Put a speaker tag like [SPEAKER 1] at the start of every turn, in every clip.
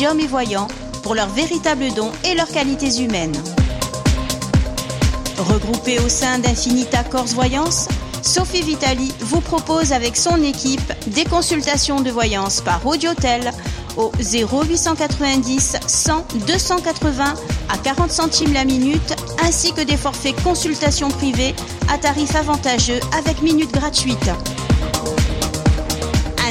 [SPEAKER 1] médiums et voyants pour leurs véritables dons et leurs qualités humaines. Regroupée au sein d'Infinita Corse Voyance, Sophie Vitali vous propose avec son équipe des consultations de voyance par audiotel au 0890 100 280 à 40 centimes la minute ainsi que des forfaits consultations privées à tarif avantageux avec minutes gratuites.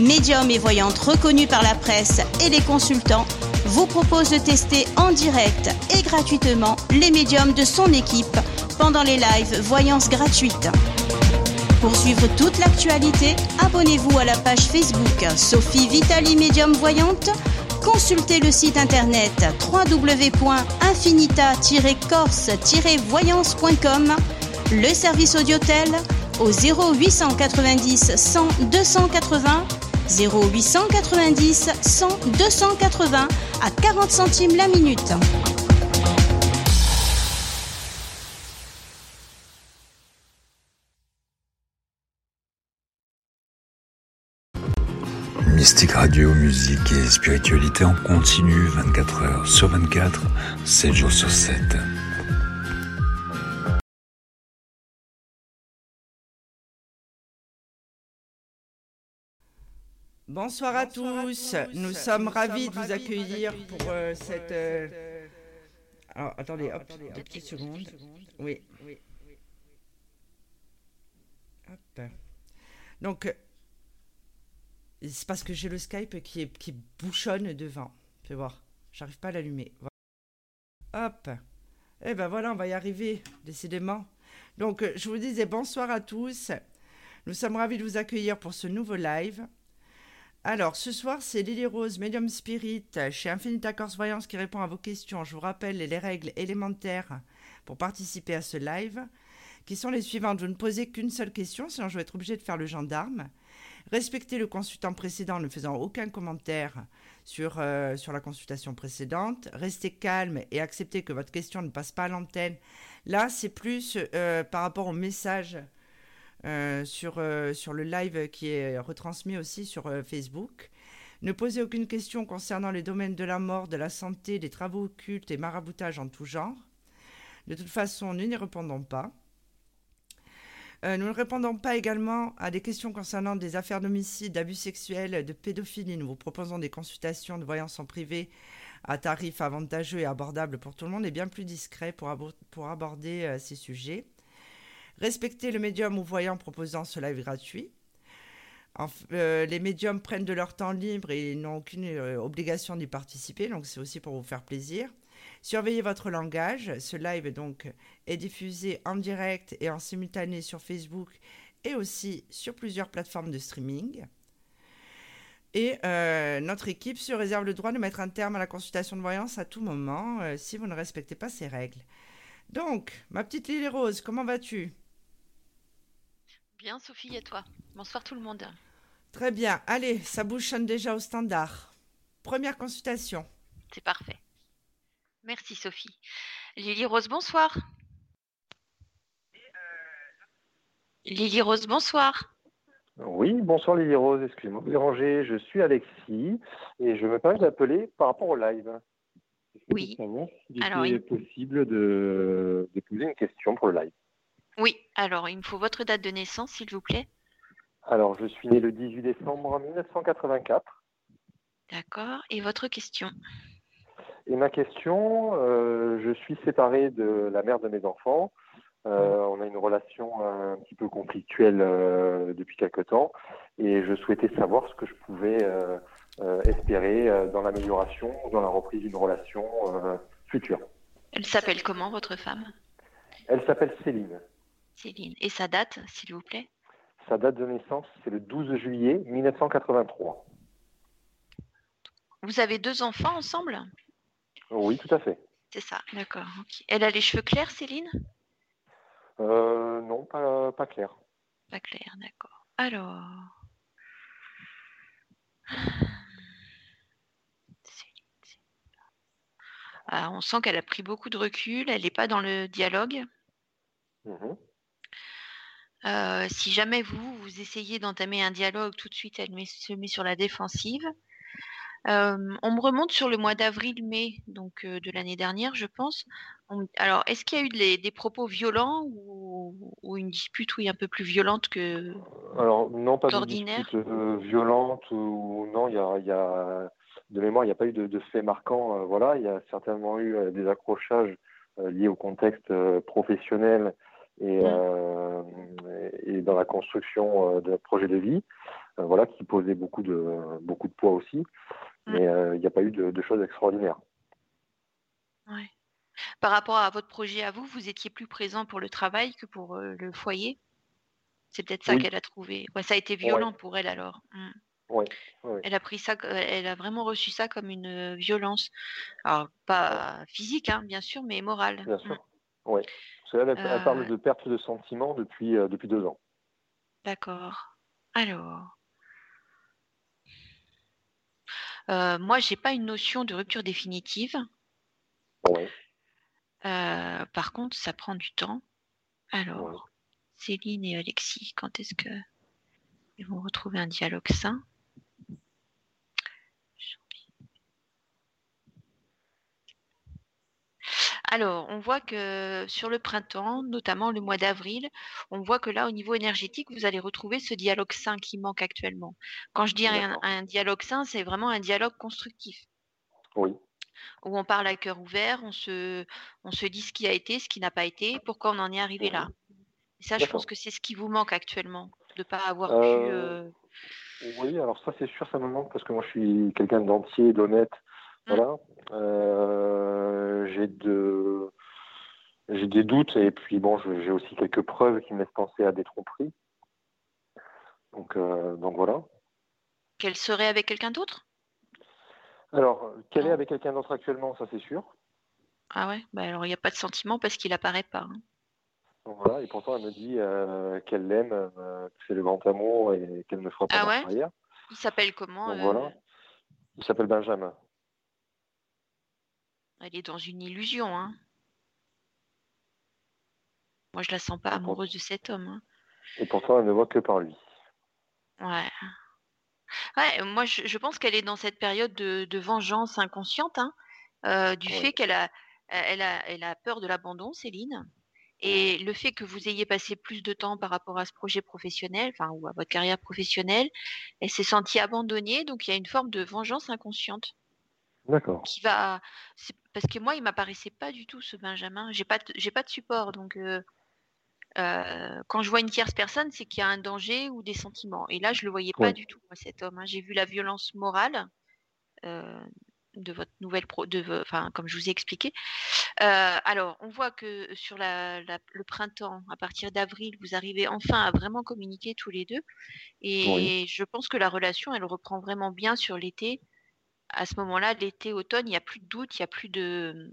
[SPEAKER 1] médium et voyante reconnue par la presse et les consultants, vous proposent de tester en direct et gratuitement les médiums de son équipe pendant les lives voyances gratuites. Pour suivre toute l'actualité, abonnez-vous à la page Facebook Sophie Vitali Médium Voyante. Consultez le site internet www.infinita-corse-voyance.com, le service audiotel au 0890 100 280 0890 100 280 à 40 centimes la minute.
[SPEAKER 2] Mystique Radio, musique et spiritualité en continu 24 heures sur 24, 7 jours sur 7.
[SPEAKER 3] Bonsoir à tous, nous sommes ravis de vous accueillir pour euh, cette... euh, Alors, attendez, hop, deux petites secondes. Oui. Hop. Donc, euh, c'est parce que j'ai le Skype qui, est, qui bouchonne devant. Fais voir, j'arrive pas à l'allumer. Voilà. Hop. Eh ben voilà, on va y arriver, décidément. Donc, euh, je vous disais bonsoir à tous. Nous sommes ravis de vous accueillir pour ce nouveau live. Alors, ce soir, c'est Lily Rose, Medium Spirit, chez Infinita Corse Voyance qui répond à vos questions. Je vous rappelle les règles élémentaires pour participer à ce live, qui sont les suivantes. Vous ne posez qu'une seule question, sinon je vais être obligé de faire le gendarme. Respectez le consultant précédent en ne faisant aucun commentaire sur, euh, sur la consultation précédente. Restez calme et acceptez que votre question ne passe pas à l'antenne. Là, c'est plus euh, par rapport au message sur, euh, sur le live qui est retransmis aussi sur euh, Facebook. Ne posez aucune question concernant les domaines de la mort, de la santé, des travaux occultes et maraboutage en tout genre. De toute façon, nous n'y répondons pas. Euh, nous ne répondons pas également à des questions concernant des affaires d'homicide, d'abus sexuels, de pédophilie. Nous vous proposons des consultations de voyance en privé à tarifs avantageux et abordables pour tout le monde et bien plus discrets pour, abo- pour aborder euh, ces sujets. Respectez le médium ou voyant proposant ce live gratuit. Euh, les médiums prennent de leur temps libre et n'ont aucune euh, obligation d'y participer, donc c'est aussi pour vous faire plaisir. Surveillez votre langage. Ce live donc est diffusé en direct et en simultané sur Facebook et aussi sur plusieurs plateformes de streaming. Et euh, notre équipe se réserve le droit de mettre un terme à la consultation de voyance à tout moment si vous ne respectez pas ces règles. Donc, ma petite Lily Rose, comment vas-tu?
[SPEAKER 4] Bien, Sophie, et toi? Bonsoir tout le monde.
[SPEAKER 3] Très bien. Allez, ça bouchonne déjà au standard. Première consultation.
[SPEAKER 4] C'est parfait. Merci, Sophie. Lily Rose, bonsoir. Lily Rose, bonsoir.
[SPEAKER 5] Oui, bonsoir Lily Rose, excusez-moi de vous déranger, je suis Alexis et je me permets d'appeler par rapport au live.
[SPEAKER 4] Oui. Alors, il-
[SPEAKER 5] possible de, de poser une question pour le live?
[SPEAKER 4] Oui, alors il me faut votre date de naissance, s'il vous plaît.
[SPEAKER 5] Alors, je suis né le 18 décembre 1984
[SPEAKER 4] D'accord. Et votre question?
[SPEAKER 5] Et ma question, euh, je suis séparé de la mère de mes enfants. Euh, on a une relation un petit peu conflictuelle euh, depuis quelque temps et je souhaitais savoir ce que je pouvais euh, euh, espérer euh, dans l'amélioration ou dans la reprise d'une relation euh, future.
[SPEAKER 4] Elle s'appelle comment, votre femme?
[SPEAKER 5] Elle s'appelle Céline.
[SPEAKER 4] Céline. Et sa date, s'il vous plaît?
[SPEAKER 5] Sa date de naissance, c'est le 12 juillet 1983.
[SPEAKER 4] Vous avez deux enfants ensemble?
[SPEAKER 5] Oui, tout à fait.
[SPEAKER 4] C'est ça, d'accord. Elle a les cheveux clairs, Céline?
[SPEAKER 5] Euh, Non, pas, pas clair.
[SPEAKER 4] Pas clair, d'accord. Alors. Ah, on sent qu'elle a pris beaucoup de recul, elle n'est pas dans le dialogue? Mhm. Euh, si jamais vous, vous essayez d'entamer un dialogue, tout de suite, elle se met sur la défensive. Euh, on me remonte sur le mois d'avril-mai, donc euh, de l'année dernière, je pense. alors, est-ce qu'il y a eu des propos violents ou, une dispute oui, un peu plus violente que
[SPEAKER 5] Alors, non, pas de dispute violente ou non, il y a, de mémoire, il n'y a pas eu de, de fait marquant. voilà, il y a certainement eu des accrochages liés au contexte professionnel et, mmh. et, dans la construction de projet de vie, voilà, qui posait beaucoup de beaucoup de poids aussi. Mm. Mais euh, il n'y a pas eu de, choses extraordinaires.
[SPEAKER 4] Par rapport à votre projet à vous, vous étiez plus présent pour le travail que pour euh, le foyer? C'est peut-être ça qu'elle a trouvé. ça a été violent pour elle alors. Mm. Elle a pris ça, elle a vraiment reçu ça comme une violence. Alors, pas physique, hein, bien sûr, mais morale.
[SPEAKER 5] Bien sûr. Elle, parle euh. de perte de sentiment depuis, depuis deux ans.
[SPEAKER 4] D'accord. Alors, euh, moi, j'ai pas une notion de rupture définitive. Euh, par contre, ça prend du temps. Alors, Céline et Alexis, quand est-ce que ils vont retrouver un dialogue sain? Alors, on voit que sur le printemps, notamment le mois d'avril, on voit que là, au niveau énergétique, vous allez retrouver ce dialogue sain qui manque actuellement. Quand je dis un, dialogue sain, c'est vraiment un dialogue constructif.
[SPEAKER 5] Oui.
[SPEAKER 4] Où on parle à cœur ouvert, on se, on se dit ce qui a été, ce qui n'a pas été, pourquoi on en est arrivé là. Et ça, je pense que c'est ce qui vous manque actuellement, de ne pas avoir pu. Euh,
[SPEAKER 5] euh, oui, alors ça, c'est sûr, ça me manque parce que moi, je suis quelqu'un d'entier, d'honnête. Mmh. Voilà. Euh, j'ai de j'ai des doutes et puis bon, j'ai aussi quelques preuves qui me laissent penser à des tromperies. Donc, euh, donc voilà.
[SPEAKER 4] Qu'elle serait avec quelqu'un d'autre?
[SPEAKER 5] Alors, qu'elle est avec quelqu'un d'autre actuellement, ça c'est sûr.
[SPEAKER 4] Ah ouais? Bah Alors il n'y a pas de sentiment parce qu'il apparaît pas. Hein.
[SPEAKER 5] Donc voilà, et pourtant elle me dit euh, qu'elle l'aime, que c'est le grand amour et qu'elle ne fera pas
[SPEAKER 4] ah ouais? Il s'appelle comment
[SPEAKER 5] voilà. Il s'appelle Benjamin.
[SPEAKER 4] Elle est dans une illusion, hein. Moi, je la sens pas amoureuse de cet homme. Hein.
[SPEAKER 5] Et pourtant, elle ne voit que par lui.
[SPEAKER 4] Ouais. Ouais, moi, je, pense qu'elle est dans cette période de, vengeance inconsciente, hein, euh, du fait qu'elle a, elle a, elle a peur de l'abandon, Céline. Et le fait que vous ayez passé plus de temps par rapport à ce projet professionnel, enfin, ou à votre carrière professionnelle, elle s'est sentie abandonnée, donc il y a une forme de vengeance inconsciente.
[SPEAKER 5] D'accord.
[SPEAKER 4] Qui va, parce que moi, il m'apparaissait pas du tout ce Benjamin. J'ai pas, j'ai pas de support, donc euh, euh, quand je vois une tierce personne, c'est qu'il y a un danger ou des sentiments. Et là, je le voyais pas du tout, cet homme. Hein. J'ai vu la violence morale euh, de votre nouvelle pro, de, enfin, comme je vous ai expliqué. alors, on voit que sur la, le printemps, à partir d'avril, vous arrivez enfin à vraiment communiquer tous les deux. Et je pense que la relation, elle reprend vraiment bien sur l'été à ce moment-là, l'été, automne, il n'y a plus de doute, il n'y a plus de.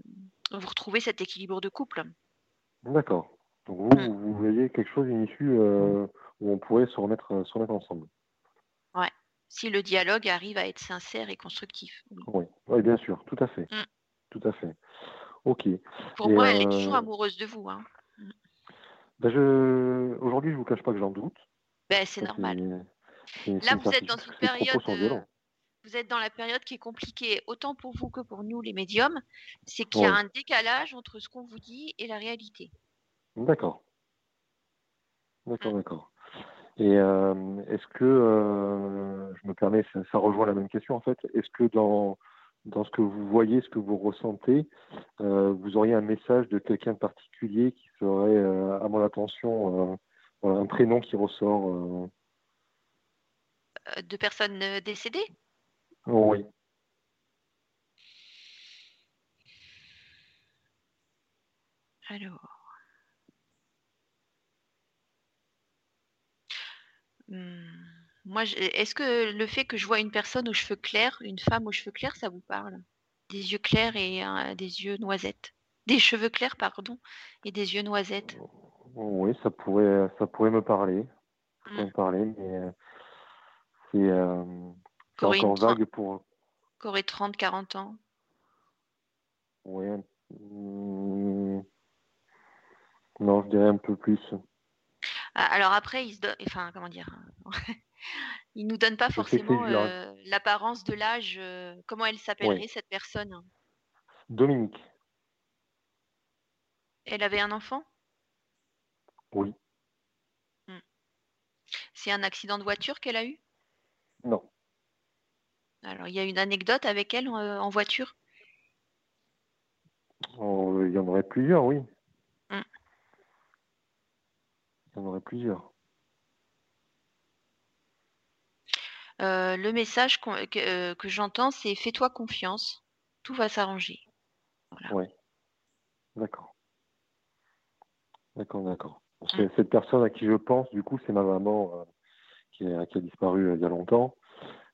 [SPEAKER 4] Vous retrouvez cet équilibre de couple.
[SPEAKER 5] D'accord. Donc vous, mm. vous voyez quelque chose, une issue euh, où on pourrait se remettre, se remettre ensemble.
[SPEAKER 4] Ouais. Si le dialogue arrive à être sincère et constructif.
[SPEAKER 5] Oui, oui bien sûr, tout à fait. Mm. Tout à fait. Ok.
[SPEAKER 4] Pour moi, elle est toujours euh, amoureuse de vous. Hein.
[SPEAKER 5] Mm. Ben je... Aujourd'hui, je ne vous cache pas que j'en doute.
[SPEAKER 4] Ben, c'est normal. Là, vous êtes dans une période vous êtes dans la période qui est compliquée, autant pour vous que pour nous, les médiums, c'est qu'il y a un décalage entre ce qu'on vous dit et la réalité.
[SPEAKER 5] D'accord. D'accord, mmh. d'accord. Et euh, est-ce que, euh, je me permets, ça, rejoint la même question en fait, est-ce que dans, dans ce que vous voyez, ce que vous ressentez, euh, vous auriez un message de quelqu'un de particulier qui serait à mon attention, un prénom qui ressort
[SPEAKER 4] De personnes décédées?
[SPEAKER 5] Oui.
[SPEAKER 4] Alors. Hmm. Moi, est-ce que le fait que je vois une personne aux cheveux clairs, une femme aux cheveux clairs, ça vous parle? Des yeux clairs et des yeux noisettes. Des cheveux clairs, pardon, et des yeux noisettes.
[SPEAKER 5] Oui, ça pourrait, ça pourrait me parler. Ça pourrait me parler, mais euh, c'est euh, encore vague pour.
[SPEAKER 4] Qu'aurait 30, 40 ans.
[SPEAKER 5] Oui. Hmm, non, je dirais un peu plus.
[SPEAKER 4] Ah, alors après, il se enfin, comment dire, il nous donne pas forcément euh, l'apparence de l'âge. Euh, comment elle s'appellerait cette personne?
[SPEAKER 5] Dominique.
[SPEAKER 4] Elle avait un enfant?
[SPEAKER 5] Oui.
[SPEAKER 4] Hmm. C'est un accident de voiture qu'elle a eu?
[SPEAKER 5] Non.
[SPEAKER 4] Alors, il y a une anecdote avec elle euh, en voiture?
[SPEAKER 5] Oh, Il y en aurait plusieurs, oui. Hmm. Il y en aurait plusieurs.
[SPEAKER 4] Euh, le message que, que j'entends, c'est fais-toi confiance, tout va s'arranger.
[SPEAKER 5] Oui. D'accord. D'accord, d'accord. Mm. Cette personne à qui je pense, du coup, c'est ma maman euh, qui, a, qui, a, disparu euh, il y a longtemps.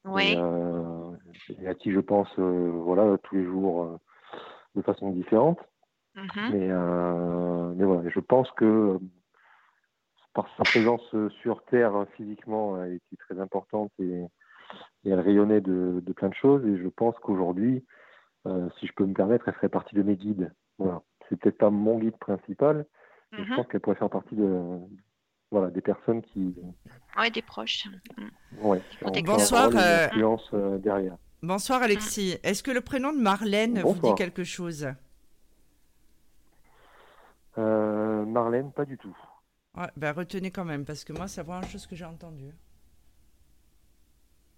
[SPEAKER 4] Oui.
[SPEAKER 5] Et, à qui je pense, voilà, tous les jours de façon différente. Mm-hmm. Mais, mais voilà, je pense que par sa présence sur Terre physiquement, elle était très importante et, elle rayonnait de, plein de choses. Et je pense qu'aujourd'hui, euh, si je peux me permettre, elle ferait partie de mes guides. Voilà. C'est peut-être pas mon guide principal, mais je mhm. pense qu'elle pourrait faire partie de, voilà, des personnes qui.
[SPEAKER 4] Oui, des proches.
[SPEAKER 5] Mm. Ouais,
[SPEAKER 3] Bonsoir. Euh,
[SPEAKER 5] euh, derrière.
[SPEAKER 3] Bonsoir Alexis. Est-ce que le prénom de Marlène vous dit quelque chose?
[SPEAKER 5] Marlène, pas du tout.
[SPEAKER 3] Ouais, ben retenez quand même, parce que moi, c'est vraiment une chose que j'ai entendue.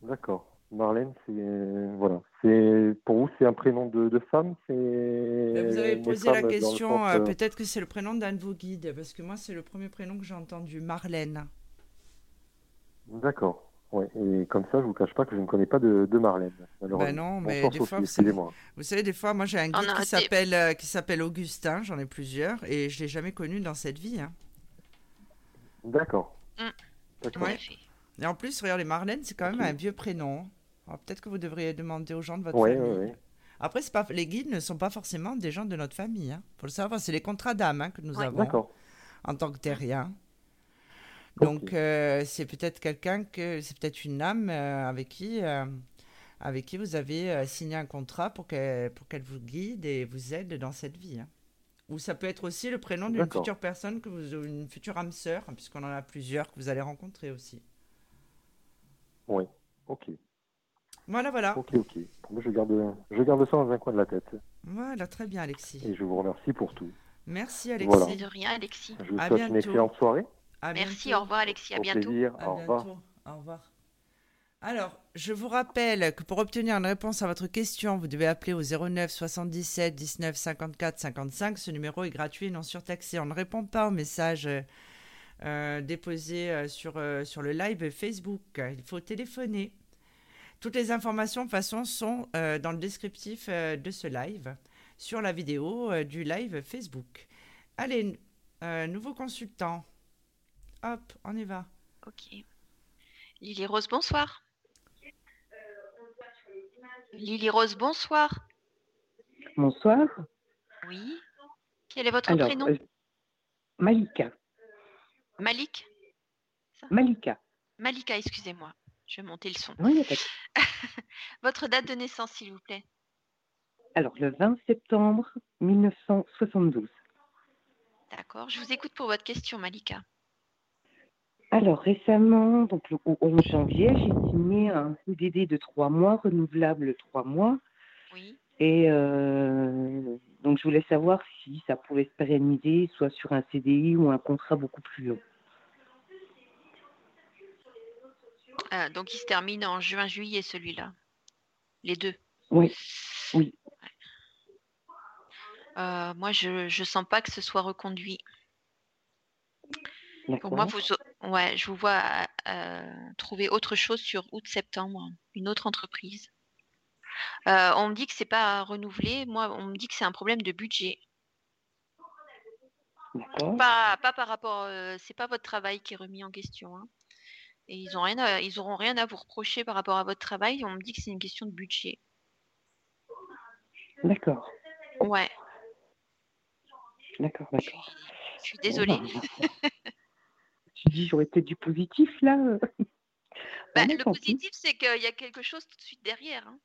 [SPEAKER 5] D'accord. Marlène, c'est voilà, c'est pour vous, c'est un prénom de, femme, c'est.
[SPEAKER 3] Ben, vous avez posé la question. Euh, peut-être que c'est le prénom d'un de vos guides, parce que moi, c'est le premier prénom que j'ai entendu, Marlène.
[SPEAKER 5] D'accord. Ouais. Et comme ça, je vous cache pas que je ne connais pas de, de Marlène.
[SPEAKER 3] Ben non, mais des fois, vous savez, vous savez, des fois, moi, j'ai un guide qui s'appelle euh, qui s'appelle Augustin. J'en ai plusieurs, et je l'ai jamais connu dans cette vie. Hein.
[SPEAKER 5] D'accord.
[SPEAKER 4] Mm. D'accord.
[SPEAKER 3] Et en plus, regardez, Marlène, c'est quand même un vieux prénom. Peut-être que vous devriez demander aux gens de votre famille. Oui, oui. Après, pas, les guides ne sont pas forcément des gens de notre famille. Il hein. faut le savoir, c'est les contrats d'âme hein, que nous avons en tant que terriens. Donc, euh, c'est peut-être quelqu'un que c'est peut-être une âme euh, avec qui euh, avec qui vous avez signé un contrat pour qu'elle pour qu'elle vous guide et vous aide dans cette vie. Hein. Ou ça peut être aussi le prénom d'une future personne que vous une future âme sœur, puisqu'on en a plusieurs que vous allez rencontrer aussi.
[SPEAKER 5] Oui, ok.
[SPEAKER 3] Voilà, voilà.
[SPEAKER 5] Ok, ok. je garde, je garde ça dans un coin de la tête.
[SPEAKER 3] Voilà, très bien, Alexis.
[SPEAKER 5] Et je vous remercie pour tout.
[SPEAKER 3] Merci, Alexis. Voilà.
[SPEAKER 4] De rien, Alexis.
[SPEAKER 5] Je vous souhaite une excellente soirée.
[SPEAKER 4] Merci, au revoir, Alexis. À bientôt.
[SPEAKER 5] au revoir.
[SPEAKER 3] Au revoir. Alors, je vous rappelle que pour obtenir une réponse à votre question, vous devez appeler au 09 77 19 54 55. Ce numéro est gratuit et non surtaxé. On ne répond pas aux messages euh, déposés euh, sur, euh, sur le live Facebook. Il faut téléphoner. Toutes les informations, de façon, sont dans le descriptif de ce live, sur la vidéo du live Facebook. Allez, nouveau consultant. Hop, on y va.
[SPEAKER 4] Ok. Lily Rose, bonsoir. Lily Rose, bonsoir.
[SPEAKER 6] Bonsoir.
[SPEAKER 4] Oui. Quel est votre prénom?
[SPEAKER 6] Malika.
[SPEAKER 4] Malik
[SPEAKER 6] Malika.
[SPEAKER 4] Malika, excusez-moi. Je vais monter le son.
[SPEAKER 6] Oui,
[SPEAKER 4] Votre date de naissance, s'il vous plaît.
[SPEAKER 6] Alors, le 20 septembre 1972.
[SPEAKER 4] D'accord. Je vous écoute pour votre question, Malika.
[SPEAKER 6] Alors, récemment, donc le 11 janvier, j'ai signé un CDD de trois mois, renouvelable trois mois.
[SPEAKER 4] Oui.
[SPEAKER 6] Et euh, donc, je voulais savoir si ça pouvait se pérenniser, soit sur un CDI ou un contrat beaucoup plus long.
[SPEAKER 4] Ah, donc, il se termine en juin-juillet, celui-là. Les deux.
[SPEAKER 6] Oui. Oui.
[SPEAKER 4] Euh, moi, je ne sens pas que ce soit reconduit. Pour moi, vous, ouais, je vous vois euh, trouver autre chose sur août-septembre, une autre entreprise. Euh, on me dit que c'est pas renouvelé. Moi, on me dit que c'est un problème de budget. Pas, pas par rapport, c'est pas votre travail qui est remis en question. Hein. Et ils ont rien, ils auront rien à vous reprocher par rapport à votre travail. On me dit que c'est une question de budget.
[SPEAKER 6] D'accord.
[SPEAKER 4] Ouais,
[SPEAKER 6] D'accord, d'accord.
[SPEAKER 4] je suis désolée.
[SPEAKER 6] Bon, bah, tu dis, j'aurais peut-être du positif là.
[SPEAKER 4] Bah, le positif, c'est qu'il y a quelque chose tout de suite derrière. hein.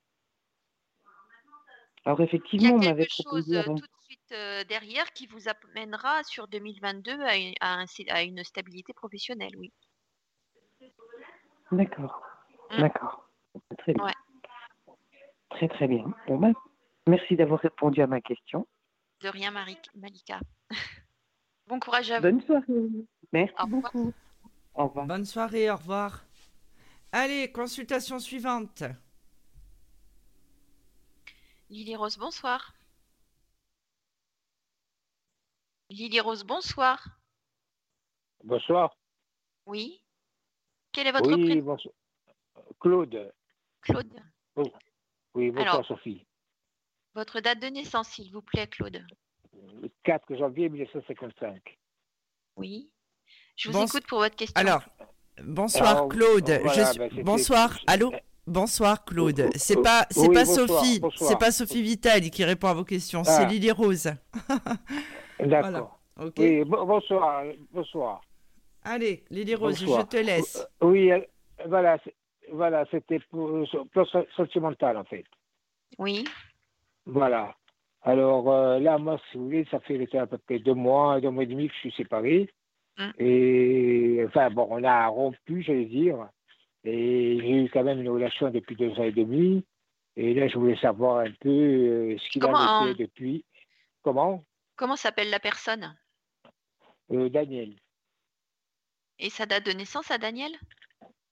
[SPEAKER 6] Alors
[SPEAKER 4] Il y a
[SPEAKER 6] effectivement, on
[SPEAKER 4] chose
[SPEAKER 6] proposé
[SPEAKER 4] euh,
[SPEAKER 6] avant.
[SPEAKER 4] tout de suite euh, derrière qui vous amènera sur 2022 à une, à un- à une stabilité professionnelle, oui.
[SPEAKER 6] D'accord.
[SPEAKER 4] Mm.
[SPEAKER 6] D'accord. Très bien.
[SPEAKER 4] Ouais.
[SPEAKER 6] Très très bien. Bon ben, merci d'avoir répondu à ma question.
[SPEAKER 4] De rien, Marie- Malika. bon courage à vous.
[SPEAKER 6] Bonne soirée. Merci
[SPEAKER 4] Au revoir.
[SPEAKER 6] beaucoup. Au revoir.
[SPEAKER 3] Bonne soirée, au revoir. Allez, consultation suivante.
[SPEAKER 4] Lily Rose, bonsoir. Lily Rose, bonsoir.
[SPEAKER 7] Bonsoir.
[SPEAKER 4] Oui. Quel est votre
[SPEAKER 7] oui,
[SPEAKER 4] prénom?
[SPEAKER 7] bonsoir. Claude.
[SPEAKER 4] Claude.
[SPEAKER 7] Oui, bonsoir
[SPEAKER 4] Alors.
[SPEAKER 7] Sophie.
[SPEAKER 4] Votre date de naissance, s'il vous plaît, Claude.
[SPEAKER 7] Le 4 janvier 1955.
[SPEAKER 4] Oui. Je vous écoute pour votre question.
[SPEAKER 3] Alors, bonsoir
[SPEAKER 7] Alors,
[SPEAKER 3] Claude.
[SPEAKER 7] voilà,
[SPEAKER 3] Je suis-
[SPEAKER 7] ben,
[SPEAKER 3] Bonsoir, allô? Bonsoir Claude. C'est pas, c'est
[SPEAKER 7] Oui,
[SPEAKER 3] pas
[SPEAKER 7] bonsoir,
[SPEAKER 3] Sophie,
[SPEAKER 7] bonsoir.
[SPEAKER 3] c'est pas Sophie Vitali qui répond à vos questions,
[SPEAKER 7] Ah.
[SPEAKER 3] c'est Lily Rose.
[SPEAKER 7] D'accord.
[SPEAKER 3] Ok.
[SPEAKER 7] Oui, bo- bonsoir. Bonsoir.
[SPEAKER 3] Allez, Lily Rose,
[SPEAKER 7] Bonsoir.
[SPEAKER 3] je te laisse.
[SPEAKER 7] Euh, Oui, voilà, voilà, c'était pour euh, sen- sentimental en fait.
[SPEAKER 4] Oui.
[SPEAKER 7] Voilà. Alors euh, là, moi, si vous voulez, ça fait à peu près deux mois, deux mois et demi que je suis séparé.
[SPEAKER 4] Hum.
[SPEAKER 7] Et enfin, bon, on a rompu, j'allais dire. Et j'ai eu quand même une relation depuis deux ans et demi. Et là, je voulais savoir un peu euh, ce qu'il en
[SPEAKER 4] Comment,
[SPEAKER 7] était depuis. Comment?
[SPEAKER 4] Comment s'appelle la personne?
[SPEAKER 7] Euh, Daniel.
[SPEAKER 4] Et sa date de naissance à Daniel?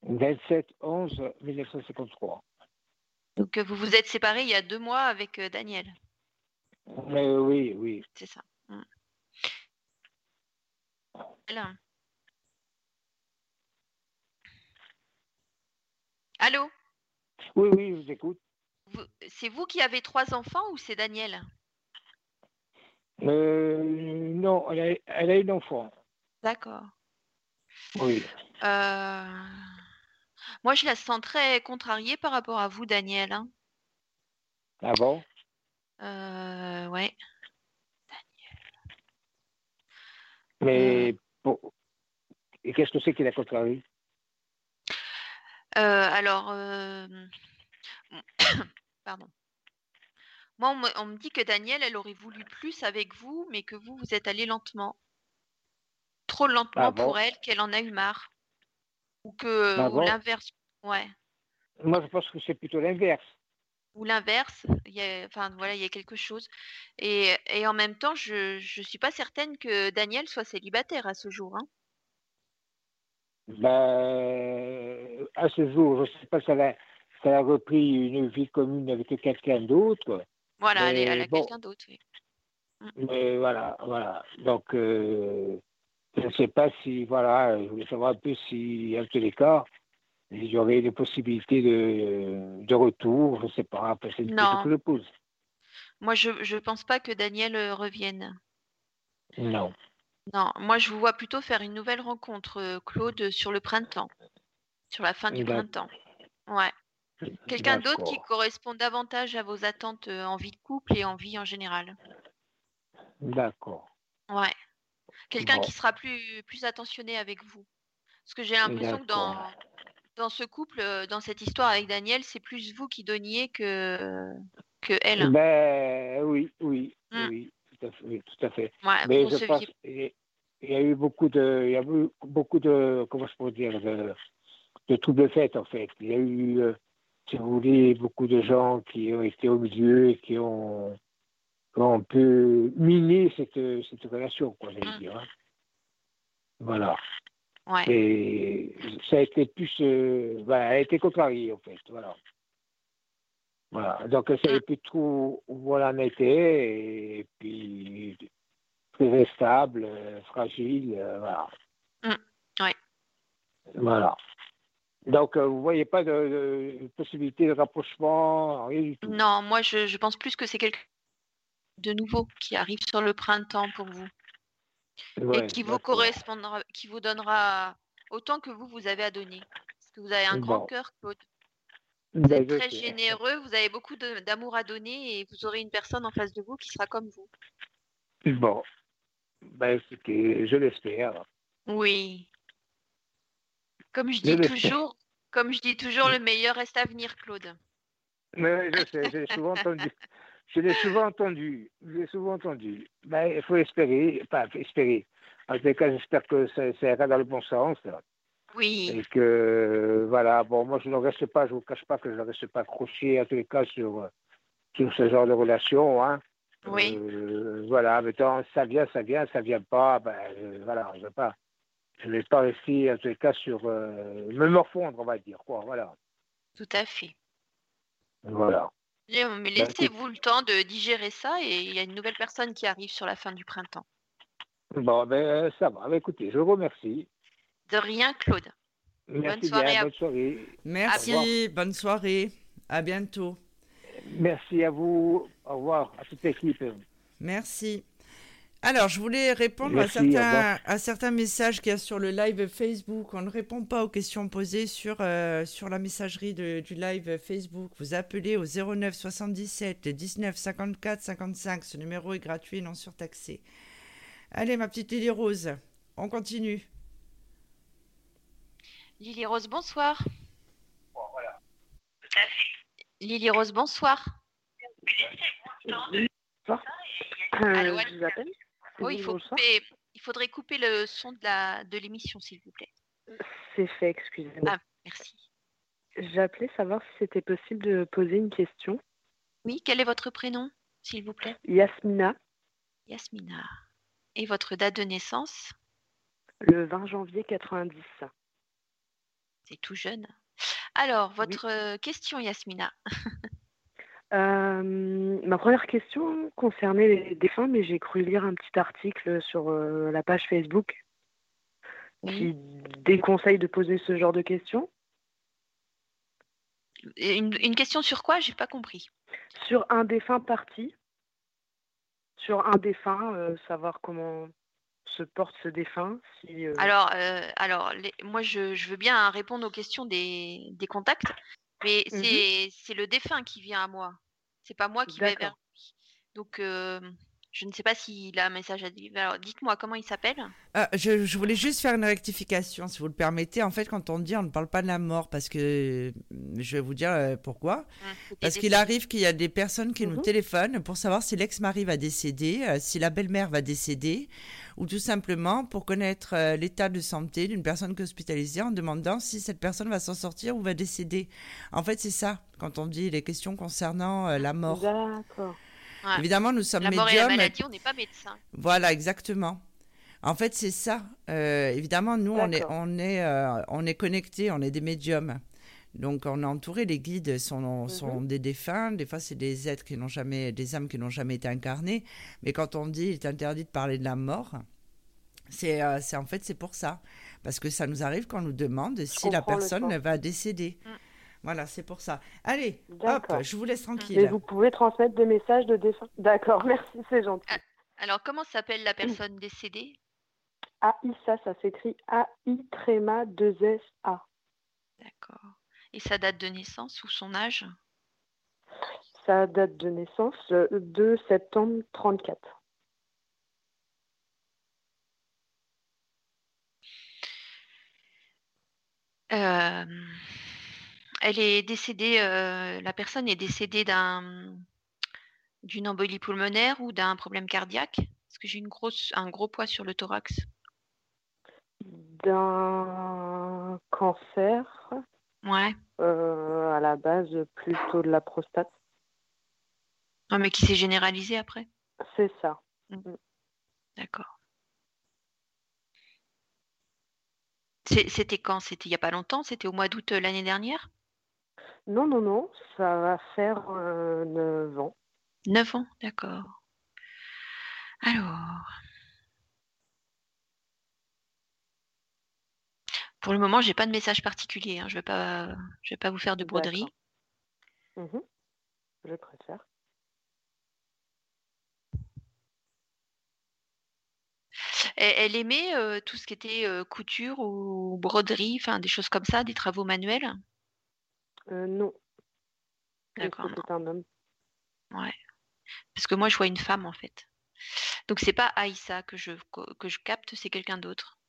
[SPEAKER 7] 27 11 1953.
[SPEAKER 4] Donc euh, vous vous êtes séparés il y a deux mois avec euh, Daniel,
[SPEAKER 7] Euh, oui, oui.
[SPEAKER 4] c'est ça. Là. Allô?
[SPEAKER 7] Oui, oui, je vous écoute.
[SPEAKER 4] C'est vous qui avez trois enfants ou c'est Daniel?
[SPEAKER 7] Euh, non, elle a, elle a une enfant.
[SPEAKER 4] D'accord.
[SPEAKER 7] Oui.
[SPEAKER 4] Euh, Moi, je la sens très contrariée par rapport à vous, Daniel. hein.
[SPEAKER 7] Ah bon?
[SPEAKER 4] Euh, ouais.
[SPEAKER 7] Mais bon. Et qu'est-ce que c'est qui l'a contrarié
[SPEAKER 4] Euh, alors, euh, pardon. Moi, on me, on me dit que Daniel, elle aurait voulu plus avec vous, mais que vous, vous êtes allé lentement. Trop lentement
[SPEAKER 7] Ah bon
[SPEAKER 4] pour elle, qu'elle en a eu marre. Ou que,
[SPEAKER 7] Ah bon
[SPEAKER 4] l'inverse. Ouais.
[SPEAKER 7] Moi, je pense que c'est plutôt l'inverse.
[SPEAKER 4] Ou l'inverse. Enfin, voilà, il y a quelque chose. Et, et en même temps, je, je suis pas certaine que Daniel soit célibataire à ce jour. hein.
[SPEAKER 7] Ben, à ce jour, je ne sais pas si elle a, si elle a repris une vie commune avec quelqu'un d'autre.
[SPEAKER 4] Voilà, elle, est- elle a
[SPEAKER 7] bon.
[SPEAKER 4] quelqu'un d'autre. oui.
[SPEAKER 7] Mais voilà, voilà. Donc, euh, je ne sais pas si, voilà, je voulais savoir un peu si, en tous les cas, il y aurait des possibilités de, de retour. Je ne sais pas. Après, c'est une
[SPEAKER 4] Non.
[SPEAKER 7] question que je pose.
[SPEAKER 4] Moi, je ne pense pas que Daniel euh, revienne.
[SPEAKER 7] Non.
[SPEAKER 4] Non, moi je vous vois plutôt faire une nouvelle rencontre, euh, Claude, sur le printemps, sur la fin du printemps. Ouais. Quelqu'un d'autre qui correspond davantage à vos attentes euh, en vie de couple et en vie en général?
[SPEAKER 7] D'accord.
[SPEAKER 4] Ouais. Quelqu'un
[SPEAKER 7] Bon.
[SPEAKER 4] qui sera plus, plus attentionné avec vous. Parce que j'ai l'impression que dans, dans ce couple, euh, dans cette histoire avec Daniel, c'est plus vous qui donniez que, que elle.
[SPEAKER 7] Ben oui, oui,
[SPEAKER 4] Mm.
[SPEAKER 7] oui, tout à fait. oui, tout à fait.
[SPEAKER 4] Ouais,
[SPEAKER 7] Mais je pense il y a eu beaucoup de, il y a eu beaucoup de, comment je pourrais dire, de, de troubles faits en fait. Il y a eu, euh, si vous voulez, beaucoup de gens qui ont été au milieu et qui ont, qui ont un peu miné cette, cette relation, quoi, j'allais
[SPEAKER 4] Mm.
[SPEAKER 7] dire. hein. Voilà.
[SPEAKER 4] Ouais.
[SPEAKER 7] Et ça a été plus, euh, ben, elle a été contrariée en fait, voilà. Voilà. Donc elle savait plus trop où elle en était et puis très instable, euh, fragile, euh, voilà.
[SPEAKER 4] Mm. Ouais.
[SPEAKER 7] Voilà. Donc euh, vous voyez pas de, de possibilité de rapprochement, rien du tout.
[SPEAKER 4] Non, moi je, je pense plus que c'est quelqu'un de nouveau qui arrive sur le printemps pour vous. et qui vous correspondra, qui vous donnera autant que vous, vous avez à donner. Parce que vous avez un grand
[SPEAKER 7] Bon.
[SPEAKER 4] cœur, Claude. Vous
[SPEAKER 7] Ben,
[SPEAKER 4] êtes très
[SPEAKER 7] sais.
[SPEAKER 4] généreux, vous avez beaucoup d'amour à donner et vous aurez une personne en face de vous qui sera comme vous.
[SPEAKER 7] Bon. Ben, écoutez, je l'espère.
[SPEAKER 4] Oui. Comme je
[SPEAKER 7] Je
[SPEAKER 4] dis toujours, comme je dis toujours, le meilleur reste à venir, Claude.
[SPEAKER 7] Mais je sais, je l'ai souvent entendu. Je l'ai souvent entendu. Je l'ai souvent entendu. Ben, il faut espérer, pas espérer. En tout cas, j'espère que ça, ça ira dans le bon sens.
[SPEAKER 4] Oui.
[SPEAKER 7] Et que, voilà, bon, moi, je ne reste pas, je ne vous cache pas que je ne reste pas accroché, en tous les cas, sur, sur ce genre de relation. Hein.
[SPEAKER 4] Oui.
[SPEAKER 7] Euh, voilà, mais tant ça vient, ça vient, ça vient pas, ben, euh, voilà, je ne vais pas. Je vais pas rester, en tous les cas, sur. euh, me morfondre, on va dire, quoi, voilà.
[SPEAKER 4] Tout à fait.
[SPEAKER 7] Voilà.
[SPEAKER 4] Euh, Mais
[SPEAKER 7] Bah,
[SPEAKER 4] laissez-vous le temps de digérer ça et il y a une nouvelle personne qui arrive sur la fin du printemps.
[SPEAKER 7] Bon, ben, euh, ça va. Ben, écoutez, je vous remercie.
[SPEAKER 4] De rien, Claude.
[SPEAKER 7] Merci
[SPEAKER 4] soirée
[SPEAKER 7] bien,
[SPEAKER 4] à
[SPEAKER 7] bonne soirée.
[SPEAKER 3] Merci, bonne soirée. À bientôt.
[SPEAKER 7] Merci à vous. Au revoir à toute l'équipe.
[SPEAKER 3] Merci. Alors, je voulais répondre à,
[SPEAKER 7] Merci,
[SPEAKER 3] certains, à certains messages qu'il y a sur le live Facebook. On ne répond pas aux questions posées sur, euh, sur la messagerie de- du live Facebook. Vous appelez au 09 77 19 54 55. Ce numéro est gratuit et non surtaxé. Allez, ma petite Lily Rose, on continue.
[SPEAKER 4] Lily Rose, bonsoir. Lily Rose, bonsoir.
[SPEAKER 8] Euh,
[SPEAKER 4] Allô,
[SPEAKER 8] je vous appelle.
[SPEAKER 4] Oh, il,
[SPEAKER 8] Oui,
[SPEAKER 4] faut
[SPEAKER 8] bonsoir.
[SPEAKER 4] couper, il faudrait couper le son de la de l'émission, s'il vous plaît.
[SPEAKER 8] C'est fait, excusez-moi.
[SPEAKER 4] Ah, merci.
[SPEAKER 8] J'appelais savoir si c'était possible de poser une question.
[SPEAKER 4] Oui, quel est votre prénom, s'il vous plaît?
[SPEAKER 8] Yasmina,
[SPEAKER 4] Yasmina. Et votre date de naissance?
[SPEAKER 8] Le 20 janvier 90.
[SPEAKER 4] C'est tout jeune. Alors, votre euh, question, Yasmina.
[SPEAKER 8] Euh, ma première question concernait les défunts, mais j'ai cru lire un petit article sur euh, la page Facebook qui déconseille de poser ce genre de questions.
[SPEAKER 4] Une, une question sur quoi? J'ai pas compris.
[SPEAKER 8] Sur un défunt parti, sur un défunt, euh, savoir comment se porte ce défunt. Si,
[SPEAKER 4] Alors, alors les- moi, je, je veux bien répondre aux questions des, des contacts, mais
[SPEAKER 8] Mhm.
[SPEAKER 4] c'est c'est le défunt qui vient à moi. C'est pas moi qui vais vers lui. Donc, euh, je ne sais pas s'il a un message à dire. Alors, dites-moi comment il s'appelle.
[SPEAKER 3] Ah, je, je voulais juste faire une rectification, si vous le permettez. En fait, quand on dit on ne parle pas de la mort, parce que je vais vous dire euh, pourquoi.
[SPEAKER 4] Hum,
[SPEAKER 3] Parce qu'il arrive qu'il y a des personnes qui nous
[SPEAKER 8] Mhm.
[SPEAKER 3] téléphonent pour savoir si l'ex-mari va décéder, euh, si la belle-mère va décéder, ou tout simplement pour connaître euh, l'état de santé d'une personne qui est hospitalisée en demandant si cette personne va s'en sortir ou va décéder. En fait, c'est ça, quand on dit les questions concernant euh, la mort.
[SPEAKER 8] D'accord.
[SPEAKER 4] Ouais.
[SPEAKER 3] Évidemment, nous sommes
[SPEAKER 4] La mort et la
[SPEAKER 3] médiums.
[SPEAKER 4] maladie, on n'est pas médecin.
[SPEAKER 3] Voilà, exactement. En fait, c'est ça. Euh, évidemment, nous, on est,
[SPEAKER 8] D'accord.
[SPEAKER 3] on est, euh, on est connectés, on est des médiums. Donc, on est entouré. Les guides sont,
[SPEAKER 8] Mhm.
[SPEAKER 3] sont des défunts. Des fois, c'est des êtres qui n'ont jamais, des âmes qui n'ont jamais été incarnées. Mais quand on dit il est interdit de parler de la mort, c'est, euh, en fait c'est pour ça, parce que ça nous arrive qu'on nous demande si la personne va décéder.
[SPEAKER 4] Mm.
[SPEAKER 3] Voilà, c'est pour ça. Allez, hop, je vous laisse
[SPEAKER 8] Mais
[SPEAKER 3] tranquille.
[SPEAKER 8] vous pouvez transmettre des messages de défunts. D'accord, merci, c'est gentil.
[SPEAKER 4] Ah. Alors, comment s'appelle la personne décédée?
[SPEAKER 8] Aïssa, ça s'écrit A-I tréma 2 S A.
[SPEAKER 4] D'accord. Et sa date de naissance ou son âge?
[SPEAKER 8] Sa date de naissance, le 2 septembre 34.
[SPEAKER 4] Euh, elle est décédée, euh, la personne est décédée d'un d'une embolie pulmonaire ou d'un problème cardiaque Parce que j'ai une grosse, un gros poids sur le thorax.
[SPEAKER 8] D'un cancer,
[SPEAKER 4] Ouais.
[SPEAKER 8] euh, à la base plutôt de la prostate.
[SPEAKER 4] Non, mais qui s'est généralisé après
[SPEAKER 8] C'est ça.
[SPEAKER 4] D'accord. C'est- C'était quand? C'était il n'y a pas longtemps? C'était au mois d'août euh, l'année dernière?
[SPEAKER 8] Non, non, non, ça va faire euh, 9 ans.
[SPEAKER 4] 9 ans, d'accord. Alors. Pour le moment, j'ai pas de message particulier. hein. Je vais pas, je vais pas vous faire de broderie.
[SPEAKER 8] Mhm. Je préfère.
[SPEAKER 4] Elle, elle aimait euh, tout ce qui était euh, couture ou broderie, enfin des choses comme ça, des travaux manuels?
[SPEAKER 8] Euh, non,
[SPEAKER 4] D'accord.
[SPEAKER 8] C'est un homme.
[SPEAKER 4] Ouais. Parce que moi, je vois une femme, en fait. Donc, c'est pas Aïssa que je, que je capte, c'est quelqu'un d'autre.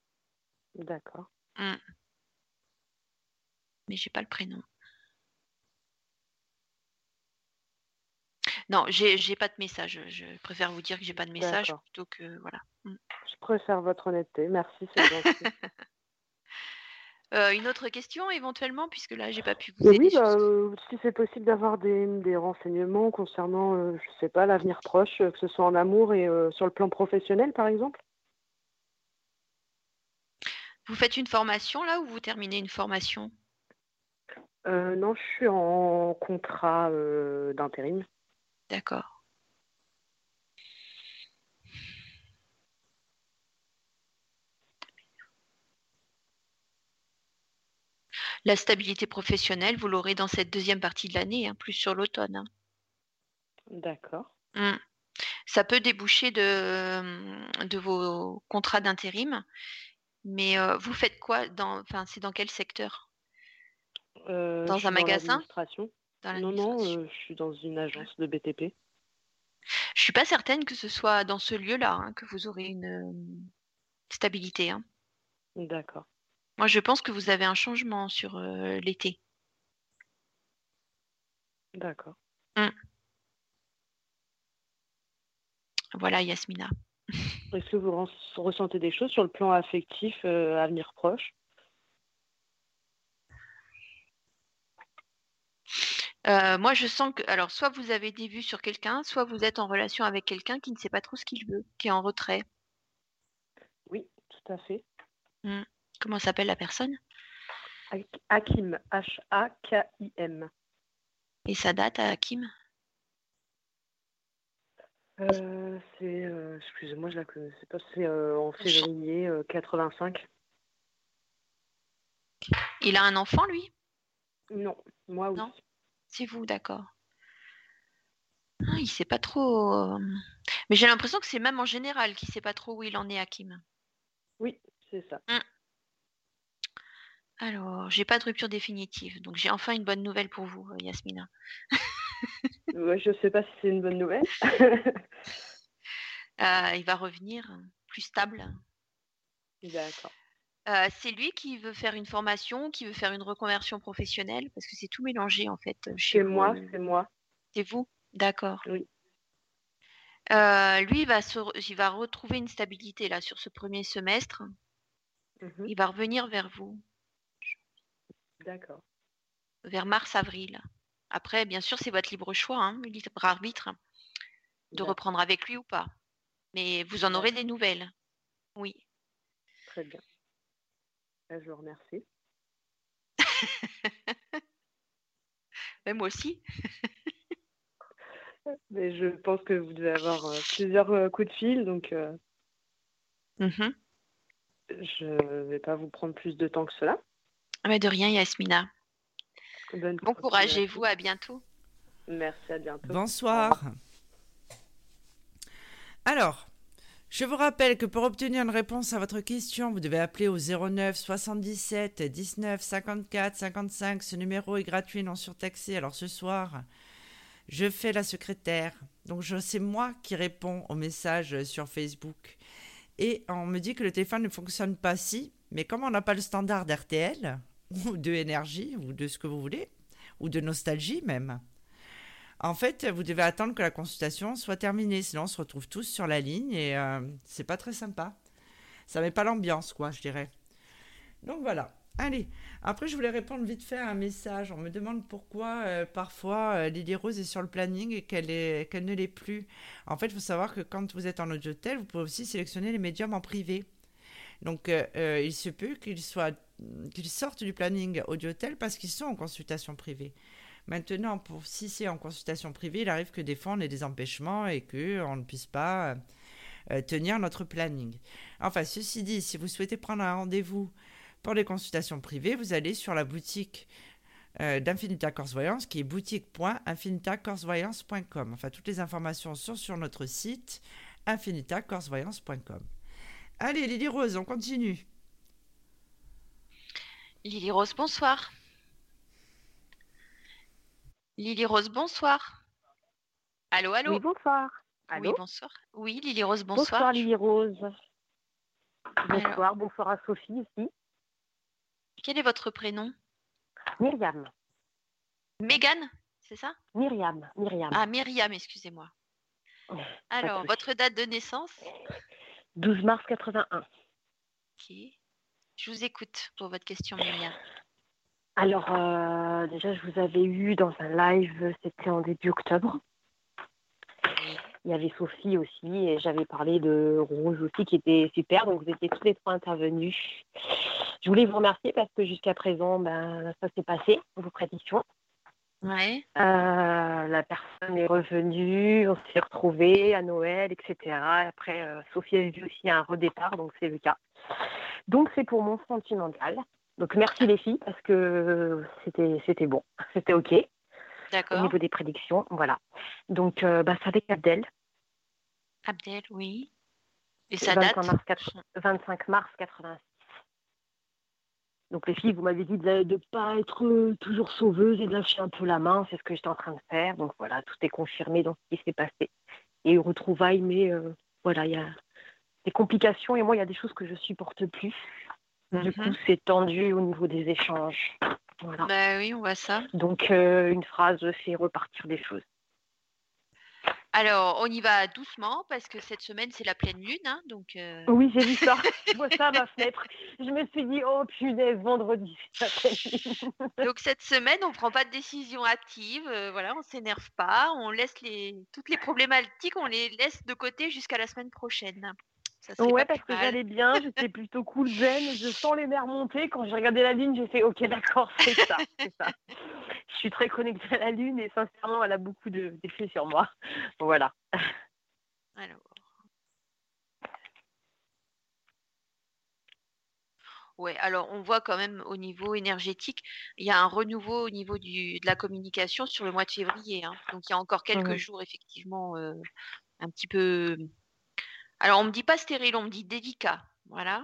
[SPEAKER 8] D'accord.
[SPEAKER 4] Mm. Mais j'ai pas le prénom. Non, j'ai pas de message. Je préfère vous dire que j'ai pas de message plutôt que voilà. Mm.
[SPEAKER 8] Je préfère votre honnêteté. Merci, c'est gentil.
[SPEAKER 4] Euh, une autre question éventuellement, puisque là j'ai pas pu vous aider
[SPEAKER 8] oui, bah, euh, si c'est possible d'avoir des, des renseignements concernant, euh, je sais pas, l'avenir proche, euh, que ce soit en amour et sur le plan professionnel, par exemple.
[SPEAKER 4] Vous faites une formation là ou vous terminez une formation?
[SPEAKER 8] Euh, non, je suis en contrat d'intérim.
[SPEAKER 4] D'accord. La stabilité professionnelle, vous l'aurez dans cette deuxième partie de l'année, hein, plus sur l'automne. hein.
[SPEAKER 8] D'accord.
[SPEAKER 4] Mm. Ça peut déboucher de, de vos contrats d'intérim, mais euh, vous faites quoi dans, enfin, c'est dans quel secteur?
[SPEAKER 8] Euh,
[SPEAKER 4] Dans un magasin? Dans
[SPEAKER 8] Non, non, euh, je suis dans une agence de BTP.
[SPEAKER 4] Je suis pas certaine que ce soit dans ce lieu-là hein, que vous aurez une stabilité.
[SPEAKER 8] D'accord.
[SPEAKER 4] Moi, je pense que vous avez un changement sur euh, l'été.
[SPEAKER 8] D'accord.
[SPEAKER 4] Voilà, Yasmina.
[SPEAKER 8] Est-ce que vous ressentez des choses sur le plan affectif euh, à venir proche?
[SPEAKER 4] Euh, moi, je sens que, alors, soit vous avez des vues sur quelqu'un, soit vous êtes en relation avec quelqu'un qui ne sait pas trop ce qu'il veut, qui est en retrait.
[SPEAKER 8] Oui, tout à fait.
[SPEAKER 4] Comment s'appelle la personne?
[SPEAKER 8] Hak- Hakim, H-A-K-I-M.
[SPEAKER 4] Et sa date à Hakim?
[SPEAKER 8] Euh, c'est, euh, excusez-moi, je la connaissais pas, c'est euh, en février euh, 85.
[SPEAKER 4] Il a un enfant, lui?
[SPEAKER 8] Non, moi oui.
[SPEAKER 4] Non? C'est vous, d'accord. Ah, il sait pas trop. Mais j'ai l'impression que c'est même en général qu'il sait pas trop où il en est, Hakim.
[SPEAKER 8] Oui, c'est ça.
[SPEAKER 4] Alors, j'ai pas de rupture définitive, donc j'ai enfin une bonne nouvelle pour vous, euh, Yasmina.
[SPEAKER 8] Ouais, je sais pas si c'est une bonne nouvelle.
[SPEAKER 4] Euh, il va revenir euh, plus stable.
[SPEAKER 8] D'accord.
[SPEAKER 4] Euh, c'est lui qui veut faire une formation, qui veut faire une reconversion professionnelle, parce que c'est tout mélangé en fait. Chez
[SPEAKER 8] C'est moi, c'est moi.
[SPEAKER 4] C'est vous? D'accord.
[SPEAKER 8] Oui.
[SPEAKER 4] Lui, il va, se re- il va retrouver une stabilité là sur ce premier semestre.
[SPEAKER 8] Mhm.
[SPEAKER 4] Il va revenir vers vous,
[SPEAKER 8] D'accord.
[SPEAKER 4] vers mars-avril. Après, bien sûr, c'est votre libre choix, hein, libre arbitre, de reprendre avec lui ou pas. Mais vous en aurez des nouvelles. Oui.
[SPEAKER 8] Très bien. Euh, Je vous remercie.
[SPEAKER 4] Mais moi aussi.
[SPEAKER 8] Mais je pense que vous devez avoir euh, plusieurs euh, coups de fil, donc euh,
[SPEAKER 4] Mhm.
[SPEAKER 8] je vais pas vous prendre plus de temps que cela.
[SPEAKER 4] Ah, mais de rien, Yasmina.
[SPEAKER 8] Bonne
[SPEAKER 4] Bon courage et vous, à bientôt.
[SPEAKER 8] Merci, à bientôt.
[SPEAKER 3] Bonsoir. Alors, je vous rappelle que pour obtenir une réponse à votre question, vous devez appeler au 09 77 19 54 55. Ce numéro est gratuit, non surtaxé. Alors ce soir, je fais la secrétaire. Donc je c'est moi qui réponds aux messages sur Facebook. Et on me dit que le téléphone ne fonctionne pas si, mais comme on n'a pas le standard d'RTL, ou de énergie, ou de ce que vous voulez, ou de nostalgie même, en fait, vous devez attendre que la consultation soit terminée, sinon on se retrouve tous sur la ligne et euh, c'est pas très sympa. Ça met pas l'ambiance, quoi, je dirais. Donc voilà. Allez, après je voulais répondre vite fait à un message. On me demande pourquoi euh, parfois euh, Lily Rose est sur le planning et qu'elle ne l'est plus. En fait, il faut savoir que quand vous êtes en audiotel, vous pouvez aussi sélectionner les médiums en privé. Donc euh, euh, il se peut qu'ils qu'ils sortent du planning audiotel parce qu'ils sont en consultation privée. Maintenant, pour, si c'est en consultation privée, il arrive que des fois on ait des empêchements et qu'on ne puisse pas euh, tenir notre planning. Enfin, ceci dit, si vous souhaitez prendre un rendez-vous pour les consultations privées, vous allez sur la boutique d'Infinita Voyance qui est boutique.infinitacorsevoyance.com. Enfin, toutes les informations sont sur notre site infinitacorsevoyance.com. Allez, Lily Rose, on continue.
[SPEAKER 4] Lily Rose, bonsoir. Lily Rose, bonsoir. Allô, allô?
[SPEAKER 9] Oui, bonsoir.
[SPEAKER 4] oui, bonsoir. Oui, Lily Rose, bonsoir.
[SPEAKER 9] Bonsoir, Lily Rose. Bonsoir, bonsoir à Sophie ici.
[SPEAKER 4] Quel est votre prénom?
[SPEAKER 9] Myriam.
[SPEAKER 4] Mégane, c'est ça?
[SPEAKER 9] Myriam, Myriam.
[SPEAKER 4] Ah, Myriam, excusez-moi. Alors, votre date de naissance?
[SPEAKER 9] 12 mars 81.
[SPEAKER 4] Ok. Je vous écoute pour votre question, Myriam.
[SPEAKER 9] Alors, euh, déjà, je vous avais eu dans un live, c'était en début octobre. Il y avait Sophie aussi, et j'avais parlé de Rose aussi, qui était super. Donc, vous étiez tous les trois intervenus. Je voulais vous remercier parce que jusqu'à présent, ben, ça s'est passé, vos prédictions.
[SPEAKER 4] Ouais.
[SPEAKER 9] Euh, la personne est revenue, on s'est retrouvés à Noël, etc. Après, euh, Sophie a vu aussi un redépart, donc c'est le cas. Donc, c'est pour mon sentimental. Donc merci les filles parce que c'était c'était bon, c'était ok.
[SPEAKER 4] D'accord.
[SPEAKER 9] Au niveau des prédictions, voilà. Donc euh, bah, c'est avec Abdel.
[SPEAKER 4] Abdel, oui. Et ça date?
[SPEAKER 9] 25 mars 86. Donc les filles, vous m'avez dit de ne pas être toujours sauveuse et de lâcher un peu la main, c'est ce que j'étais en train de faire. Donc voilà, tout est confirmé dans ce qui s'est passé. Et retrouvailles, mais euh, voilà, il y a des complications et moi, il y a des choses que je supporte plus. Du coup, mhm. c'est tendu au niveau des échanges. Voilà.
[SPEAKER 4] Bah oui, on voit ça.
[SPEAKER 9] Donc, euh, une phrase fait repartir des choses.
[SPEAKER 4] Alors, on y va doucement parce que cette semaine, c'est la pleine lune. Hein, donc, euh.
[SPEAKER 9] Oui, j'ai vu ça. Je vois ça à ma fenêtre. Je me suis dit, oh punaise, vendredi, c'est la pleine
[SPEAKER 4] lune. donc, cette semaine, on ne prend pas de décision active. Euh, voilà, on ne s'énerve pas. On laisse les... toutes les problématiques, on les laisse de côté jusqu'à la semaine prochaine.
[SPEAKER 9] Ouais, parce que j'allais bien, j'étais plutôt cool zen, je sens les mers monter. Quand j'ai regardé la lune, j'ai fait ok, d'accord, c'est ça, ça. Je suis très connectée à la lune et sincèrement, elle a beaucoup d'effets sur moi. Voilà.
[SPEAKER 4] Alors. Ouais, alors on voit quand même au niveau énergétique, il y a un renouveau au niveau du, de la communication sur le mois de février. Hein. Donc il y a encore quelques jours, effectivement, euh, un petit peu alors, on me dit pas stérile, on me dit délicat. Voilà.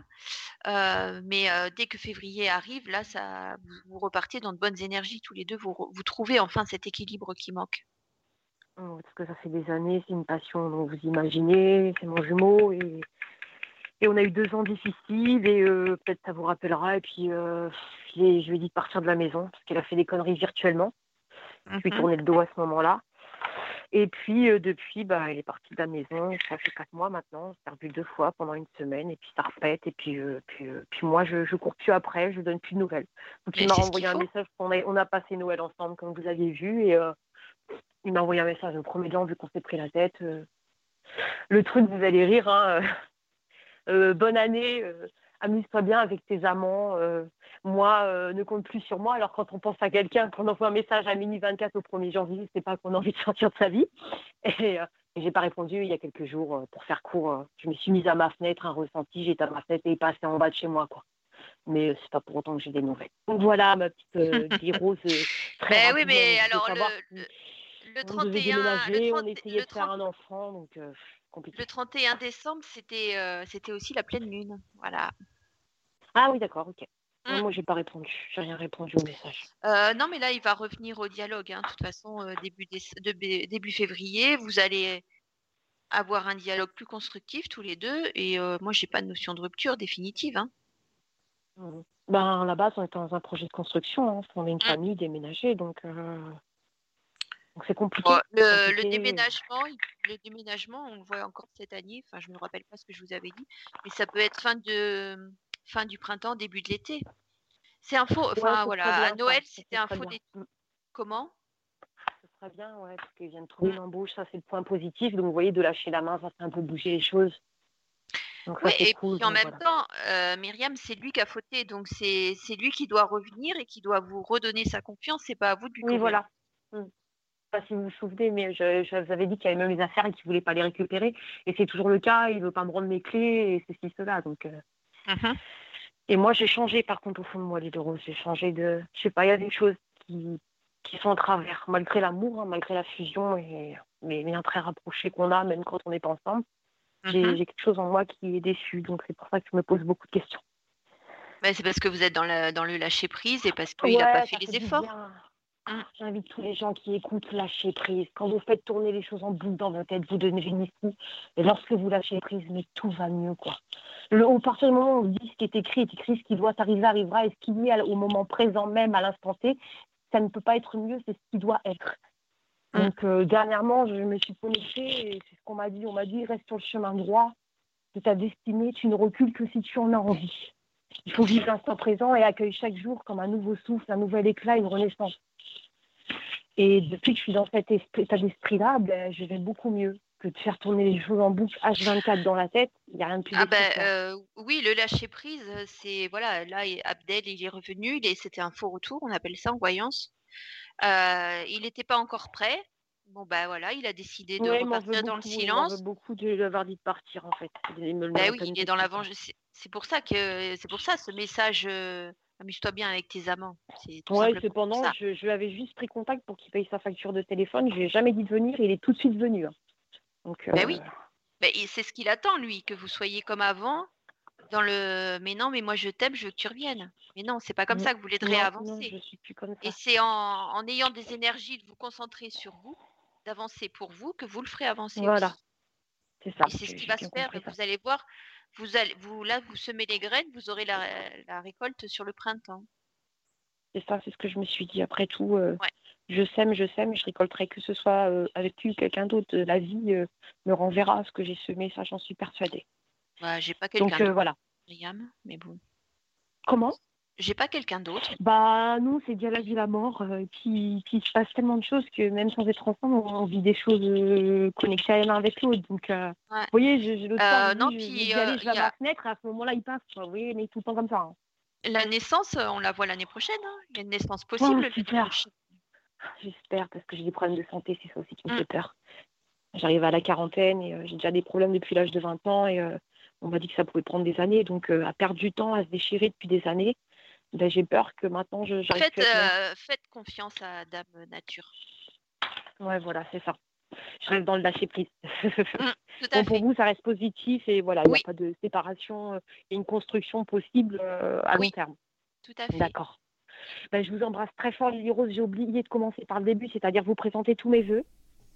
[SPEAKER 4] Euh, mais euh, dès que février arrive, là, ça, vous, repartez dans de bonnes énergies tous les deux. Vous, vous trouvez enfin cet équilibre qui manque.
[SPEAKER 9] Oh, parce que ça fait des années, c'est une passion, donc vous imaginez, c'est mon jumeau. Et, et, on a eu deux ans difficiles, et euh, peut-être ça vous rappellera. Et puis, je lui ai dit de partir de la maison, parce qu'elle a fait des conneries virtuellement. Je lui ai mmh tourné le dos à ce moment-là. Et puis, euh, depuis, bah, elle est partie de la maison. Ça fait quatre mois maintenant. On s'est revu deux fois pendant une semaine. Et puis, ça répète. Et puis, euh, puis, euh, puis, moi, je, je cours plus après. Je donne plus de nouvelles. Donc, il m'a envoyé un message. On a, on a passé Noël ensemble, comme vous aviez vu. Et il m'a envoyé un message le premier jour, vu qu'on s'est pris la tête. le truc, vous allez rire. Hein, bonne année amuse-toi bien avec tes amants, moi, euh, ne compte plus sur moi. Alors quand on pense à quelqu'un, qu'on envoie un message à minuit 24 au 1er janvier, c'est pas qu'on a envie de sortir de sa vie. Et, euh, et j'ai pas répondu il y a quelques jours, pour faire court, je me suis mise à ma fenêtre, un ressenti, j'étais à ma fenêtre et il passait en bas de chez moi, quoi. Mais c'est pas pour autant que j'ai des nouvelles. Donc voilà, ma petite vie rose.
[SPEAKER 4] très oui, mais alors le, le, 31,
[SPEAKER 9] on, on essayait de faire un enfant, donc
[SPEAKER 4] le 31 décembre, c'était euh, c'était aussi la pleine lune. Voilà.
[SPEAKER 9] Ah oui, d'accord, ok. Moi, mmh. Moi, j'ai pas répondu. J'ai rien répondu au message.
[SPEAKER 4] Euh, non, mais là, il va revenir au dialogue. Hein. De toute façon, euh, début, début février, vous allez avoir un dialogue plus constructif tous les deux. Et moi, j'ai pas de notion de rupture définitive. Hein.
[SPEAKER 9] Mmh. Ben, à la base, on est dans un projet de construction. Hein. On est une mmh. famille déménagée, donc donc c'est compliqué.
[SPEAKER 4] le, déménagement, le déménagement, on le voit encore cette année. Enfin, je me rappelle pas ce que je vous avais dit, mais ça peut être fin de fin du printemps, début de l'été. C'est un faux. Enfin voilà, à Noël, c'était un faux d'été. Mm. Comment?
[SPEAKER 9] Ce serait bien, ouais, parce qu'ils viennent trouver une embauche, ça c'est le point positif. Donc vous voyez, de lâcher la main, ça fait un peu bouger les choses.
[SPEAKER 4] Donc, et puis en même temps, euh, Myriam, c'est lui qui a fauté, donc c'est lui qui doit revenir et qui doit vous redonner sa confiance. C'est pas à vous de lui.
[SPEAKER 9] Oui, voilà. Mm pas si vous vous souvenez, mais je, vous avais dit qu'il y avait même les affaires et qu'il ne voulait pas les récupérer. Et c'est toujours le cas, il ne veut pas me rendre mes clés et ceci, cela. Donc, euh. Mm-hmm. Et moi, j'ai changé, par contre, au fond de moi, les deux roses. J'ai changé de. Je sais pas, il y a des choses qui, qui sont en travers, malgré l'amour, hein, malgré la fusion et les liens très rapprochés qu'on a, même quand on n'est pas ensemble. Mm-hmm. J'ai quelque chose en moi qui est déçu. Donc, c'est pour ça que je me pose beaucoup de questions.
[SPEAKER 4] Bah, c'est parce que vous êtes dans, dans le lâcher prise et parce qu'il n'a pas fait les efforts.
[SPEAKER 9] Ah, j'invite tous les gens qui écoutent, lâcher prise. Quand vous faites tourner les choses en boucle dans votre tête, vous devenez fou. Et lorsque vous lâchez prise, mais tout va mieux, quoi. Le, au partir du moment où on dit ce qui est écrit est écrit, ce qui doit arriver arrivera, et ce qui est au moment présent même, à l'instant T, ça ne peut pas être mieux, c'est ce qui doit être. Mm. Donc, euh, dernièrement, je me suis connectée, et c'est ce qu'on m'a dit. On m'a dit, reste sur le chemin droit de ta destinée, tu ne recules que si tu en as envie. Il faut vivre l'instant présent et accueillir chaque jour comme un nouveau souffle, un nouvel éclat, une renaissance. Et depuis que je suis dans cet état d'esprit-là, ben, je vais beaucoup mieux que de faire tourner les choses en boucle H24 dans la tête. Il n'y a rien de plus.
[SPEAKER 4] Ah ben euh, oui, le lâcher prise, c'est voilà, là Abdel il est revenu, c'était un faux retour, on appelle ça en voyance. Euh, il n'était pas encore prêt. Bon ben voilà, il a décidé de repartir dans le silence.
[SPEAKER 9] Il beaucoup de l'avoir dit de partir en fait.
[SPEAKER 4] Il ben oui, il est dans la C'est pour ça que c'est pour ça ce message. Euh, Amuse-toi bien avec tes amants.
[SPEAKER 9] Oui, cependant, je, je, lui avais juste pris contact pour qu'il paye sa facture de téléphone. Je lui ai jamais dit de venir. Il est tout de suite venu. Hein.
[SPEAKER 4] Donc, ben oui. Ben, c'est ce qu'il attend, lui, que vous soyez comme avant. Dans le mais non, mais moi je t'aime, je veux que tu reviennes. Mais non, c'est pas comme ça que vous l'aiderez à avancer.
[SPEAKER 9] je suis plus comme ça.
[SPEAKER 4] Et c'est en, en, ayant des énergies de vous concentrer sur vous, d'avancer pour vous, que vous le ferez avancer.
[SPEAKER 9] Voilà.
[SPEAKER 4] C'est ça. Et c'est ce qui va se faire. Vous allez voir, vous allez, vous, là, vous semez les graines, vous aurez la, récolte sur le printemps.
[SPEAKER 9] C'est ça, c'est ce que je me suis dit. Après tout, euh, je sème, je sème, je récolterai que ce soit euh, avec lui ou quelqu'un d'autre. La vie euh, me renverra ce que j'ai semé, ça j'en suis persuadée.
[SPEAKER 4] Ouais, j'ai pas quelqu'un
[SPEAKER 9] Donc voilà.
[SPEAKER 4] mais bon.
[SPEAKER 9] Comment?
[SPEAKER 4] J'ai pas quelqu'un d'autre.
[SPEAKER 9] Bah nous, c'est la vie, la mort. Euh, et puis, il se passe tellement de choses que même sans être ensemble, on, vit des choses euh, connectées à l'un avec l'autre. Donc, euh, vous voyez, j'ai le temps. non, je, puis, je, vais à la fenêtre, à ce moment-là, il passe. Vous voyez, mais tout le temps comme ça. Hein.
[SPEAKER 4] La naissance, on la voit l'année prochaine. Hein. Il y a une naissance possible.
[SPEAKER 9] J'espère, parce que j'ai des problèmes de santé, c'est ça aussi qui me mm. fait peur. J'arrive à la quarantaine et j'ai déjà des problèmes depuis l'âge de 20 ans et on m'a dit que ça pouvait prendre des années. Donc, à perdre du temps, à se déchirer depuis des années. Ben, j'ai peur que maintenant je
[SPEAKER 4] faites, euh, faites confiance à Dame Nature.
[SPEAKER 9] Ouais, voilà, c'est ça. Je reste dans le lâcher prise. Mmh, pour vous, ça reste positif et voilà, il n'y a pas de séparation et euh, une construction possible euh, à long terme.
[SPEAKER 4] Tout à fait.
[SPEAKER 9] D'accord. Ben, je vous embrasse très fort, Lily Rose. J'ai oublié de commencer par le début, c'est-à-dire vous présenter tous mes voeux.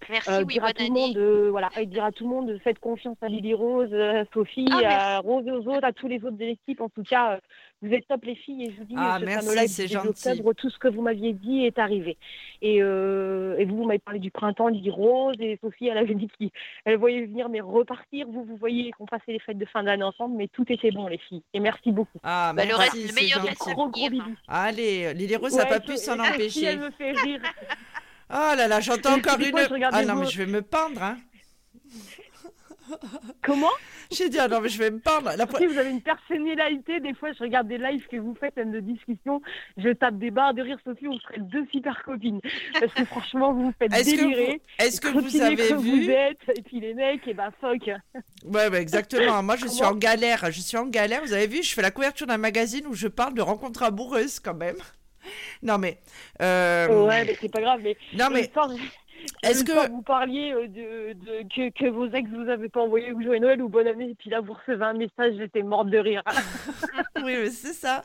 [SPEAKER 4] Merci, euh, oui,
[SPEAKER 9] dire à tout le monde, euh, voilà, dire à tout le monde, faites confiance à Lily Rose, à Sophie, ah, à Rose et aux autres, à tous les autres de l'équipe. En tout cas, euh, vous êtes top les filles et je vous dis,
[SPEAKER 3] ah, merci, c'est gentil.
[SPEAKER 9] tout ce que vous m'aviez dit est arrivé. Et, et vous, vous m'avez parlé du printemps, Lily Rose et Sophie, elle avait dit qu'elle voyait venir mais repartir. Vous, vous voyez qu'on passait les fêtes de fin d'année ensemble, mais tout était bon les filles. Et merci beaucoup.
[SPEAKER 3] Ah,
[SPEAKER 4] bah,
[SPEAKER 3] le
[SPEAKER 4] reste, le meilleur reste
[SPEAKER 9] gros, gros bisous.
[SPEAKER 3] Allez, Lily Rose n'a pas pu s'en empêcher.
[SPEAKER 9] Elle me fait rire.
[SPEAKER 3] Oh là là, j'entends encore une. ah non, mais je vais me pendre, hein.
[SPEAKER 9] Comment?
[SPEAKER 3] J'ai dit, ah non, mais je vais me pendre.
[SPEAKER 9] La... Si vous avez une personnalité, des fois, je regarde des lives que vous faites, même de discussion, je tape des barres de rire, Sophie, on serait deux super copines. Parce que franchement, vous vous faites délirer.
[SPEAKER 3] Est-ce que vous avez vu
[SPEAKER 9] vous êtes, Et puis les mecs, et bah fuck.
[SPEAKER 3] Ouais, bah, exactement. Moi, je suis en galère. Je suis en galère. Vous avez vu, je fais la couverture d'un magazine où je parle de rencontres amoureuses quand même. Non, mais.
[SPEAKER 9] Euh... Ouais, mais c'est pas grave. Mais
[SPEAKER 3] non, mais.
[SPEAKER 9] Est-ce que vous parliez euh, de, de, que, que, vos ex vous avaient pas envoyé ou joyeux Noël ou bonne année et puis là vous recevez un message j'étais morte de rire.
[SPEAKER 3] oui mais c'est ça.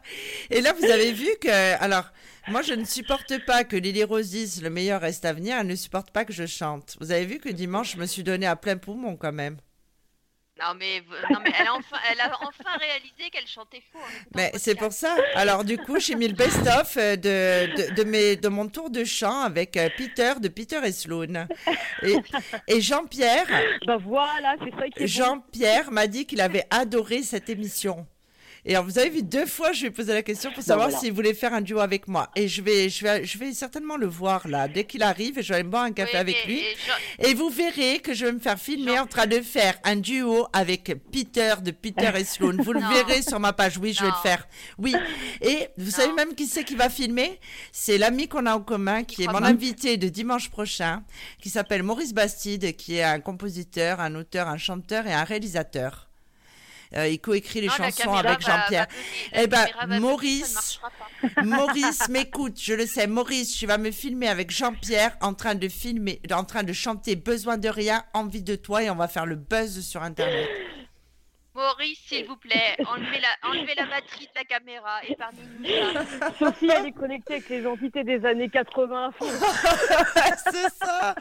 [SPEAKER 3] Et là vous avez vu que alors moi je ne supporte pas que Lily Rose dise le meilleur reste à venir elle ne supporte pas que je chante. Vous avez vu que dimanche je me suis donné à plein poumon quand même.
[SPEAKER 4] Non mais, non, mais elle, a enfin, elle, a enfin, réalisé qu'elle chantait faux.
[SPEAKER 3] Mais c'est pour ça. Alors du coup, j'ai mis le best-of euh, de, de, de, mes, de mon tour de chant avec euh, Peter de Peter et Sloan. Et, et Jean-Pierre.
[SPEAKER 9] Ben voilà, c'est ça qui
[SPEAKER 3] Jean-Pierre m'a dit qu'il avait adoré cette émission. Et alors, vous avez vu, deux fois, je lui ai posé la question pour savoir s'il voulait faire un duo avec moi. Et je vais, je vais, je vais certainement le voir là. Dès qu'il arrive, je vais aller boire un café avec lui. Et, vous verrez que je vais me faire filmer en train de faire un duo avec Peter de Peter et Sloan. Vous le verrez sur ma page. Oui, je vais le faire. Oui. Et vous savez même qui c'est qui va filmer? C'est l'ami qu'on a en commun, qui est mon invité de dimanche prochain, qui s'appelle Maurice Bastide, qui est un compositeur, un auteur, un chanteur et un réalisateur. Euh, il coécrit les chansons avec Jean-Pierre. Eh ben, Maurice, Maurice m'écoute, je le sais. Maurice, tu vas me filmer avec Jean-Pierre en train de filmer, en train de chanter Besoin de rien, envie de toi et on va faire le buzz sur Internet.
[SPEAKER 4] Maurice, s'il vous plaît, enlevez la, enlevez la batterie de la caméra, épargnez-nous ça.
[SPEAKER 9] Sophie, elle est connectée avec les entités des années 80.
[SPEAKER 3] c'est ça.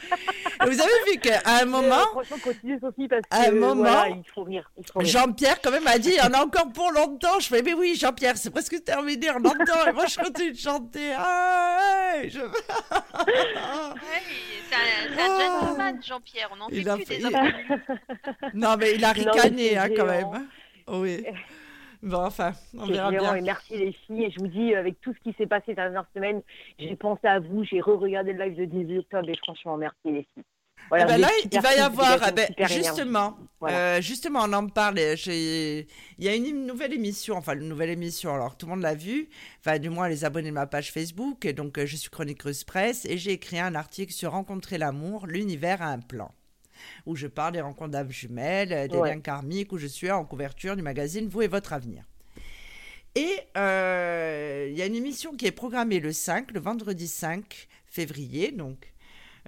[SPEAKER 3] Et vous avez vu qu'à un moment,
[SPEAKER 9] Franchement, continue Sophie parce que
[SPEAKER 3] À un moment,
[SPEAKER 9] voilà, il faut venir.
[SPEAKER 3] Jean-Pierre quand même a dit il y en a encore pour longtemps. Je fais mais oui Jean-Pierre, c'est presque terminé, on entend. Et moi je continue de chanter. Ah, ouais, je...
[SPEAKER 4] Ouais, c'est un, c'est un
[SPEAKER 3] Oh.
[SPEAKER 4] gentleman, Jean-Pierre, on n'en fait
[SPEAKER 3] Il
[SPEAKER 4] plus des
[SPEAKER 3] il-. Non mais il a ricané hein, quand
[SPEAKER 9] géant.
[SPEAKER 3] Même. Oui. Bon enfin, on verra bien.
[SPEAKER 9] et merci les filles. Et je vous dis, avec tout ce qui s'est passé la dernière semaine, j'ai pensé à vous, j'ai re-regardé le live de 18 octobre et franchement, merci les filles. Voilà,
[SPEAKER 3] Eh ben là, il va y avoir, eh ben, justement,
[SPEAKER 9] Voilà.
[SPEAKER 3] euh, justement, on en parle. euh, Il y a une nouvelle émission, enfin une nouvelle émission. Alors tout le monde l'a vu, enfin du moins les abonnés de ma page Facebook. Et donc euh, je suis chroniqueuse presse et j'ai écrit un article sur rencontrer l'amour, l'univers a un plan, où je parle des rencontres d'âmes jumelles, euh, des
[SPEAKER 9] Ouais.
[SPEAKER 3] liens karmiques, où je suis en couverture du magazine Vous et votre avenir. Et euh, il y a une émission qui est programmée le 5, le vendredi 5 février, donc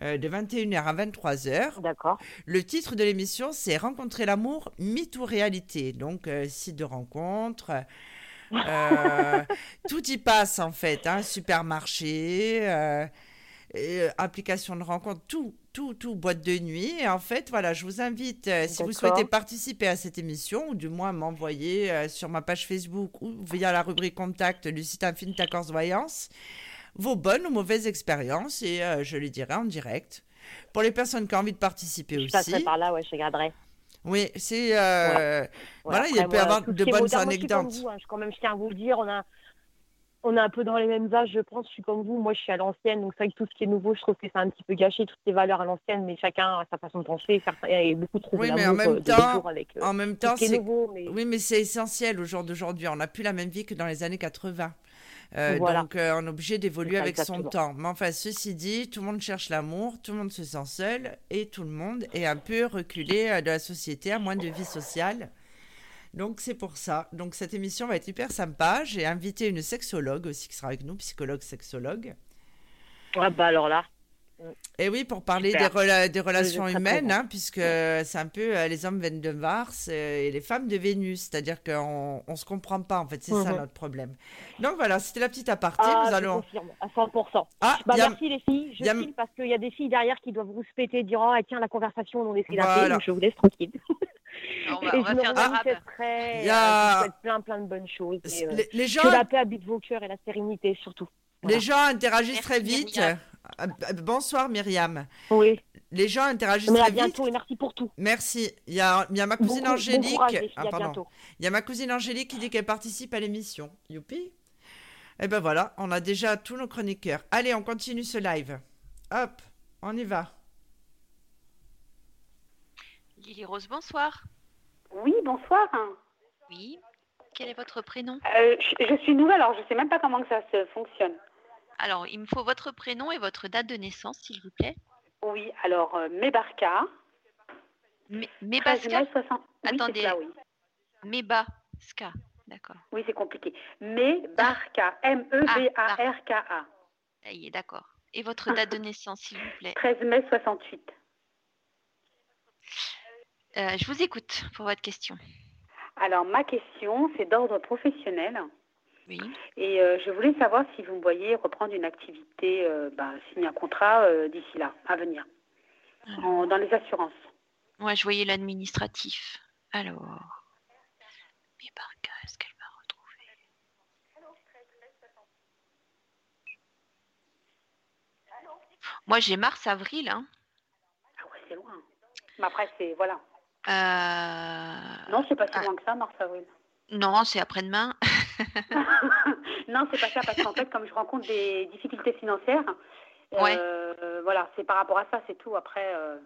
[SPEAKER 3] euh, de 21h à 23h.
[SPEAKER 9] D'accord.
[SPEAKER 3] Le titre de l'émission, c'est Rencontrer l'amour, mythe ou réalité. Donc, euh, site de rencontre. euh, tout y passe en fait, hein, supermarché, application de rencontre, tout, tout, tout, boîte de nuit. Et en fait, voilà, je vous invite, euh, si vous souhaitez participer à cette émission, ou du moins m'envoyer euh, sur ma page Facebook ou via la rubrique contact du site Infinita Corse Voyance, vos bonnes ou mauvaises expériences, et euh, je les dirai en direct. Pour les personnes qui ont envie de participer
[SPEAKER 9] Je passerai
[SPEAKER 3] aussi.
[SPEAKER 9] par là, ouais, je regarderai.
[SPEAKER 3] Oui, c'est. Voilà,
[SPEAKER 9] Ouais,
[SPEAKER 3] il peut y avoir de bonnes anecdotes.
[SPEAKER 9] hein, je, quand même, je tiens à vous le dire, on a, on est un peu dans les mêmes âges, je pense. Je suis comme vous, moi je suis à l'ancienne, donc c'est vrai que tout ce qui est nouveau, je trouve que c'est un petit peu gâché, toutes ces valeurs à l'ancienne, mais chacun a sa façon de penser. Certains, beaucoup trouvent
[SPEAKER 3] Oui, mais en même
[SPEAKER 9] euh,
[SPEAKER 3] temps-
[SPEAKER 9] avec euh,
[SPEAKER 3] En même temps, c'est.
[SPEAKER 9] nouveau. Mais...
[SPEAKER 3] Oui, mais c'est essentiel au jour d'aujourd'hui. On n'a plus la même vie que dans les années 80. Euh,
[SPEAKER 9] Voilà.
[SPEAKER 3] Donc, euh, on est obligé d'évoluer avec son temps. Mais enfin, ceci dit, tout le monde cherche l'amour, tout le monde se sent seul et tout le monde est un peu reculé de la société, à moins de vie sociale. Donc, c'est pour ça. Donc, cette émission va être hyper sympa. J'ai invité une sexologue aussi qui sera avec nous, psychologue, sexologue.
[SPEAKER 9] Ah bah alors là,
[SPEAKER 3] Et oui, pour parler des,
[SPEAKER 9] Super.
[SPEAKER 3] rela- des relations humaines, hein, puisque c'est un peu euh, les hommes viennent de Mars euh, et les femmes de Vénus, c'est-à-dire qu'on ne se comprend pas, en fait, c'est ça notre problème. Donc voilà, c'était la petite aparté.
[SPEAKER 9] ah,
[SPEAKER 3] Nous allons.
[SPEAKER 9] confirme, à 100%.
[SPEAKER 3] Ah,
[SPEAKER 9] Bah,
[SPEAKER 3] a-
[SPEAKER 9] merci les filles, je
[SPEAKER 3] a-
[SPEAKER 9] file parce qu'il y a des filles derrière qui doivent vous péter, dire oh tiens la conversation on d'appeler,
[SPEAKER 3] Voilà.
[SPEAKER 9] donc je vous laisse tranquille.
[SPEAKER 4] On va,
[SPEAKER 9] et
[SPEAKER 4] on va
[SPEAKER 9] je me
[SPEAKER 4] faire
[SPEAKER 3] Il a-
[SPEAKER 9] euh, souhaite plein plein de bonnes choses. et, euh,
[SPEAKER 3] les, les gens,
[SPEAKER 9] que la paix habite vos cœurs et la sérénité surtout.
[SPEAKER 3] les gens interagissent
[SPEAKER 4] Merci,
[SPEAKER 3] très vite.
[SPEAKER 4] Myriam.
[SPEAKER 3] Ah, ah, bonsoir Myriam.
[SPEAKER 9] Oui,
[SPEAKER 3] Les gens interagissent
[SPEAKER 9] mais à
[SPEAKER 3] très vite.
[SPEAKER 9] bientôt et merci pour tout.
[SPEAKER 3] Merci. Il y a, il y a ma cousine
[SPEAKER 9] Bon, bon
[SPEAKER 3] Angélique.
[SPEAKER 9] courage
[SPEAKER 3] Ah, pardon. Il y a ma cousine Angélique qui dit qu'elle participe à l'émission. Youpi. Et ben voilà, on a déjà tous nos chroniqueurs. Allez, on continue ce live. Hop, on y va.
[SPEAKER 4] Lily Rose, bonsoir.
[SPEAKER 10] Oui, bonsoir.
[SPEAKER 4] Oui. Quel est votre prénom
[SPEAKER 10] Euh, je, je suis nouvelle, alors je ne sais même pas comment que ça se fonctionne.
[SPEAKER 4] Alors, il me faut votre prénom et votre date de naissance, s'il vous plaît.
[SPEAKER 10] Oui, alors euh, Mebarka.
[SPEAKER 4] Me-
[SPEAKER 10] 13
[SPEAKER 4] Mebaska
[SPEAKER 10] mai 60. Oui,
[SPEAKER 4] Attendez.
[SPEAKER 10] ça, oui.
[SPEAKER 4] Mebaska. D'accord.
[SPEAKER 10] Oui, c'est compliqué. Mebarka. M-E-B-A-R-K-A.
[SPEAKER 4] Ça y est, d'accord. Et votre date de naissance, s'il vous plaît.
[SPEAKER 10] 13 mai 68.
[SPEAKER 4] Euh, je vous écoute pour votre question.
[SPEAKER 10] Alors, ma question, c'est d'ordre professionnel.
[SPEAKER 4] Oui.
[SPEAKER 10] Et euh, je voulais savoir si vous me voyez reprendre une activité, euh, bah, signer un contrat d'ici là, à venir, en- dans les assurances.
[SPEAKER 4] Moi, je voyais l'administratif. Alors. Mebarka, est-ce qu'elle va retrouver? Moi, j'ai mars-avril. Hein.
[SPEAKER 10] Ah ouais, c'est loin. Mais après, c'est, voilà.
[SPEAKER 4] Euh,
[SPEAKER 10] Non, c'est pas si
[SPEAKER 4] Ah.
[SPEAKER 10] loin que ça, mars-avril.
[SPEAKER 4] Non, c'est après-demain.
[SPEAKER 10] non, c'est pas ça, parce qu'en fait, comme je rencontre des difficultés financières,
[SPEAKER 4] Ouais.
[SPEAKER 10] euh, voilà, c'est par rapport à ça, c'est tout. Après, euh,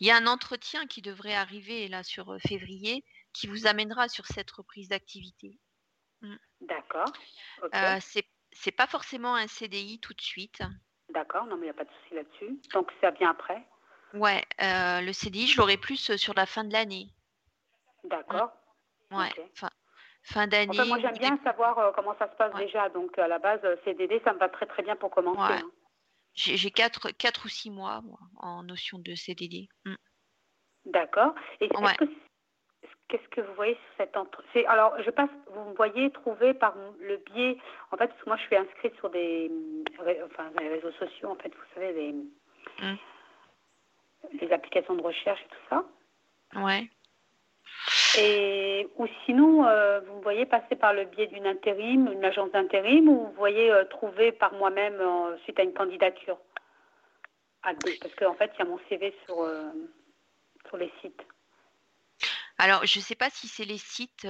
[SPEAKER 4] Il y a un entretien qui devrait arriver là sur février qui vous amènera sur cette reprise d'activité.
[SPEAKER 10] d'accord. Ok.
[SPEAKER 4] Euh, c'est c'est pas forcément un CDI tout de suite.
[SPEAKER 10] D'accord, non, mais il n'y a pas de souci là-dessus. Donc, ça vient après.
[SPEAKER 4] Ouais, euh, le CDI, je l'aurai plus euh, sur la fin de l'année.
[SPEAKER 10] D'accord.
[SPEAKER 4] Ouais,
[SPEAKER 10] Ok.
[SPEAKER 4] fin, fin d'année.
[SPEAKER 10] Enfin, moi, j'aime bien savoir euh, comment ça se passe
[SPEAKER 4] Ouais.
[SPEAKER 10] déjà. Donc, à la base, CDD, ça me va très, très bien pour commencer.
[SPEAKER 4] Ouais.
[SPEAKER 10] hein.
[SPEAKER 4] J'ai j'ai quatre, quatre ou six mois moi, en notion de CDD. Mm.
[SPEAKER 10] D'accord. Et
[SPEAKER 4] Ouais.
[SPEAKER 10] que qu'est-ce que vous voyez sur cette entreprise Alors, je passe, vous me voyez trouver par le biais, en fait, parce que moi, je suis inscrite sur des, enfin, les réseaux sociaux, en fait, vous savez, les,
[SPEAKER 4] Mm.
[SPEAKER 10] Les applications de recherche et tout ça.
[SPEAKER 4] Ouais.
[SPEAKER 10] Et ou sinon, euh, vous me voyez passer par le biais d'une intérim, une agence d'intérim, ou vous voyez euh, trouver par moi-même euh, suite à une candidature? Ah, parce qu'en fait, il y a mon CV sur, euh, sur les sites.
[SPEAKER 4] Alors, je ne sais pas si c'est les sites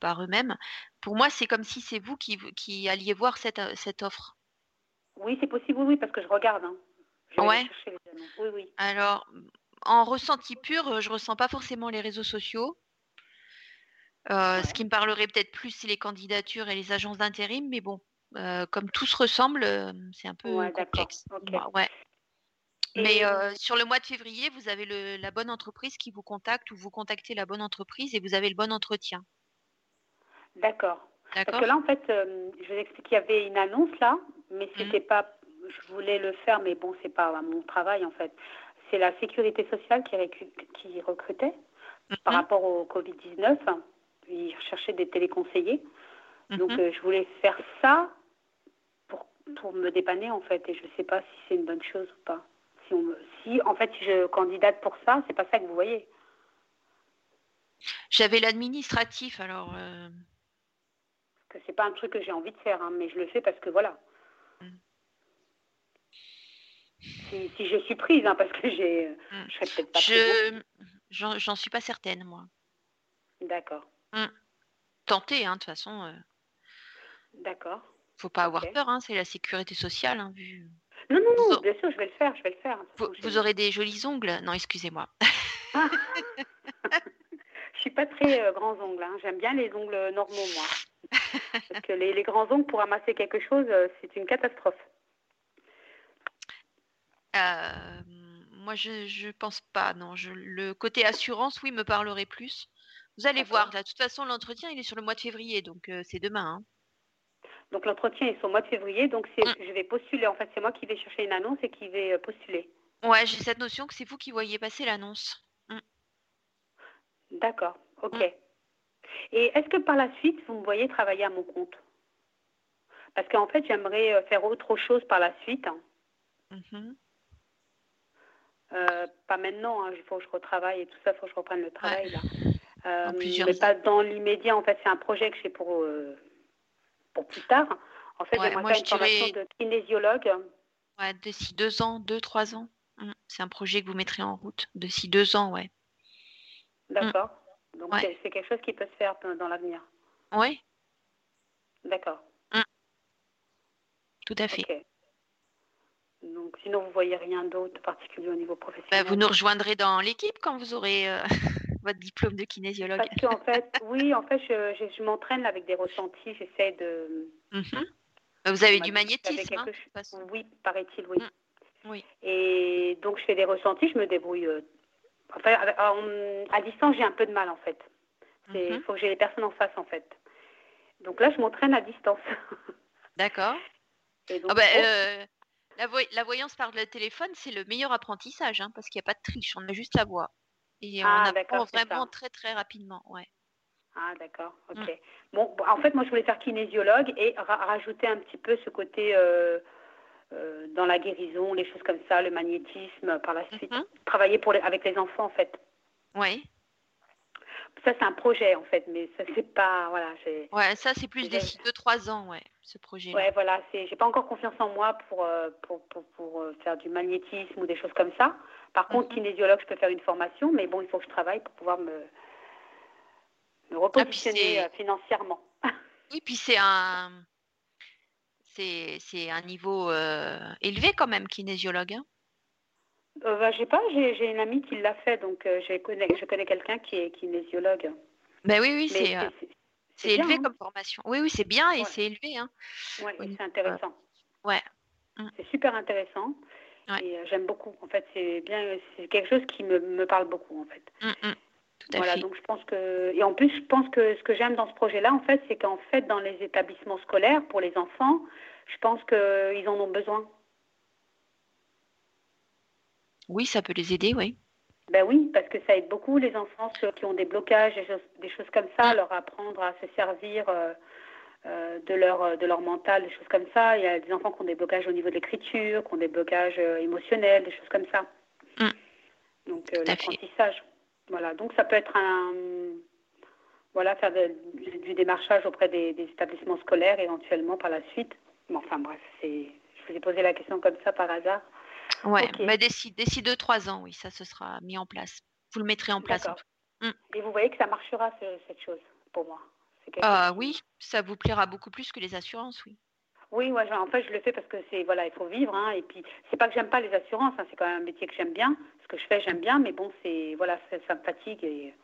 [SPEAKER 4] par eux-mêmes. Pour moi, c'est comme si c'est vous qui, qui alliez voir cette, cette offre.
[SPEAKER 10] Oui, c'est possible, oui, oui, parce que je regarde. Hein. Je
[SPEAKER 4] Ouais.
[SPEAKER 10] Oui, oui.
[SPEAKER 4] Alors, en ressenti pur, euh, je ressens pas forcément les réseaux sociaux. Euh, Ce qui me parlerait peut-être plus, c'est les candidatures et les agences d'intérim, mais bon, euh, comme tout se ressemble, c'est un peu
[SPEAKER 10] Ouais,
[SPEAKER 4] complexe. Ouais. Mais euh, sur le mois de février, vous avez le- la bonne entreprise qui vous contacte ou vous contactez la bonne entreprise et vous avez le bon entretien.
[SPEAKER 10] D'accord. Parce que là, en fait, je vous explique qu'il y avait une annonce là, mais
[SPEAKER 4] Mhm.
[SPEAKER 10] c'était pas. Je voulais le faire, mais bon, c'est pas mon travail en fait. C'est la sécurité sociale qui, qui recrutait par
[SPEAKER 4] Mhm.
[SPEAKER 10] rapport au Covid-19. Ils recherchaient des téléconseillers. Donc,
[SPEAKER 4] Mhm.
[SPEAKER 10] euh, je voulais faire ça pour, pour me dépanner en fait. Et je ne sais pas si c'est une bonne chose ou pas. Si, on me- si, en fait, si je candidate pour ça, c'est pas ça que vous voyez.
[SPEAKER 4] J'avais l'administratif, alors euh,
[SPEAKER 10] Parce que c'est pas un truc que j'ai envie de faire, hein, mais je le fais parce que voilà.
[SPEAKER 4] Mm.
[SPEAKER 10] Si, si je suis prise, hein, parce que j'ai,
[SPEAKER 4] Mm.
[SPEAKER 10] je serais peut-être pas
[SPEAKER 4] je j'en j'en suis pas certaine, moi.
[SPEAKER 10] D'accord,
[SPEAKER 4] Tentez, hein, de toute façon, euh,
[SPEAKER 10] d'accord.
[SPEAKER 4] faut pas avoir peur, hein, c'est la sécurité sociale. hein, vu...
[SPEAKER 10] Non, non, non, bien sûr, je vais le faire, je vais le faire.
[SPEAKER 4] Vous, aurez des jolis ongles. Non, excusez-moi.
[SPEAKER 10] Ah. je suis pas très euh, grands ongles, hein. j'aime bien les ongles normaux, moi. Parce que les, les grands ongles pour ramasser quelque chose, euh, c'est une catastrophe.
[SPEAKER 4] Euh, moi, je je pense pas. Non, je, le côté assurance, oui, me parlerait plus. Vous allez voir. Là, de toute façon, l'entretien, il est sur le mois de février, donc euh, c'est demain. hein.
[SPEAKER 10] Donc l'entretien est sur le mois de février, donc c'est,
[SPEAKER 4] Mm.
[SPEAKER 10] je vais postuler. En fait, c'est moi qui vais chercher une annonce et qui vais postuler.
[SPEAKER 4] Ouais, j'ai cette notion que c'est vous qui voyez passer l'annonce.
[SPEAKER 10] D'accord, ok.
[SPEAKER 4] Mm.
[SPEAKER 10] Et est-ce que par la suite, vous me voyez travailler à mon compte? Parce qu'en fait, j'aimerais faire autre chose par la suite. hein. Euh, pas maintenant, hein, il faut que je retravaille et tout ça, il faut que je reprenne le travail. Là. Euh,
[SPEAKER 4] plusieurs
[SPEAKER 10] mais pas dans l'immédiat, en fait, c'est un projet que j'ai pour, euh, pour plus tard. En fait,
[SPEAKER 4] Ouais,
[SPEAKER 10] j'aimerais
[SPEAKER 4] moi,
[SPEAKER 10] faire une
[SPEAKER 4] dirais-
[SPEAKER 10] formation de kinésiologue.
[SPEAKER 4] Ouais, d'ici deux ans, deux, trois ans. Mm. C'est un projet que vous mettrez en route. D'ici deux ans, ouais.
[SPEAKER 10] D'accord. Donc,
[SPEAKER 4] Ouais.
[SPEAKER 10] c'est- quelque chose qui peut se faire dans, l'avenir.
[SPEAKER 4] Ouais,
[SPEAKER 10] D'accord.
[SPEAKER 4] tout à fait.
[SPEAKER 10] Donc, sinon, vous voyez rien d'autre particulier au niveau
[SPEAKER 4] Bah,
[SPEAKER 10] professionnel
[SPEAKER 4] vous nous rejoindrez dans l'équipe quand vous aurez euh, votre diplôme de kinésiologue.
[SPEAKER 10] Parce qu'en fait, oui, en fait, je, je, je m'entraîne avec des ressentis. J'essaie de.
[SPEAKER 4] Mhm. Bah, Vous avez du magnétisme, hein.
[SPEAKER 10] Oui, paraît-il, oui.
[SPEAKER 4] Mm. Oui.
[SPEAKER 10] Et donc, je fais des ressentis, je me débrouille. euh, Enfin, à distance, j'ai un peu de mal, en fait. Il
[SPEAKER 4] Mhm.
[SPEAKER 10] faut que j'ai les personnes en face, en fait. Donc là, je m'entraîne à distance.
[SPEAKER 4] D'accord. Ah bah,
[SPEAKER 10] oh,
[SPEAKER 4] euh, la, voy- la voyance par le téléphone, c'est le meilleur apprentissage, hein, parce qu'il n'y a pas de triche, on a juste la voix. Et
[SPEAKER 10] Ah,
[SPEAKER 4] on apprend
[SPEAKER 10] d'accord, c'est
[SPEAKER 4] vraiment
[SPEAKER 10] ça.
[SPEAKER 4] très très rapidement. Ouais.
[SPEAKER 10] Ah, d'accord, ok.
[SPEAKER 4] Mm.
[SPEAKER 10] Bon, bon, en fait, moi, je voulais faire kinésiologue et ra- rajouter un petit peu ce côté euh, euh, dans la guérison, les choses comme ça, le magnétisme par la suite.
[SPEAKER 4] Mhm.
[SPEAKER 10] Travailler pour les- avec les enfants, en fait.
[SPEAKER 4] Ouais.
[SPEAKER 10] Ça, c'est un projet, en fait, mais ça, c'est pas. Voilà.
[SPEAKER 4] Ouais, ça c'est plus d'ici 2-3 ans, ouais, ce projet-là.
[SPEAKER 10] Ouais, voilà, c'est, j'ai pas encore confiance en moi pour, euh, pour, pour, pour, euh, faire du magnétisme ou des choses comme ça. Par contre,
[SPEAKER 4] Mhm.
[SPEAKER 10] kinésiologue, je peux faire une formation, mais bon, il faut que je travaille pour pouvoir me, me repositionner
[SPEAKER 4] c'est-
[SPEAKER 10] euh, financièrement.
[SPEAKER 4] Oui, puis c'est un c'est c'est un niveau euh, élevé quand même, kinésiologue. hein.
[SPEAKER 10] Euh, bah, j'ai pas, j'ai, j'ai une amie qui l'a fait, donc euh, je connais, je connais quelqu'un qui est kinésiologue.
[SPEAKER 4] Ben oui, oui, c'est euh,
[SPEAKER 10] c'est,
[SPEAKER 4] élevé
[SPEAKER 10] hein.
[SPEAKER 4] comme formation. Oui, oui, c'est bien et
[SPEAKER 10] Ouais.
[SPEAKER 4] c'est élevé. Hein.
[SPEAKER 10] ouais,
[SPEAKER 4] Oui.
[SPEAKER 10] c'est intéressant.
[SPEAKER 4] Ouais. Mm.
[SPEAKER 10] C'est super intéressant.
[SPEAKER 4] Ouais.
[SPEAKER 10] Et euh, j'aime beaucoup. En fait, c'est bien, c'est quelque chose qui me, me parle beaucoup, en fait.
[SPEAKER 4] Mm, mm. Tout à
[SPEAKER 10] Voilà,
[SPEAKER 4] fait.
[SPEAKER 10] donc je pense que et en plus je pense que ce que j'aime dans ce projet-là en fait, c'est qu'en fait dans les établissements scolaires pour les enfants, je pense qu'ils en ont besoin.
[SPEAKER 4] Oui, ça peut les aider, oui.
[SPEAKER 10] Ben oui, parce que ça aide beaucoup les enfants ceux qui ont des blocages, des choses, des choses comme ça, leur apprendre à se servir euh, euh, de, leur, de leur mental, des choses comme ça. Il y a des enfants qui ont des blocages au niveau de l'écriture, qui ont des blocages euh, émotionnels, des choses comme ça.
[SPEAKER 4] Mm.
[SPEAKER 10] Donc l'apprentissage. Voilà, donc ça peut être un... Voilà, faire de- du, du démarchage auprès des, des établissements scolaires éventuellement par la suite. Mais enfin bref, c'est... Je vous ai posé la question comme ça par hasard.
[SPEAKER 4] Ouais, mais d'ici d'ici deux trois ans, oui, ça se sera mis en place. Vous le mettrez en place. en Mm.
[SPEAKER 10] Et vous voyez que ça marchera, ce- cette chose, pour moi?
[SPEAKER 4] Ah oui, ça vous plaira beaucoup plus que les assurances, oui.
[SPEAKER 10] Oui, ouais, je- en fait, je le fais parce que c'est voilà, il faut vivre, hein, et puis c'est pas que j'aime pas les assurances, hein, c'est quand même un métier que j'aime bien, ce que je fais, j'aime bien, mais bon, c'est voilà, ça, ça me fatigue et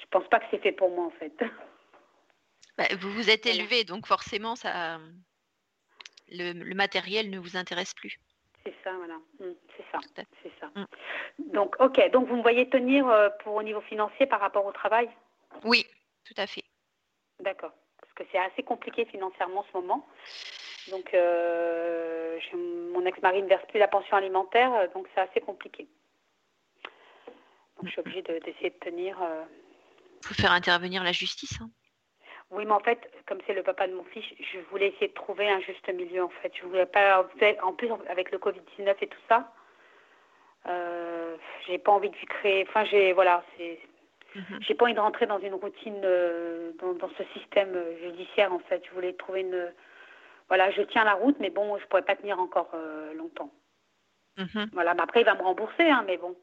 [SPEAKER 10] je pense pas que c'est fait pour moi en fait.
[SPEAKER 4] Bah, vous vous êtes élevé, donc forcément, ça, le, le matériel ne vous intéresse plus.
[SPEAKER 10] C'est ça, voilà, Mm, c'est ça, c'est ça.
[SPEAKER 4] Mm.
[SPEAKER 10] Donc, ok, donc vous me voyez tenir euh, pour au niveau financier par rapport au travail,
[SPEAKER 4] Oui, tout à fait.
[SPEAKER 10] d'accord, parce que c'est assez compliqué financièrement en ce moment. Donc, euh, mon ex-mari ne verse plus la pension alimentaire, euh, donc c'est assez compliqué. Donc, je suis obligée de- d'essayer de tenir. euh,
[SPEAKER 4] faut faire intervenir la justice. hein.
[SPEAKER 10] Oui, mais en fait, comme c'est le papa de mon fils, je voulais essayer de trouver un juste milieu, en fait. Je voulais pas, en plus, avec le Covid-19 et tout ça, euh, j'ai pas envie de lui créer, enfin, j'ai, voilà, c'est,
[SPEAKER 4] Mhm.
[SPEAKER 10] j'ai pas envie de rentrer dans une routine, euh, dans, dans ce système euh, judiciaire, en fait. Je voulais trouver une, voilà, je tiens la route, mais bon, je pourrais pas tenir encore euh, longtemps.
[SPEAKER 4] Mhm.
[SPEAKER 10] Voilà, mais après, il va me rembourser, hein, mais bon.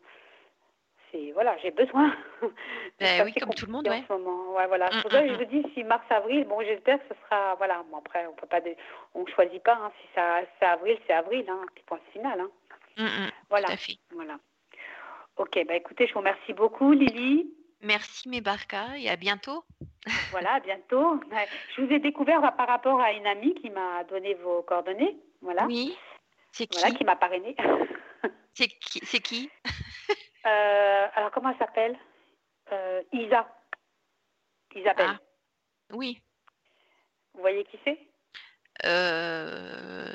[SPEAKER 10] C'est, voilà, j'ai besoin.
[SPEAKER 4] Ben oui, comme tout le monde,
[SPEAKER 10] compliqué
[SPEAKER 4] ouais.
[SPEAKER 10] En ce moment. Ouais, voilà.
[SPEAKER 4] Mm,
[SPEAKER 10] ça
[SPEAKER 4] mm,
[SPEAKER 10] je vous dis, si mars-avril, bon, j'espère que ce sera, voilà. Bon, après, on peut pas, dé- on choisit pas. hein. Si ça, c'est avril, c'est avril, hein. Puis point final, hein.
[SPEAKER 4] Mm, mm,
[SPEAKER 10] Voilà.
[SPEAKER 4] Tout à fait.
[SPEAKER 10] Voilà. Ok, bah écoutez, je vous remercie beaucoup, Lily.
[SPEAKER 4] Merci, mes barcas, et à bientôt.
[SPEAKER 10] Voilà, à bientôt. Je vous ai découvert bah, par rapport à une amie qui m'a donné vos coordonnées. Voilà.
[SPEAKER 4] Oui. C'est qui?
[SPEAKER 10] Voilà, qui m'a parrainée.
[SPEAKER 4] C'est qui? C'est qui?
[SPEAKER 10] Euh, alors, comment elle s'appelle? Euh, Isa. Isabelle.
[SPEAKER 4] Ah. Oui.
[SPEAKER 10] Vous voyez qui c'est?
[SPEAKER 4] Euh,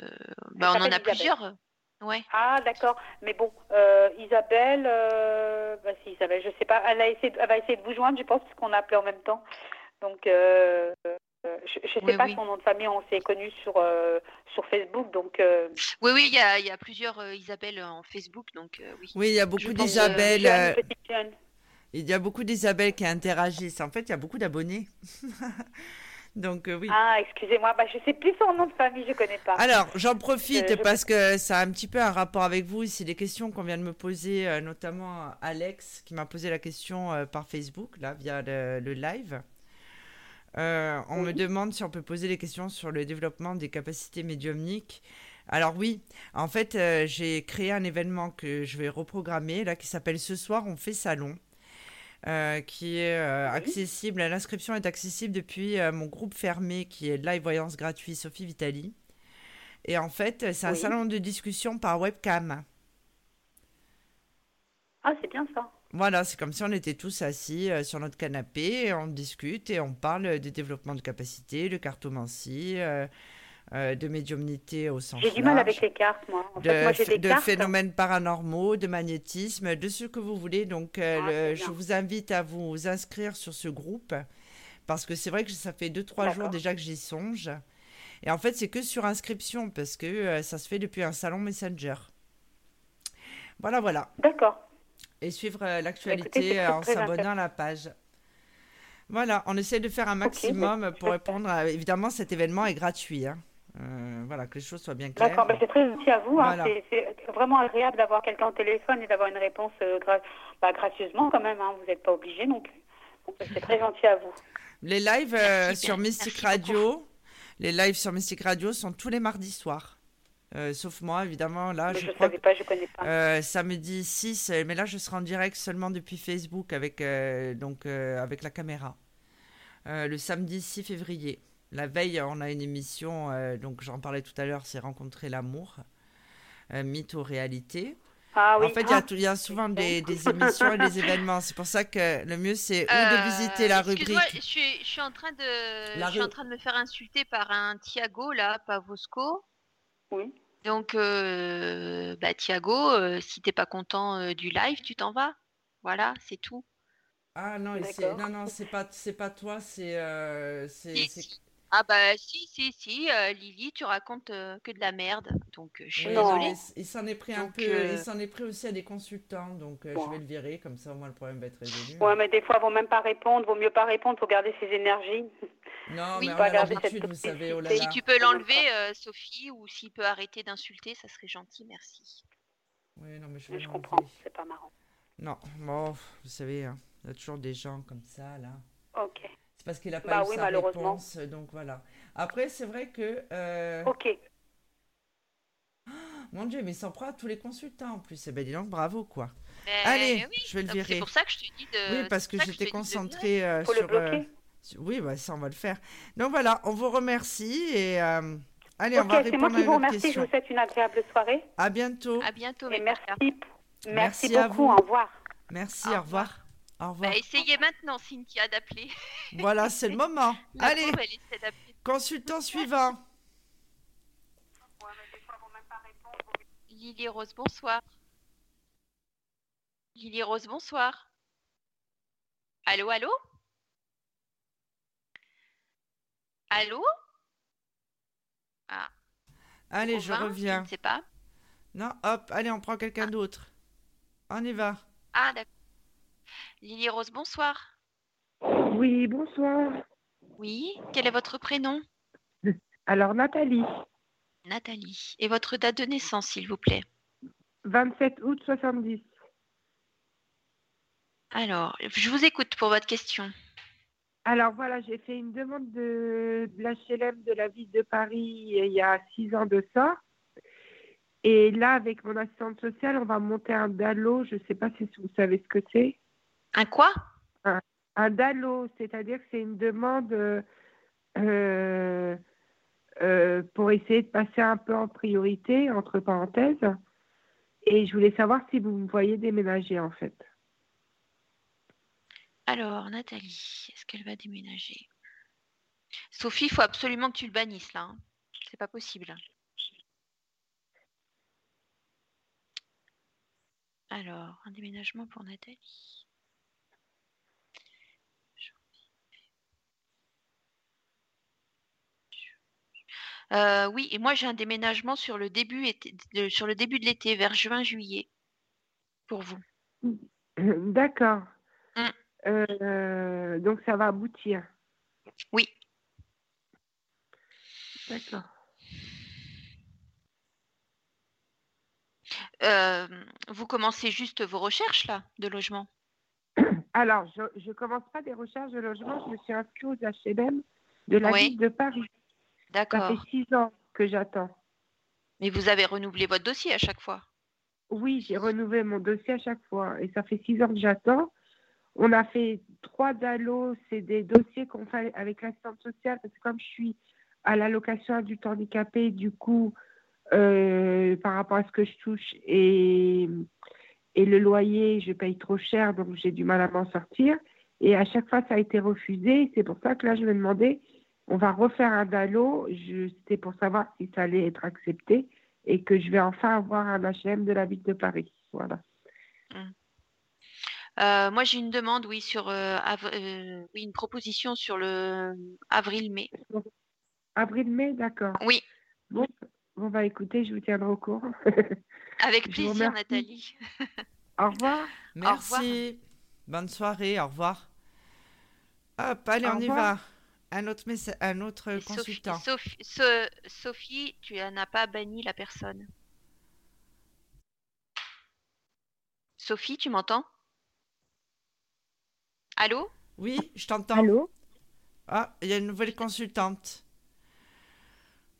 [SPEAKER 4] bah, on en a
[SPEAKER 10] Isabelle.
[SPEAKER 4] plusieurs. Ouais.
[SPEAKER 10] Ah, d'accord. Mais bon, euh, Isabelle, euh, bah, si Isabelle, je sais pas, elle, a essayé, de- elle va essayer de vous joindre, je pense, puisqu'on a appelé en même temps. Donc, je ne sais
[SPEAKER 4] Oui,
[SPEAKER 10] pas
[SPEAKER 4] oui.
[SPEAKER 10] son nom de famille, on s'est connus sur, euh, sur Facebook, donc euh,
[SPEAKER 4] Oui, oui, il y a, il y a plusieurs euh, Isabelle en Facebook, donc euh, oui.
[SPEAKER 3] Oui, il y a
[SPEAKER 4] Je
[SPEAKER 3] beaucoup d'Isabelle. euh, il y a beaucoup d'Isabelle qui interagissent. En fait, il y a beaucoup d'abonnés. Donc euh, oui.
[SPEAKER 10] Ah, excusez-moi, bah, je sais plus son nom de famille, je connais pas.
[SPEAKER 3] Alors, j'en profite
[SPEAKER 10] Euh, je-
[SPEAKER 3] parce que ça a un petit peu un rapport avec vous. C'est des questions qu'on vient de me poser, euh, notamment Alex qui m'a posé la question euh, par Facebook, là, via le, le live. Euh, on me demande si on peut poser des questions sur le développement des capacités médiumniques. Alors oui, en fait, euh, j'ai créé un événement que je vais reprogrammer, là, qui s'appelle Ce soir, on fait salon. euh, qui est
[SPEAKER 10] Oui.
[SPEAKER 3] accessible. L'inscription est accessible depuis mon groupe fermé qui est Live Voyance Gratuit Sophie Vitali. Et en fait, c'est un salon de discussion par webcam.
[SPEAKER 10] Ah, c'est bien ça.
[SPEAKER 3] Voilà, c'est comme si on était tous assis euh, sur notre canapé, et on discute et on parle de développement de capacité, de cartomancie, euh, euh, de médiumnité au sens
[SPEAKER 10] J'ai du mal avec les cartes, moi. En
[SPEAKER 3] de,
[SPEAKER 10] fait, moi, des
[SPEAKER 3] de
[SPEAKER 10] cartes.
[SPEAKER 3] phénomènes paranormaux, de magnétisme, de ce que vous voulez. Donc, euh,
[SPEAKER 10] Ah,
[SPEAKER 3] le- je vous invite à vous inscrire sur ce groupe parce que c'est vrai que ça fait deux, trois jours
[SPEAKER 10] D'accord.
[SPEAKER 3] déjà que j'y songe. Et en fait, c'est que sur inscription parce que euh, ça se fait depuis un salon Messenger. Voilà, voilà.
[SPEAKER 10] D'accord.
[SPEAKER 3] Et suivre euh,
[SPEAKER 10] Bah,
[SPEAKER 3] l'actualité euh, en s'abonnant à la page. Voilà, on essaie de faire un maximum pour répondre. à- Évidemment, cet événement est gratuit. hein. Euh, voilà, que les choses soient bien claires.
[SPEAKER 10] D'accord, bah, c'est très gentil à vous. hein.
[SPEAKER 3] Voilà.
[SPEAKER 10] C'est- C'est vraiment agréable d'avoir quelqu'un au téléphone et d'avoir une réponse euh, gra- bah, gracieusement quand même. hein. Vous n'êtes pas obligé non plus. C'est très gentil à vous.
[SPEAKER 3] Les lives euh, sur
[SPEAKER 4] bien,
[SPEAKER 3] Mystic Radio, les lives sur Mystic Radio sont tous les mardis soirs. Euh, sauf moi, évidemment, là,
[SPEAKER 10] Mais
[SPEAKER 3] je
[SPEAKER 10] ne
[SPEAKER 3] crois
[SPEAKER 10] savais pas, je ne connais pas.
[SPEAKER 3] euh, samedi 6, euh, mais là, je serai en direct seulement depuis Facebook avec, euh, donc, euh, avec la caméra. Euh, le samedi 6 février. La veille, on a une émission, euh, donc j'en parlais tout à l'heure, c'est Rencontrer l'amour, euh, mythe ou réalité.
[SPEAKER 10] Ah oui.
[SPEAKER 3] En fait, il y a
[SPEAKER 10] ah,
[SPEAKER 3] y, a souvent des, émissions et des événements. C'est pour ça que le mieux, c'est ou de visiter la
[SPEAKER 4] Euh,
[SPEAKER 3] rubrique.
[SPEAKER 4] Je suis, je suis en train de,
[SPEAKER 3] La
[SPEAKER 4] je suis en train de me faire insulter par un Thiago là, Pavosco.
[SPEAKER 10] Oui.
[SPEAKER 4] Donc, euh, bah Thiago, euh, si t'es pas content euh, du live, tu t'en vas. Voilà, c'est tout.
[SPEAKER 3] Ah non, non, non, c'est pas, c'est pas toi, c'est, euh, c'est.
[SPEAKER 4] Ah bah si, si, si, euh, Lily, tu racontes euh, que de la merde, donc euh, je suis désolée.
[SPEAKER 3] mais il s'en est pris un
[SPEAKER 4] Donc,
[SPEAKER 3] peu,
[SPEAKER 4] euh,
[SPEAKER 3] il s'en est pris aussi à des consultants, donc euh, je vais le virer, comme ça au moins le problème va être résolu.
[SPEAKER 10] Ouais, mais des fois, vaut même pas répondre, vaut mieux pas répondre pour garder ses énergies.
[SPEAKER 3] Non,
[SPEAKER 4] Oui,
[SPEAKER 3] mais on
[SPEAKER 10] pas
[SPEAKER 3] a
[SPEAKER 10] garder
[SPEAKER 3] l'habitude,
[SPEAKER 10] cette
[SPEAKER 3] vous savez, oh là
[SPEAKER 4] Si
[SPEAKER 3] là.
[SPEAKER 4] tu peux l'enlever, euh, Sophie, ou s'il peut arrêter d'insulter, ça serait gentil, merci.
[SPEAKER 3] Oui, non, mais je vais
[SPEAKER 10] Je
[SPEAKER 3] l'enlever.
[SPEAKER 10] comprends, c'est pas marrant.
[SPEAKER 3] Non, bon, vous savez, hein, il y a toujours des gens comme ça, là.
[SPEAKER 10] Ok.
[SPEAKER 3] Parce qu'il a pas
[SPEAKER 10] Bah
[SPEAKER 3] eu
[SPEAKER 10] oui,
[SPEAKER 3] sa réponse, donc voilà. Après, c'est vrai que... euh,
[SPEAKER 10] Ok.
[SPEAKER 3] Mon Dieu, mais il s'en prend à tous les consultants en plus. Eh ben dis donc, bravo, quoi.
[SPEAKER 4] Mais
[SPEAKER 3] Allez,
[SPEAKER 4] oui,
[SPEAKER 3] je vais le virer.
[SPEAKER 4] C'est pour ça que je te dis de.
[SPEAKER 3] Oui, parce que j'étais concentrée euh,
[SPEAKER 10] Faut le
[SPEAKER 3] sur...
[SPEAKER 10] bloquer
[SPEAKER 3] sur- Oui, bah, ça, on va le faire. Donc voilà, on vous remercie et... euh, Allez, on
[SPEAKER 10] Ok,
[SPEAKER 3] va
[SPEAKER 10] c'est
[SPEAKER 3] répondre
[SPEAKER 10] moi
[SPEAKER 3] à
[SPEAKER 10] qui
[SPEAKER 3] une
[SPEAKER 10] vous remercie. Je vous souhaite une agréable soirée.
[SPEAKER 3] À bientôt.
[SPEAKER 4] À bientôt.
[SPEAKER 10] Et merci. Merci,
[SPEAKER 3] Merci à
[SPEAKER 10] beaucoup.
[SPEAKER 3] vous.
[SPEAKER 10] Au revoir.
[SPEAKER 3] Merci,
[SPEAKER 4] Au
[SPEAKER 3] au revoir. Au revoir.
[SPEAKER 4] Bah, essayez maintenant, Cynthia, d'appeler.
[SPEAKER 3] Voilà, c'est le moment.
[SPEAKER 4] La
[SPEAKER 3] Allez,
[SPEAKER 4] pauvre, elle essaie d'appeler.
[SPEAKER 3] consultant suivant.
[SPEAKER 4] Lily Rose, bonsoir. Lily Rose, bonsoir. Allô, allô? Allô? Ah,
[SPEAKER 3] Allez, je reviens.
[SPEAKER 4] Je ne sais pas.
[SPEAKER 3] Non, hop, allez, on prend quelqu'un d'autre. On y va.
[SPEAKER 4] Ah, d'accord. Lily Rose, bonsoir.
[SPEAKER 6] Oui, bonsoir.
[SPEAKER 4] Oui, quel est votre prénom?
[SPEAKER 6] Alors, Nathalie,
[SPEAKER 4] Nathalie. Et votre date de naissance, s'il vous plaît?
[SPEAKER 6] 27 août 70.
[SPEAKER 4] Alors, je vous écoute pour votre question.
[SPEAKER 6] Alors voilà, j'ai fait une demande de, de l'HLM de la ville de Paris il y a six ans de ça. Et là, avec mon assistante sociale, on va monter un DALO. Je ne sais pas si vous savez ce que c'est.
[SPEAKER 4] Un quoi?
[SPEAKER 6] Un, un DALO, c'est-à-dire que c'est une demande euh, euh, euh, pour essayer de passer un peu en priorité, entre parenthèses. Et je voulais savoir si vous me voyez déménager, en fait.
[SPEAKER 4] Alors, Nathalie, est-ce qu'elle va déménager? Sophie, il faut absolument que tu le bannisses là. hein. C'est pas possible. Alors, un déménagement pour Nathalie. Euh, oui, et moi j'ai un déménagement sur le début, été- de- sur le début de l'été, vers juin-juillet, pour vous.
[SPEAKER 6] D'accord.
[SPEAKER 4] Mm.
[SPEAKER 6] Euh, donc ça va aboutir.
[SPEAKER 4] Oui.
[SPEAKER 6] D'accord.
[SPEAKER 4] Euh, vous commencez juste vos recherches là de logement?
[SPEAKER 6] Alors, je ne commence pas des recherches de logement. Je me suis inscrite aux HLM de la
[SPEAKER 4] Oui.
[SPEAKER 6] ville de Paris. Ça fait six ans que j'attends.
[SPEAKER 4] Mais vous avez renouvelé votre dossier à chaque fois.
[SPEAKER 6] Oui, j'ai renouvelé mon dossier à chaque fois. Et ça fait six ans que j'attends. On a fait trois DALO. C'est des dossiers qu'on fait avec l'assistante sociale. Parce que comme je suis à l'allocation adulte handicapé, du coup, euh, par rapport à ce que je touche et, et le loyer, je paye trop cher, donc j'ai du mal à m'en sortir. Et à chaque fois, ça a été refusé. C'est pour ça que là, je me demandais, on va refaire un DALO. Je- C'était pour savoir si ça allait être accepté et que je vais enfin avoir un HM de la ville de Paris. Voilà.
[SPEAKER 4] Euh, moi j'ai une demande, oui, sur euh, av- euh, oui, une proposition sur le avril-mai.
[SPEAKER 6] Avril-mai, d'accord.
[SPEAKER 4] Oui,
[SPEAKER 6] Bon, on va écouter, je vous tiendrai au courant.
[SPEAKER 4] avec plaisir. Nathalie.
[SPEAKER 6] au revoir.
[SPEAKER 3] Merci. Bonne soirée, au revoir. Hop, allez,
[SPEAKER 6] Au
[SPEAKER 3] on y va. Un autre, messa- un autre
[SPEAKER 4] Et Sophie,
[SPEAKER 3] consultant.
[SPEAKER 4] Sophie, So- Sophie, tu n'as pas banni la personne. Sophie, tu m'entends? Allô?
[SPEAKER 3] Oui, je t'entends.
[SPEAKER 9] Allô?
[SPEAKER 3] Ah, il y a une nouvelle consultante.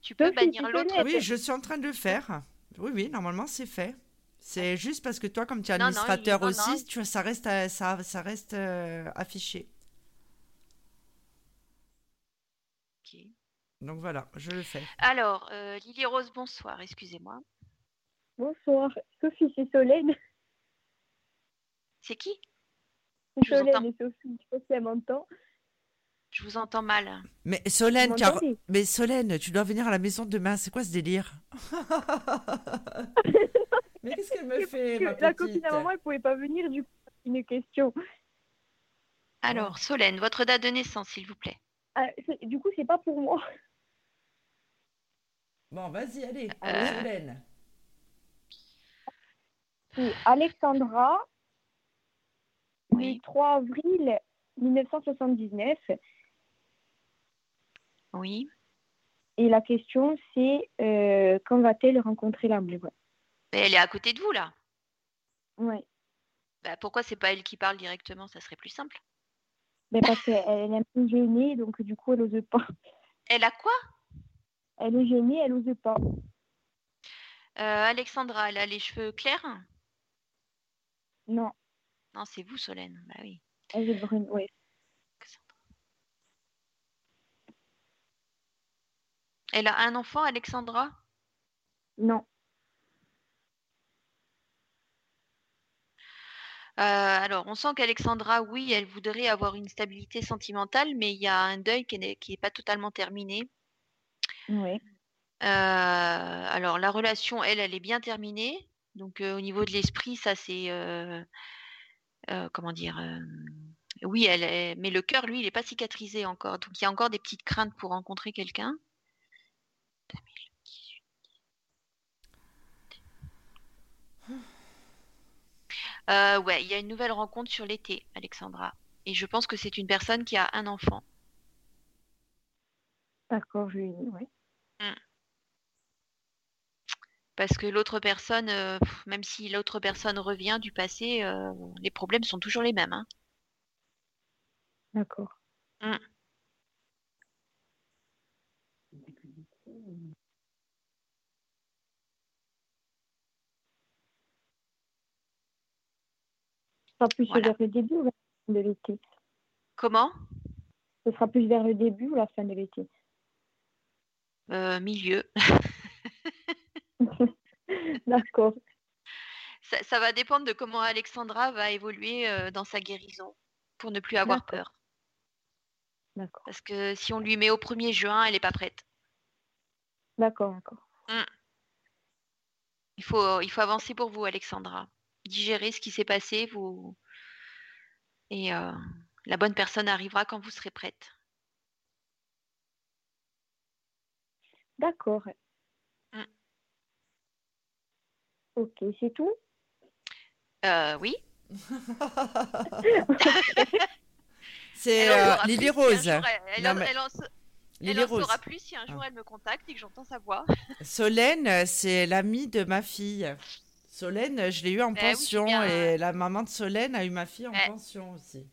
[SPEAKER 4] Tu peux
[SPEAKER 9] Sophie,
[SPEAKER 4] bannir l'autre?
[SPEAKER 3] Oui, je suis en train de le faire. Oui, oui, normalement c'est fait. C'est juste parce que toi, comme tu es
[SPEAKER 4] Non, non,
[SPEAKER 3] administrateur
[SPEAKER 4] non,
[SPEAKER 3] aussi,
[SPEAKER 4] non.
[SPEAKER 3] tu vois, ça reste, euh, ça, ça reste euh, affiché.
[SPEAKER 4] Ok.
[SPEAKER 3] Donc voilà, je le fais.
[SPEAKER 4] Alors, euh, Lily Rose, bonsoir, excusez-moi.
[SPEAKER 9] Bonsoir. Sophie, c'est Solène.
[SPEAKER 4] C'est qui?
[SPEAKER 9] C'est
[SPEAKER 4] Je
[SPEAKER 9] Solène et Sophie. Je sais pas si elle m'entend.
[SPEAKER 4] Je vous entends mal.
[SPEAKER 3] Mais Solène, tu as- mais Solène, tu dois venir à la maison demain. C'est quoi ce délire? Mais qu'est-ce qu'elle me fait, ma
[SPEAKER 9] que la
[SPEAKER 3] petite
[SPEAKER 9] copine à maman, elle pouvait pas venir du coup.
[SPEAKER 11] une question.
[SPEAKER 4] Alors, Solène, votre date de naissance, s'il vous plaît.
[SPEAKER 11] Ah, du coup, c'est pas pour moi.
[SPEAKER 3] Bon, vas-y, allez,
[SPEAKER 4] Euh.
[SPEAKER 11] C'est Alexandra,
[SPEAKER 4] Oui.
[SPEAKER 11] le 3 avril 1979.
[SPEAKER 4] Oui.
[SPEAKER 11] Et la question, c'est euh, quand va-t-elle rencontrer l'amour
[SPEAKER 4] Mais elle est à côté de vous, là.
[SPEAKER 11] Ouais.
[SPEAKER 4] Bah, pourquoi c'est pas elle qui parle directement? Ça serait plus simple.
[SPEAKER 11] Ben, parce qu'elle elle est un peu gênée, donc du coup, elle n'ose pas.
[SPEAKER 4] Elle a quoi?
[SPEAKER 11] Elle est gênée, elle n'ose pas.
[SPEAKER 4] Euh, Alexandra, elle a les cheveux clairs
[SPEAKER 11] Non,
[SPEAKER 4] Non, c'est vous, Solène. Bah oui.
[SPEAKER 11] elle est brune, ouais.
[SPEAKER 4] Elle a un enfant, Alexandra?
[SPEAKER 11] Non.
[SPEAKER 4] Euh, alors, on sent qu'Alexandra, oui, elle voudrait avoir une stabilité sentimentale, mais il y a un deuil qui n'est pas totalement terminé. Euh, alors, la relation, elle, elle est bien terminée. Donc, euh, au niveau de l'esprit, ça, c'est. euh, comment dire Oui, elle est, mais le cœur, lui, il n'est pas cicatrisé encore. Donc, il y a encore des petites craintes pour rencontrer quelqu'un. Ouais, il y a une nouvelle rencontre sur l'été, Alexandra. Et je pense que c'est une personne qui a un enfant.
[SPEAKER 11] D'accord, je ouais.
[SPEAKER 4] Parce que l'autre personne, euh, même si l'autre personne revient du passé, euh, les problèmes sont toujours les mêmes. hein.
[SPEAKER 11] D'accord.
[SPEAKER 4] Mm.
[SPEAKER 11] Ce sera plus
[SPEAKER 4] Voilà.
[SPEAKER 11] vers le début ou la fin de l'été?
[SPEAKER 4] Comment?
[SPEAKER 11] Ce sera plus vers le début ou la fin de l'été?
[SPEAKER 4] Euh, Milieu.
[SPEAKER 11] D'accord.
[SPEAKER 4] Ça, ça va dépendre de comment Alexandra va évoluer euh, dans sa guérison pour ne plus avoir peur.
[SPEAKER 11] D'accord.
[SPEAKER 4] Parce que si on lui met au 1er juin, elle n'est pas prête.
[SPEAKER 11] D'accord, d'accord.
[SPEAKER 4] Il faut, il faut avancer pour vous, Alexandra. Digérer ce qui s'est passé, vous... et euh, la bonne personne arrivera quand vous serez prête.
[SPEAKER 11] D'accord.
[SPEAKER 4] Mm.
[SPEAKER 11] Ok, c'est tout?
[SPEAKER 4] Euh, oui.
[SPEAKER 3] C'est euh, Lily
[SPEAKER 4] plus si un
[SPEAKER 3] Rose.
[SPEAKER 4] jour elle- elle
[SPEAKER 3] Non,
[SPEAKER 4] en- elle elle saura plus si un jour
[SPEAKER 3] Ah.
[SPEAKER 4] elle me contacte et que j'entends sa voix.
[SPEAKER 3] Solène, c'est l'amie de ma fille. Solène, je l'ai eu en
[SPEAKER 4] Eh
[SPEAKER 3] pension et la maman de Solène a eu ma fille en
[SPEAKER 4] Eh.
[SPEAKER 3] pension aussi.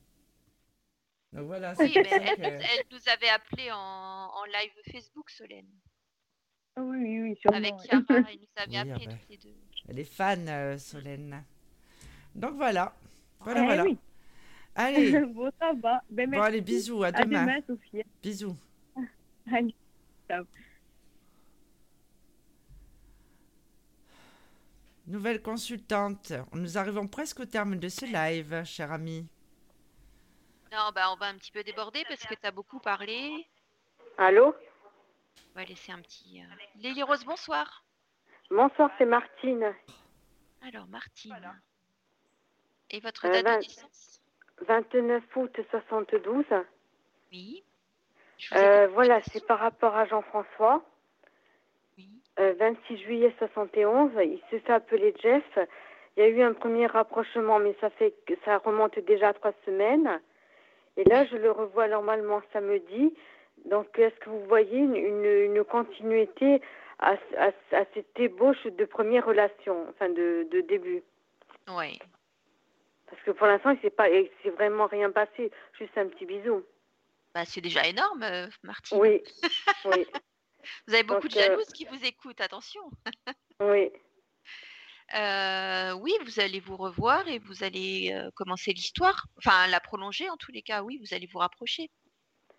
[SPEAKER 3] Donc voilà,
[SPEAKER 4] Oui,
[SPEAKER 3] c'est
[SPEAKER 4] mais elle,
[SPEAKER 3] que-
[SPEAKER 4] elle nous avait appelé en, en live Facebook, Solène.
[SPEAKER 11] Oui, oui, oui, sûrement.
[SPEAKER 4] Avec
[SPEAKER 11] ouais.
[SPEAKER 4] Chiara, elle nous avait
[SPEAKER 3] Oui,
[SPEAKER 4] appelé
[SPEAKER 3] ah
[SPEAKER 4] toutes les deux.
[SPEAKER 3] Elle est fan, euh, Solène. Donc voilà. Voilà,
[SPEAKER 11] Eh
[SPEAKER 3] voilà.
[SPEAKER 11] oui.
[SPEAKER 3] Allez,
[SPEAKER 11] bon, ça va. Ben,
[SPEAKER 3] bon, allez, bisous, à
[SPEAKER 11] À
[SPEAKER 3] demain.
[SPEAKER 11] demain, Sophie.
[SPEAKER 3] Bisous.
[SPEAKER 11] Allez, ciao.
[SPEAKER 3] Nouvelle consultante. Nous arrivons presque au terme de ce live, cher ami.
[SPEAKER 4] Non, bah on va un petit peu déborder parce que tu as beaucoup parlé.
[SPEAKER 12] Allô?
[SPEAKER 4] On va laisser un petit. euh, Lily Rose, bonsoir.
[SPEAKER 12] Bonsoir, c'est Martine.
[SPEAKER 4] Alors, Martine. Et votre
[SPEAKER 12] Euh,
[SPEAKER 4] date de naissance?
[SPEAKER 12] 29 août 72.
[SPEAKER 4] Oui.
[SPEAKER 12] Euh, voilà, c'est par rapport à Jean-François.
[SPEAKER 4] Oui.
[SPEAKER 12] Euh, 26 juillet 71, il se fait appeler Jeff. Il y a eu un premier rapprochement, mais ça fait que ça remonte déjà à trois semaines. Et là, je le revois normalement samedi. Donc, est-ce que vous voyez une, continuité à, à, à cette ébauche de première relation, enfin de, de début?
[SPEAKER 4] Ouais.
[SPEAKER 12] Parce que pour l'instant, il s'est pas, il s'est vraiment rien passé. Juste un petit bisou.
[SPEAKER 4] Bah, c'est déjà énorme, euh, Martine.
[SPEAKER 12] Oui, oui,
[SPEAKER 4] Vous avez beaucoup
[SPEAKER 12] Donc,
[SPEAKER 4] de
[SPEAKER 12] euh,
[SPEAKER 4] jalouses qui vous écoutent, attention.
[SPEAKER 12] oui.
[SPEAKER 4] Euh, oui, vous allez vous revoir et vous allez euh, commencer l'histoire. Enfin, la prolonger en tous les cas, oui, vous allez vous rapprocher.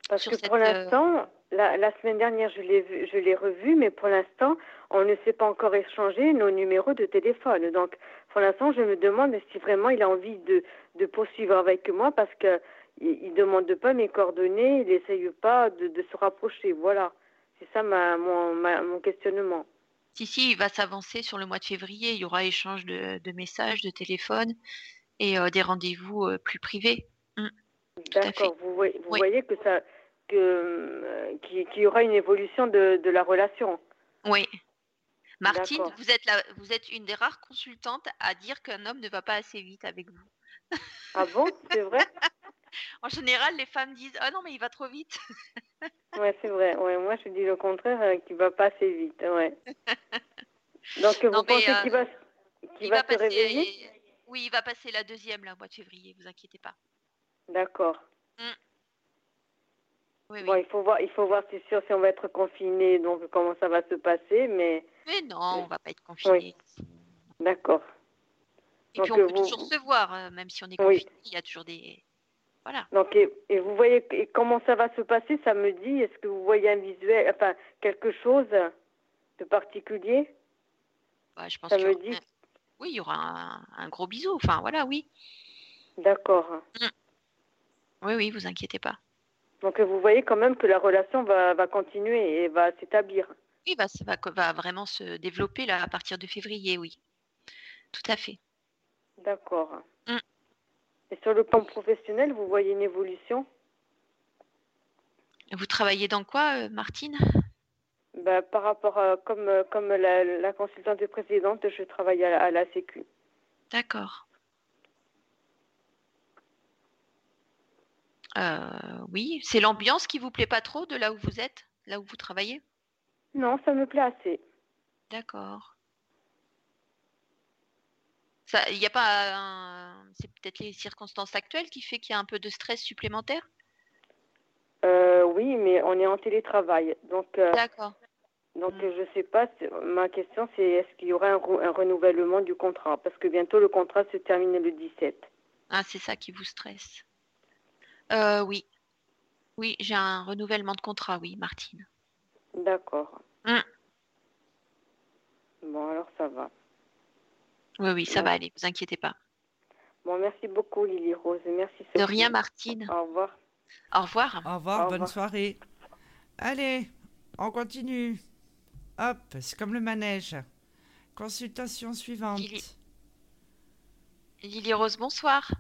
[SPEAKER 12] Parce que pour
[SPEAKER 4] euh,
[SPEAKER 12] l'instant, la, la semaine dernière, je l'ai vu, je l'ai revu, mais pour l'instant, on ne s'est pas encore échangé nos numéros de téléphone. Donc, pour l'instant, je me demande si vraiment il a envie de, de poursuivre avec moi parce que il, il demande pas mes coordonnées, il n'essaye pas de, de se rapprocher. Voilà, c'est ça ma, mon, ma- mon questionnement.
[SPEAKER 4] Si, si, il va s'avancer sur le mois de février. Il y aura échange de, de messages, de téléphone. et euh, des rendez-vous euh, plus privés. Mm.
[SPEAKER 12] D'accord. Vous, voyez, vous
[SPEAKER 4] Oui.
[SPEAKER 12] voyez que ça, que euh, qu'il y aura une évolution de, de la relation.
[SPEAKER 4] Oui. Martine, vous êtes, la, vous êtes une des rares consultantes à dire qu'un homme ne va pas assez vite avec vous.
[SPEAKER 12] Ah bon, c'est vrai?
[SPEAKER 4] En général, les femmes disent Ah non, mais il va trop vite.
[SPEAKER 12] Ouais, c'est vrai. Ouais, moi, je dis le contraire, euh, qu'il va pas assez vite. Ouais. Donc, vous
[SPEAKER 4] Non,
[SPEAKER 12] pensez
[SPEAKER 4] euh,
[SPEAKER 12] qu'il va, qu'il
[SPEAKER 4] il
[SPEAKER 12] va,
[SPEAKER 4] va
[SPEAKER 12] se
[SPEAKER 4] passer.
[SPEAKER 12] réveiller?
[SPEAKER 4] Oui, il va passer la deuxième là, au mois de février, vous inquiétez pas.
[SPEAKER 12] D'accord.
[SPEAKER 4] Oui,
[SPEAKER 12] Bon, il faut voir, il faut voir, c'est sûr, si on va être confiné, donc comment ça va se passer, mais
[SPEAKER 4] Mais non, on va pas être confiné.
[SPEAKER 12] d'accord.
[SPEAKER 4] Et puis on
[SPEAKER 12] euh,
[SPEAKER 4] peut
[SPEAKER 12] vous-
[SPEAKER 4] toujours se voir, euh, même si on est confiné, il y a toujours des. Voilà.
[SPEAKER 12] Donc, et, et vous voyez et comment ça va se passer samedi Est-ce que vous voyez un visuel, enfin, quelque chose de particulier?
[SPEAKER 4] Ouais, je pense
[SPEAKER 12] Samedi
[SPEAKER 4] aura un- Oui, il y aura un, un gros bisou. Enfin, voilà, oui.
[SPEAKER 12] D'accord.
[SPEAKER 4] Oui, oui, vous inquiétez pas.
[SPEAKER 12] Donc, vous voyez quand même que la relation va, va continuer et va s'établir.
[SPEAKER 4] Oui, bah, ça va, va vraiment se développer là à partir de février, oui. Tout à fait.
[SPEAKER 12] D'accord.
[SPEAKER 4] Mm.
[SPEAKER 12] Et sur le plan professionnel, vous voyez une évolution?
[SPEAKER 4] Vous travaillez dans quoi, euh, Martine?
[SPEAKER 12] Ben, Par rapport à, comme, euh, comme la, la consultante précédente, je travaille à la, à la Sécu.
[SPEAKER 4] D'accord. Euh, oui, c'est l'ambiance qui vous plaît pas trop de là où vous êtes, là où vous travaillez?
[SPEAKER 12] Non, ça me plaît assez.
[SPEAKER 4] D'accord. Il n'y a pas un... C'est peut-être les circonstances actuelles qui fait qu'il y a un peu de stress supplémentaire?
[SPEAKER 12] Euh, oui, mais on est en télétravail. Donc, euh,
[SPEAKER 4] D'accord.
[SPEAKER 12] donc euh, je sais pas. Ma question, c'est est-ce qu'il y aura un, un renouvellement du contrat? Parce que bientôt, le contrat se termine le 17.
[SPEAKER 4] Ah, c'est ça qui vous stresse. Euh, oui. Oui, j'ai un renouvellement de contrat, oui, Martine.
[SPEAKER 12] D'accord.
[SPEAKER 4] Mm.
[SPEAKER 12] Bon, alors ça va.
[SPEAKER 4] Oui, oui, ça
[SPEAKER 12] Ouais.
[SPEAKER 4] va aller, vous inquiétez pas.
[SPEAKER 12] Bon, merci beaucoup, Lily Rose. Merci,
[SPEAKER 4] De rien, Martine.
[SPEAKER 12] Au revoir.
[SPEAKER 4] Au revoir.
[SPEAKER 3] Au revoir,
[SPEAKER 12] Au
[SPEAKER 3] bonne
[SPEAKER 12] revoir.
[SPEAKER 3] soirée. Allez, on continue. Hop, c'est comme le manège. Consultation suivante.
[SPEAKER 4] Lily. Lily Rose, bonsoir.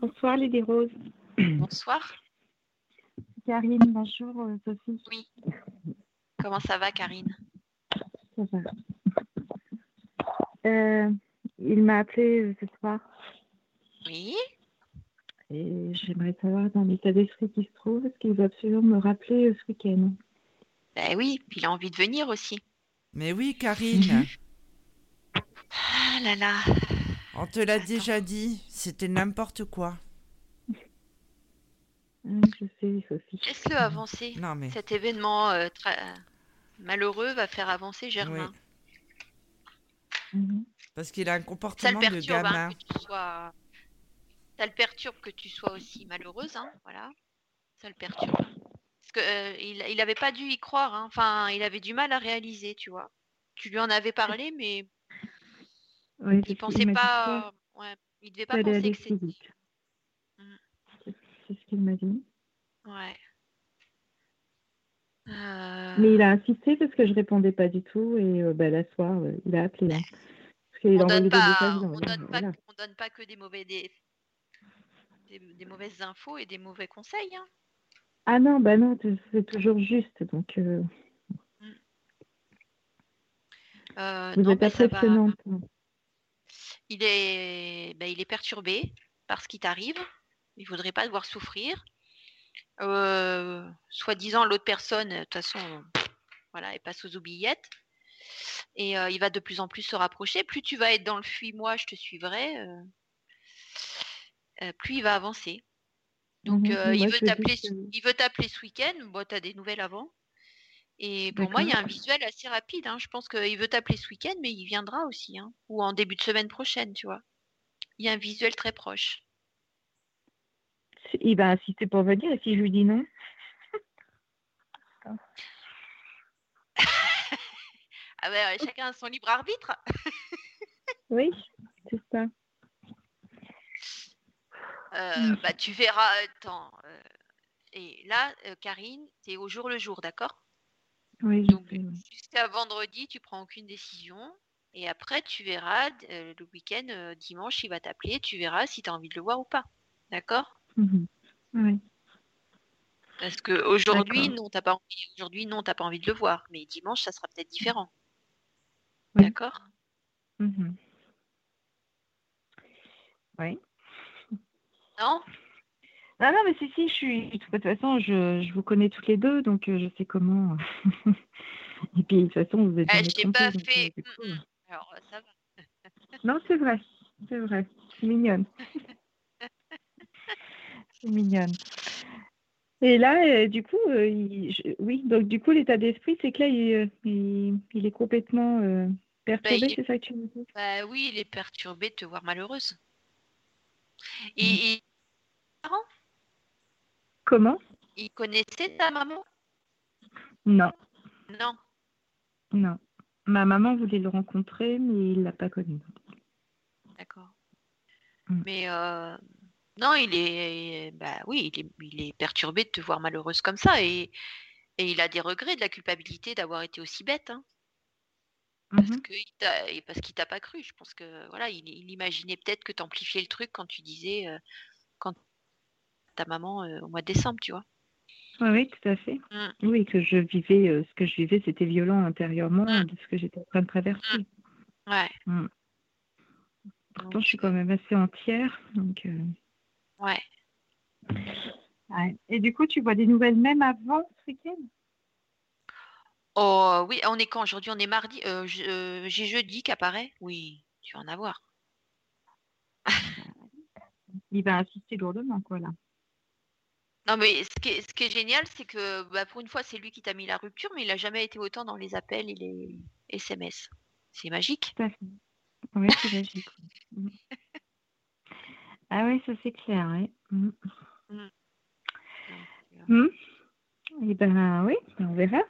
[SPEAKER 13] Bonsoir Lady Rose.
[SPEAKER 4] Bonsoir.
[SPEAKER 13] Karine, bonjour euh, Sophie.
[SPEAKER 4] Oui. Comment ça va, Karine?
[SPEAKER 13] Ça va. Euh, il m'a appelé ce soir
[SPEAKER 4] Oui.
[SPEAKER 13] et j'aimerais savoir dans l'état d'esprit qu'il se trouve, est-ce qu'il veut absolument me rappeler euh, ce week-end?
[SPEAKER 4] Ben oui, puis il a envie de venir aussi.
[SPEAKER 3] Mais oui, Karine,
[SPEAKER 4] Ah là là.
[SPEAKER 3] on te l'a déjà dit, c'était n'importe quoi.
[SPEAKER 13] Hum, Je sais, Sophie.
[SPEAKER 4] Laisse-le avancer.
[SPEAKER 3] Non, mais.
[SPEAKER 4] Cet événement euh, tra- malheureux va faire avancer Germain?
[SPEAKER 13] Mhm.
[SPEAKER 3] Parce qu'il a un
[SPEAKER 4] Ça le
[SPEAKER 3] comportement de
[SPEAKER 4] perturbe hein,
[SPEAKER 3] gamin.
[SPEAKER 4] que tu sois. Ça le perturbe que tu sois aussi malheureuse, hein, voilà. Ça le perturbe. Parce que euh, il, il avait pas dû y croire, hein. enfin, il avait du mal à réaliser, tu vois. Tu lui en avais parlé, mais
[SPEAKER 13] Ouais,
[SPEAKER 4] il pensait pas. Ouais, il devait pas penser que c'était. Mm.
[SPEAKER 13] C'est ce qu'il m'a dit.
[SPEAKER 4] Ouais. Euh,
[SPEAKER 13] Mais il a insisté parce que je répondais pas du tout et euh, bah, la soir, euh, il a appelé. Parce
[SPEAKER 4] on donne pas, on donne pas,
[SPEAKER 13] voilà.
[SPEAKER 4] on donne pas que des mauvais des, des, des mauvaises infos et des mauvais conseils. hein.
[SPEAKER 13] Ah non, bah non, c'est toujours juste. Donc, vous
[SPEAKER 4] non,
[SPEAKER 13] êtes
[SPEAKER 4] mais ça va.
[SPEAKER 13] impressionnante.
[SPEAKER 4] Il est, ben, il est perturbé par ce qui t'arrive. Il voudrait pas devoir souffrir. Euh, Soi-disant, l'autre personne, de toute façon, voilà, elle passe aux oubliettes. Et euh, il va de plus en plus se rapprocher. Plus tu vas être dans le fuis-moi, je te suivrai. euh, euh, plus il va avancer. Donc,
[SPEAKER 13] Mhm,
[SPEAKER 4] il veut t'appeler, il veut t'appeler ce week-end. Bon, t'as des nouvelles avant. Et pour moi, il y a un visuel assez rapide. hein. Je pense qu'il veut t'appeler ce week-end, mais il viendra aussi, hein. ou en début de semaine prochaine, tu vois. Il y a un visuel très proche.
[SPEAKER 13] Il va insister pour venir et si je lui dis non
[SPEAKER 4] Ah ouais, chacun a son libre arbitre.
[SPEAKER 13] Oui, c'est ça.
[SPEAKER 4] Euh,
[SPEAKER 13] Mm.
[SPEAKER 4] bah, tu verras. Attends. euh, et là, euh, Karine, c'est au jour le jour, d'accord?
[SPEAKER 13] Oui,
[SPEAKER 4] Donc, jusqu'à vendredi, tu prends aucune décision. Et après, tu verras, euh, le week-end, euh, dimanche, il va t'appeler, tu verras si tu as envie de le voir ou pas. D'accord?
[SPEAKER 13] Mhm. Oui.
[SPEAKER 4] Parce que aujourd'hui,
[SPEAKER 13] D'accord.
[SPEAKER 4] non, t'as pas envie. Aujourd'hui, non, t'as pas envie de le voir. Mais dimanche, ça sera peut-être différent.
[SPEAKER 13] Oui.
[SPEAKER 4] D'accord
[SPEAKER 13] Mhm. Oui.
[SPEAKER 4] Non?
[SPEAKER 13] Ah non, mais si, si, je suis. De toute façon, je, je vous connais toutes les deux, donc euh, je sais comment. Et puis, de toute façon, vous êtes jamais
[SPEAKER 4] je pas
[SPEAKER 13] donc,
[SPEAKER 4] fait.
[SPEAKER 13] euh,
[SPEAKER 4] Mm, mm. Alors, ça va.
[SPEAKER 13] Non, c'est vrai. C'est vrai. C'est mignonne. Mignonne. Et là, euh, du coup, euh, il- je- oui, donc du coup, l'état d'esprit, c'est que là, il, euh, il, il est complètement euh, perturbé,
[SPEAKER 4] Bah,
[SPEAKER 13] c'est ça que tu me dis
[SPEAKER 4] Bah oui, il est perturbé de te voir malheureuse. Et,
[SPEAKER 13] Mm.
[SPEAKER 4] et- parents,
[SPEAKER 13] Comment?
[SPEAKER 4] Il connaissait ta maman?
[SPEAKER 13] Non,
[SPEAKER 4] Non.
[SPEAKER 13] non. Ma maman voulait le rencontrer, mais il l'a pas connu.
[SPEAKER 4] D'accord.
[SPEAKER 13] Mm.
[SPEAKER 4] Mais euh, non, il est, bah oui, il est, il est perturbé de te voir malheureuse comme ça et, et il a des regrets de la culpabilité d'avoir été aussi bête, hein, parce que et parce qu'il t'a pas cru. Je pense que voilà, il, il imaginait peut-être que tu amplifiais le truc quand tu disais euh, quand ta maman euh, au mois de décembre, tu vois.
[SPEAKER 13] Oui, oui, tout à fait.
[SPEAKER 4] Mm.
[SPEAKER 13] Oui, que je vivais, euh, ce que je vivais, c'était violent intérieurement
[SPEAKER 4] Mm.
[SPEAKER 13] de ce que j'étais en train de traverser.
[SPEAKER 4] Ouais.
[SPEAKER 13] Pourtant, je suis quand même assez entière, donc.
[SPEAKER 4] Ouais.
[SPEAKER 13] ouais. Et du coup, tu vois des nouvelles même avant ce week-end?
[SPEAKER 4] Oh oui, on est quand aujourd'hui? On est mardi. Euh, euh, j'ai jeudi qui apparaît. Oui, tu vas en avoir.
[SPEAKER 13] Il va insister lourdement, quoi, là.
[SPEAKER 4] Non, mais ce qui est, ce qui est génial, c'est que bah, pour une fois, c'est lui qui t'a mis la rupture, mais il n'a jamais été autant dans les appels et les SMS. C'est magique.
[SPEAKER 13] Tout à fait. Oui, c'est logique. Ah oui, ça c'est clair, oui. Mm.
[SPEAKER 4] Mm.
[SPEAKER 13] Mm. Eh ben oui, on verra.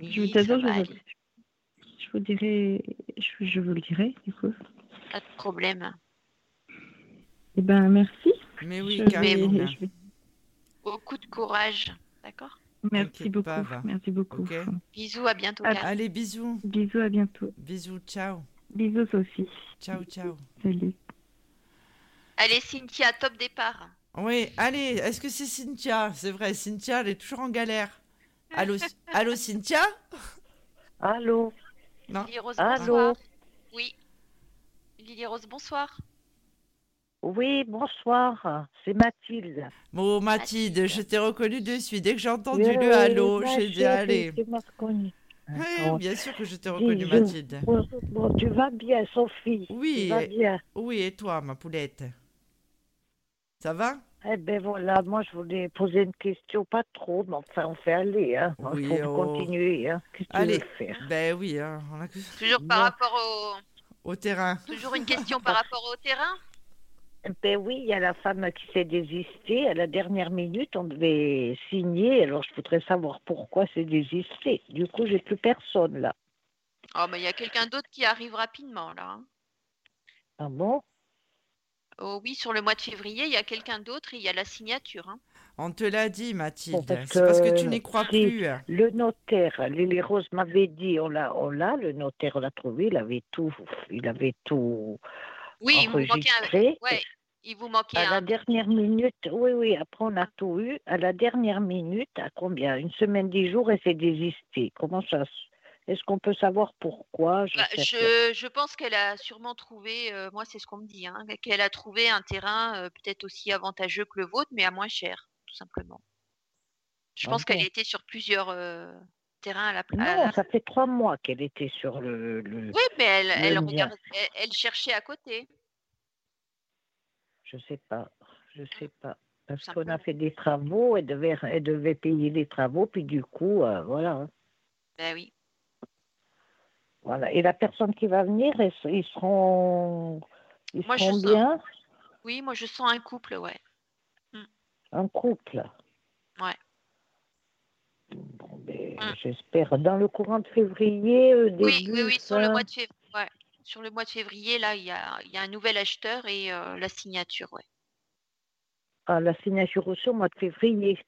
[SPEAKER 13] je,
[SPEAKER 4] Oui,
[SPEAKER 13] façon,
[SPEAKER 4] va
[SPEAKER 13] je, vous dirai, je, je vous le dirai, du coup.
[SPEAKER 4] Pas de problème.
[SPEAKER 13] Eh ben merci.
[SPEAKER 3] Mais oui,
[SPEAKER 13] vais- vais-
[SPEAKER 4] Beaucoup de courage. D'accord?
[SPEAKER 13] Merci beaucoup.
[SPEAKER 3] pas.
[SPEAKER 13] Merci beaucoup.
[SPEAKER 4] Bisous, à bientôt.
[SPEAKER 13] À-.
[SPEAKER 3] Allez, bisous.
[SPEAKER 13] Bisous, à bientôt.
[SPEAKER 3] Bisous, ciao.
[SPEAKER 13] Bisous, Sophie.
[SPEAKER 3] Ciao, ciao.
[SPEAKER 13] Salut.
[SPEAKER 4] Allez, Cynthia, top départ.
[SPEAKER 3] Oui, allez, est-ce que c'est Cynthia? C'est vrai, Cynthia, elle est toujours en galère. Allô, allô Cynthia?
[SPEAKER 14] Allô?
[SPEAKER 3] Non
[SPEAKER 4] Lily Rose,
[SPEAKER 14] Allô?
[SPEAKER 4] bonsoir. Oui. Lily Rose, bonsoir.
[SPEAKER 14] Oui, bonsoir, c'est Mathilde.
[SPEAKER 3] Bon, Mathilde, je t'ai reconnue de suite. Dès que j'ai entendu
[SPEAKER 14] Oui,
[SPEAKER 3] le allô,
[SPEAKER 14] ma
[SPEAKER 3] j'ai dit allez.
[SPEAKER 14] tu m'as reconnue.
[SPEAKER 3] Oui,
[SPEAKER 14] Oh.
[SPEAKER 3] bien sûr que je t'ai reconnue,
[SPEAKER 14] je-
[SPEAKER 3] Mathilde.
[SPEAKER 14] Bon, tu vas bien, Sophie
[SPEAKER 3] Oui,
[SPEAKER 14] Tu vas
[SPEAKER 3] et-
[SPEAKER 14] bien
[SPEAKER 3] oui, et toi, ma poulette? Ça va?
[SPEAKER 14] Eh ben voilà, moi je voulais poser une question, pas trop, mais enfin on fait aller, hein.
[SPEAKER 3] Oui,
[SPEAKER 14] Il faut
[SPEAKER 3] oh.
[SPEAKER 14] continuer, hein. Qu'est-ce que tu
[SPEAKER 3] Allez,
[SPEAKER 14] veux faire?
[SPEAKER 3] Ben oui, hein, on a que
[SPEAKER 4] Toujours par
[SPEAKER 14] Bon.
[SPEAKER 4] rapport au.
[SPEAKER 3] au terrain.
[SPEAKER 4] Toujours une question par rapport au terrain?
[SPEAKER 14] Ben oui, il y a la femme qui s'est désistée. À la dernière minute, on devait signer. Alors je voudrais savoir pourquoi c'est désisté. Du coup, j'ai plus personne là.
[SPEAKER 4] Oh, mais il y a quelqu'un d'autre qui arrive rapidement, là. hein.
[SPEAKER 14] Ah bon?
[SPEAKER 4] Oh oui, sur le mois de février, il y a quelqu'un d'autre et il y a la signature. hein.
[SPEAKER 3] On te l'a dit, Mathilde.
[SPEAKER 14] parce
[SPEAKER 3] C'est parce que tu n'y crois
[SPEAKER 14] si
[SPEAKER 3] plus.
[SPEAKER 14] Le notaire, Lily Rose m'avait dit, on l'a, on l'a, le notaire l'a trouvé, il avait tout, il avait tout
[SPEAKER 4] Oui, il vous manquait un.
[SPEAKER 14] enregistré.
[SPEAKER 4] Ouais, il vous manquait
[SPEAKER 14] À la dernière minute, oui, oui, après on a tout eu. À la dernière minute, à combien? Une semaine, dix jours, et c'est désisté. Comment ça se- Est-ce qu'on peut savoir pourquoi? Je
[SPEAKER 4] Bah,
[SPEAKER 14] sais
[SPEAKER 4] je, je pense qu'elle a sûrement trouvé, euh, moi c'est ce qu'on me dit, hein, qu'elle a trouvé un terrain euh, peut-être aussi avantageux que le vôtre, mais à moins cher, tout simplement. Je pense qu'elle était sur plusieurs euh, terrains à la place.
[SPEAKER 14] Non, ça fait trois mois qu'elle était sur le. le-
[SPEAKER 4] Oui, mais elle,
[SPEAKER 14] le
[SPEAKER 4] elle, cherchait à côté.
[SPEAKER 14] Je sais pas, je sais pas. Parce qu'on a fait des travaux, elle devait, elle devait payer les travaux, puis du coup, voilà. hein.
[SPEAKER 4] Ben oui.
[SPEAKER 14] Voilà. Et la personne qui va venir, ils, seront, ils
[SPEAKER 4] Moi, je
[SPEAKER 14] seront
[SPEAKER 4] sens-
[SPEAKER 14] bien?
[SPEAKER 4] Oui, moi je sens un couple, ouais.
[SPEAKER 14] un couple?
[SPEAKER 4] Ouais.
[SPEAKER 14] Bon, ben,
[SPEAKER 4] Mm.
[SPEAKER 14] J'espère dans le courant de février, euh, début.
[SPEAKER 4] Oui, oui, oui, sur le mois de février. Ouais. Sur le mois de février, là, il y a, y a un nouvel acheteur et euh, la signature, ouais.
[SPEAKER 14] Ah, la signature aussi au mois de février.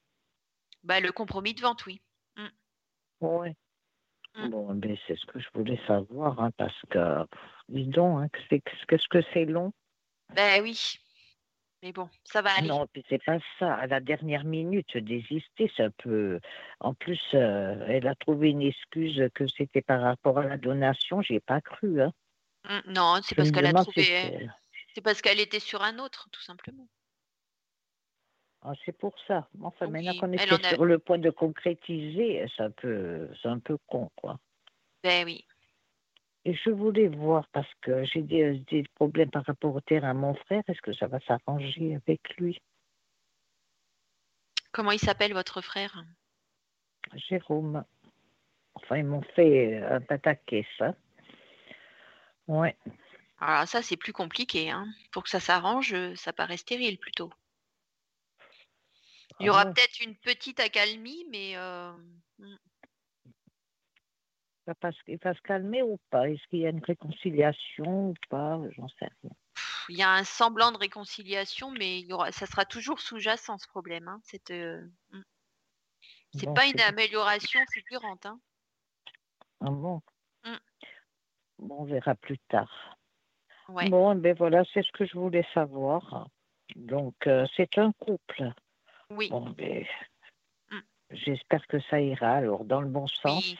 [SPEAKER 4] Bah, le compromis de vente, oui.
[SPEAKER 14] Ouais. Bon, ben, c'est ce que je voulais savoir, hein, parce que, dis donc, hein, qu'est-ce que c'est long?
[SPEAKER 4] Ben oui. Mais bon, ça va aller.
[SPEAKER 14] Non, puis c'est pas ça. À la dernière minute, désister, c'est un peu. En plus, euh, elle a trouvé une excuse que c'était par rapport à la donation. J'y ai pas cru. Hein.
[SPEAKER 4] Mm, Non, c'est parce qu'elle a trouvé.
[SPEAKER 14] C'est
[SPEAKER 4] parce qu'elle était sur un autre, tout simplement.
[SPEAKER 14] Ah, c'est pour ça. Enfin, maintenant
[SPEAKER 4] Oui,
[SPEAKER 14] qu'on
[SPEAKER 4] a-
[SPEAKER 14] sur le point de concrétiser, c'est un peu, c'est un peu con, quoi.
[SPEAKER 4] Ben oui.
[SPEAKER 14] Et je voulais voir parce que j'ai des, des problèmes par rapport au terrain à mon frère. Est-ce que ça va s'arranger avec lui,
[SPEAKER 4] Comment il s'appelle votre frère?
[SPEAKER 14] Jérôme Enfin, ils m'ont fait euh, un pataquès, ça. Ouais.
[SPEAKER 4] Alors ça, c'est plus compliqué. Hein. Pour que ça s'arrange, euh, ça paraît stérile plutôt. Il y
[SPEAKER 14] Ah
[SPEAKER 4] aura
[SPEAKER 14] bon
[SPEAKER 4] peut-être une petite accalmie, mais euh, mm,
[SPEAKER 14] Ça passe- Il va se calmer ou pas? Est-ce qu'il y a une réconciliation ou pas? J'en sais rien.
[SPEAKER 4] pff, il y a un semblant de réconciliation, mais il y aura, ça sera toujours sous-jacent ce problème. Hein. C'est euh, mm. C'est
[SPEAKER 14] Bon,
[SPEAKER 4] pas une amélioration fulgurante. Hein.
[SPEAKER 14] Ah bon?
[SPEAKER 4] Mm.
[SPEAKER 14] Bon, on verra plus tard.
[SPEAKER 4] Ouais.
[SPEAKER 14] Bon, ben voilà, c'est ce que je voulais savoir. Donc, euh, c'est un couple.
[SPEAKER 4] Oui.
[SPEAKER 14] Bon, ben,
[SPEAKER 4] Mm.
[SPEAKER 14] j'espère que ça ira alors dans le bon sens.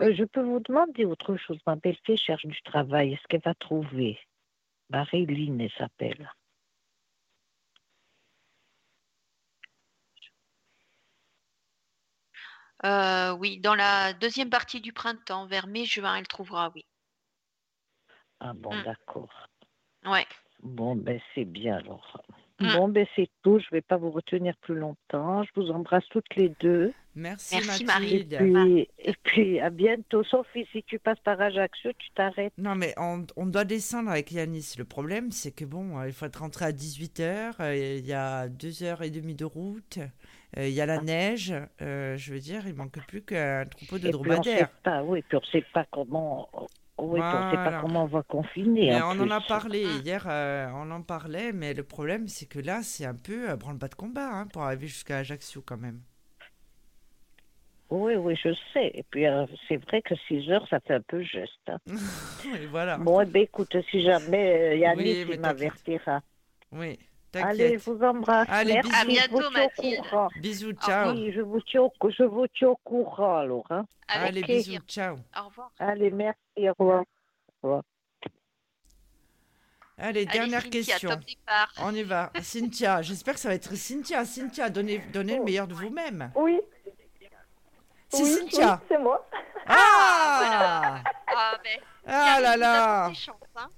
[SPEAKER 14] Euh, je peux vous demander autre chose. Ma belle-fille cherche du travail. Est-ce qu'elle va trouver? Marilyn, elle s'appelle.
[SPEAKER 4] Euh, oui, dans la deuxième partie du printemps, vers mai-juin, elle trouvera, oui.
[SPEAKER 14] Ah bon,
[SPEAKER 4] Mm.
[SPEAKER 14] d'accord.
[SPEAKER 4] Ouais.
[SPEAKER 14] Bon, ben c'est bien alors.
[SPEAKER 4] Mm.
[SPEAKER 14] Bon, ben c'est tout. Je ne vais pas vous retenir plus longtemps. Je vous embrasse toutes les deux.
[SPEAKER 3] Merci,
[SPEAKER 4] Merci,
[SPEAKER 14] Et puis, et puis à bientôt. Sophie, si tu passes par Ajaccio, tu t'arrêtes.
[SPEAKER 3] Non, mais on, on doit descendre avec Yanis. Le problème, c'est que bon, euh, il faut être rentré à 18h. Il y a 2h30 de route. euh, Il y a la neige. euh, je veux dire, il manque plus qu'un troupeau de
[SPEAKER 14] Et puis on sait
[SPEAKER 3] dromadaires.
[SPEAKER 14] pas, oui, puis on sait pas comment. Oui, puis on sait
[SPEAKER 3] Voilà.
[SPEAKER 14] pas comment on va confiner. En
[SPEAKER 3] on en a parlé hier, euh, on en parlait, mais le problème, c'est que là, c'est un peu euh, branle-bas de combat hein, pour arriver jusqu'à Ajaccio quand même.
[SPEAKER 14] Oui, oui, je sais. Et puis euh, c'est vrai que 6 heures, ça fait un peu juste. hein.
[SPEAKER 3] Et voilà.
[SPEAKER 14] Bon, eh ben, écoute, si jamais euh, Yannick
[SPEAKER 3] Oui,
[SPEAKER 14] il m'avertira.
[SPEAKER 3] Oui,
[SPEAKER 14] Allez, je vous embrasse.
[SPEAKER 3] Allez,
[SPEAKER 14] Merci,
[SPEAKER 3] bisous.
[SPEAKER 4] À bientôt, Mathilde.
[SPEAKER 3] Bisous, ciao.
[SPEAKER 14] Oui, je vous tiens au, je vous tiens au courant alors. Hein.
[SPEAKER 4] Avec
[SPEAKER 3] Allez,
[SPEAKER 4] plaisir.
[SPEAKER 3] bisous, ciao.
[SPEAKER 4] Au revoir.
[SPEAKER 14] Allez, merci, au revoir. Au revoir.
[SPEAKER 3] Allez,
[SPEAKER 4] Allez,
[SPEAKER 3] dernière
[SPEAKER 4] Cynthia,
[SPEAKER 3] question. On y va. Cynthia, j'espère que ça va être Cynthia. Cynthia, donnez, donnez le meilleur de vous-même.
[SPEAKER 15] Oui,
[SPEAKER 3] C'est
[SPEAKER 15] oui,
[SPEAKER 3] Cynthia.
[SPEAKER 15] oui, c'est moi.
[SPEAKER 3] Ah
[SPEAKER 4] Ah, ben,
[SPEAKER 3] Ah là là
[SPEAKER 4] chance, hein.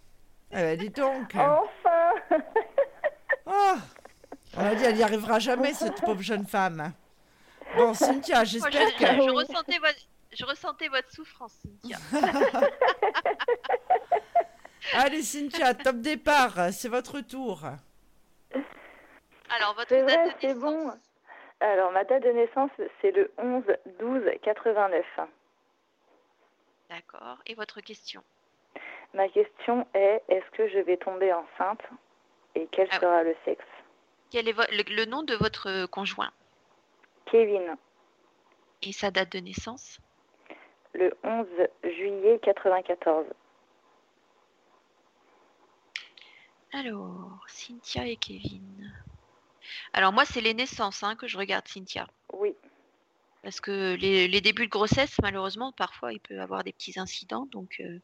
[SPEAKER 3] Eh ben, dis donc.
[SPEAKER 15] Enfin
[SPEAKER 3] Oh On a dit, elle n'y arrivera jamais, cette pauvre jeune femme. Bon, Cynthia, j'espère
[SPEAKER 4] je, je-
[SPEAKER 3] que...
[SPEAKER 4] je ressentais votre, je ressentais votre souffrance, Cynthia.
[SPEAKER 3] Allez, Cynthia, top départ, c'est votre tour.
[SPEAKER 4] Alors, votre date
[SPEAKER 15] vrai,
[SPEAKER 4] de
[SPEAKER 15] c'est
[SPEAKER 4] naissance
[SPEAKER 15] bon. Alors, ma date de naissance, c'est le 11 12 89.
[SPEAKER 4] D'accord. Et votre question?
[SPEAKER 15] Ma question est est-ce que je vais tomber enceinte? Et quel
[SPEAKER 4] Ah
[SPEAKER 15] sera le sexe
[SPEAKER 4] Quel est le, le nom de votre conjoint
[SPEAKER 15] Kevin,
[SPEAKER 4] et sa date de naissance
[SPEAKER 15] le 11 juillet 94.
[SPEAKER 4] Alors, Cynthia et Kevin. Alors, moi, c'est les naissances hein, que je regarde, Cynthia.
[SPEAKER 15] Oui.
[SPEAKER 4] Parce que les, les débuts de grossesse, malheureusement, parfois, il peut y avoir des petits incidents. Donc, euh,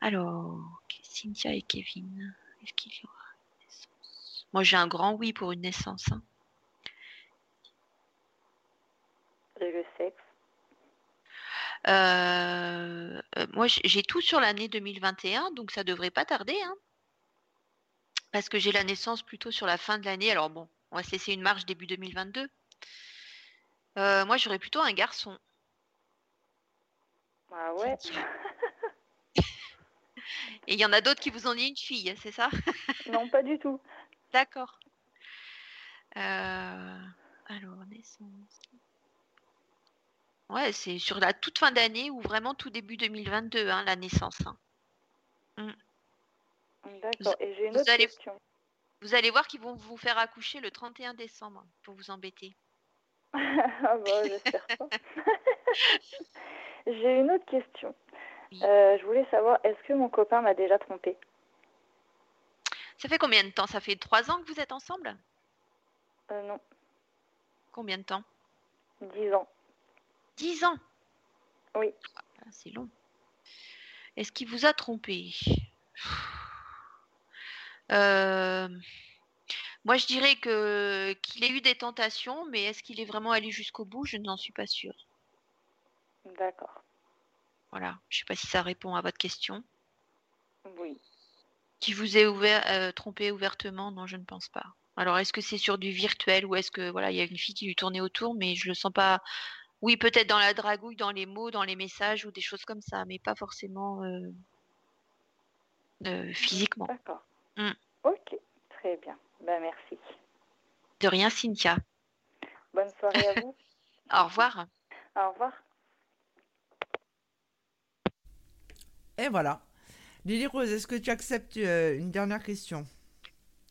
[SPEAKER 4] alors, Cynthia et Kevin, est-ce qu'il y aura Moi, j'ai un grand oui pour une naissance. hein.
[SPEAKER 15] Et le sexe?
[SPEAKER 4] Euh, euh, moi, j'ai tout sur l'année 2021, donc ça devrait pas tarder. hein. Parce que j'ai la naissance plutôt sur la fin de l'année. Alors bon, on va se laisser une marge début 2022. Euh, moi, j'aurais plutôt un garçon.
[SPEAKER 15] Ah ouais
[SPEAKER 4] Et il y en a d'autres qui vous ont dit une fille, c'est ça?
[SPEAKER 15] Non, pas du tout.
[SPEAKER 4] D'accord. Euh, alors, naissance. Ouais, c'est sur la toute fin d'année ou vraiment tout début 2022, hein, la naissance. hein.
[SPEAKER 15] D'accord. Et j'ai une
[SPEAKER 4] vous
[SPEAKER 15] autre
[SPEAKER 4] allez-
[SPEAKER 15] question.
[SPEAKER 4] Vous allez voir qu'ils vont vous faire accoucher le 31 décembre pour vous embêter.
[SPEAKER 15] ah bah, j'espère pas. J'ai une autre question. Euh, je voulais savoir, est-ce que mon copain m'a déjà trompé
[SPEAKER 4] Ça fait combien de temps? Ça fait trois ans que vous êtes ensemble?
[SPEAKER 15] Euh, Non.
[SPEAKER 4] Combien de temps?
[SPEAKER 15] Dix ans.
[SPEAKER 4] Dix ans?
[SPEAKER 15] Oui.
[SPEAKER 4] Ah, c'est long. Est-ce qu'il vous a trompé? Euh, Moi, je dirais que qu'il ait eu des tentations, mais est-ce qu'il est vraiment allé jusqu'au bout? Je n'en suis pas sûre.
[SPEAKER 15] D'accord.
[SPEAKER 4] Voilà. Je ne sais pas si ça répond à votre question.
[SPEAKER 15] Oui.
[SPEAKER 4] Qui vous ait ouvert, euh, trompé ouvertement? Non, je ne pense pas. Alors, est-ce que c'est sur du virtuel ou est-ce que voilà, il y a une fille qui lui tournait autour, mais je le sens pas. Oui, peut-être dans la dragouille, dans les mots, dans les messages ou des choses comme ça, mais pas forcément euh, euh, physiquement.
[SPEAKER 15] D'accord.
[SPEAKER 4] Mm.
[SPEAKER 15] Ok, très bien. Ben, merci.
[SPEAKER 4] De rien, Cynthia.
[SPEAKER 15] Bonne soirée à vous.
[SPEAKER 4] Au revoir.
[SPEAKER 15] Au revoir.
[SPEAKER 3] Et voilà. Lily Rose, est-ce que tu acceptes euh, une dernière question?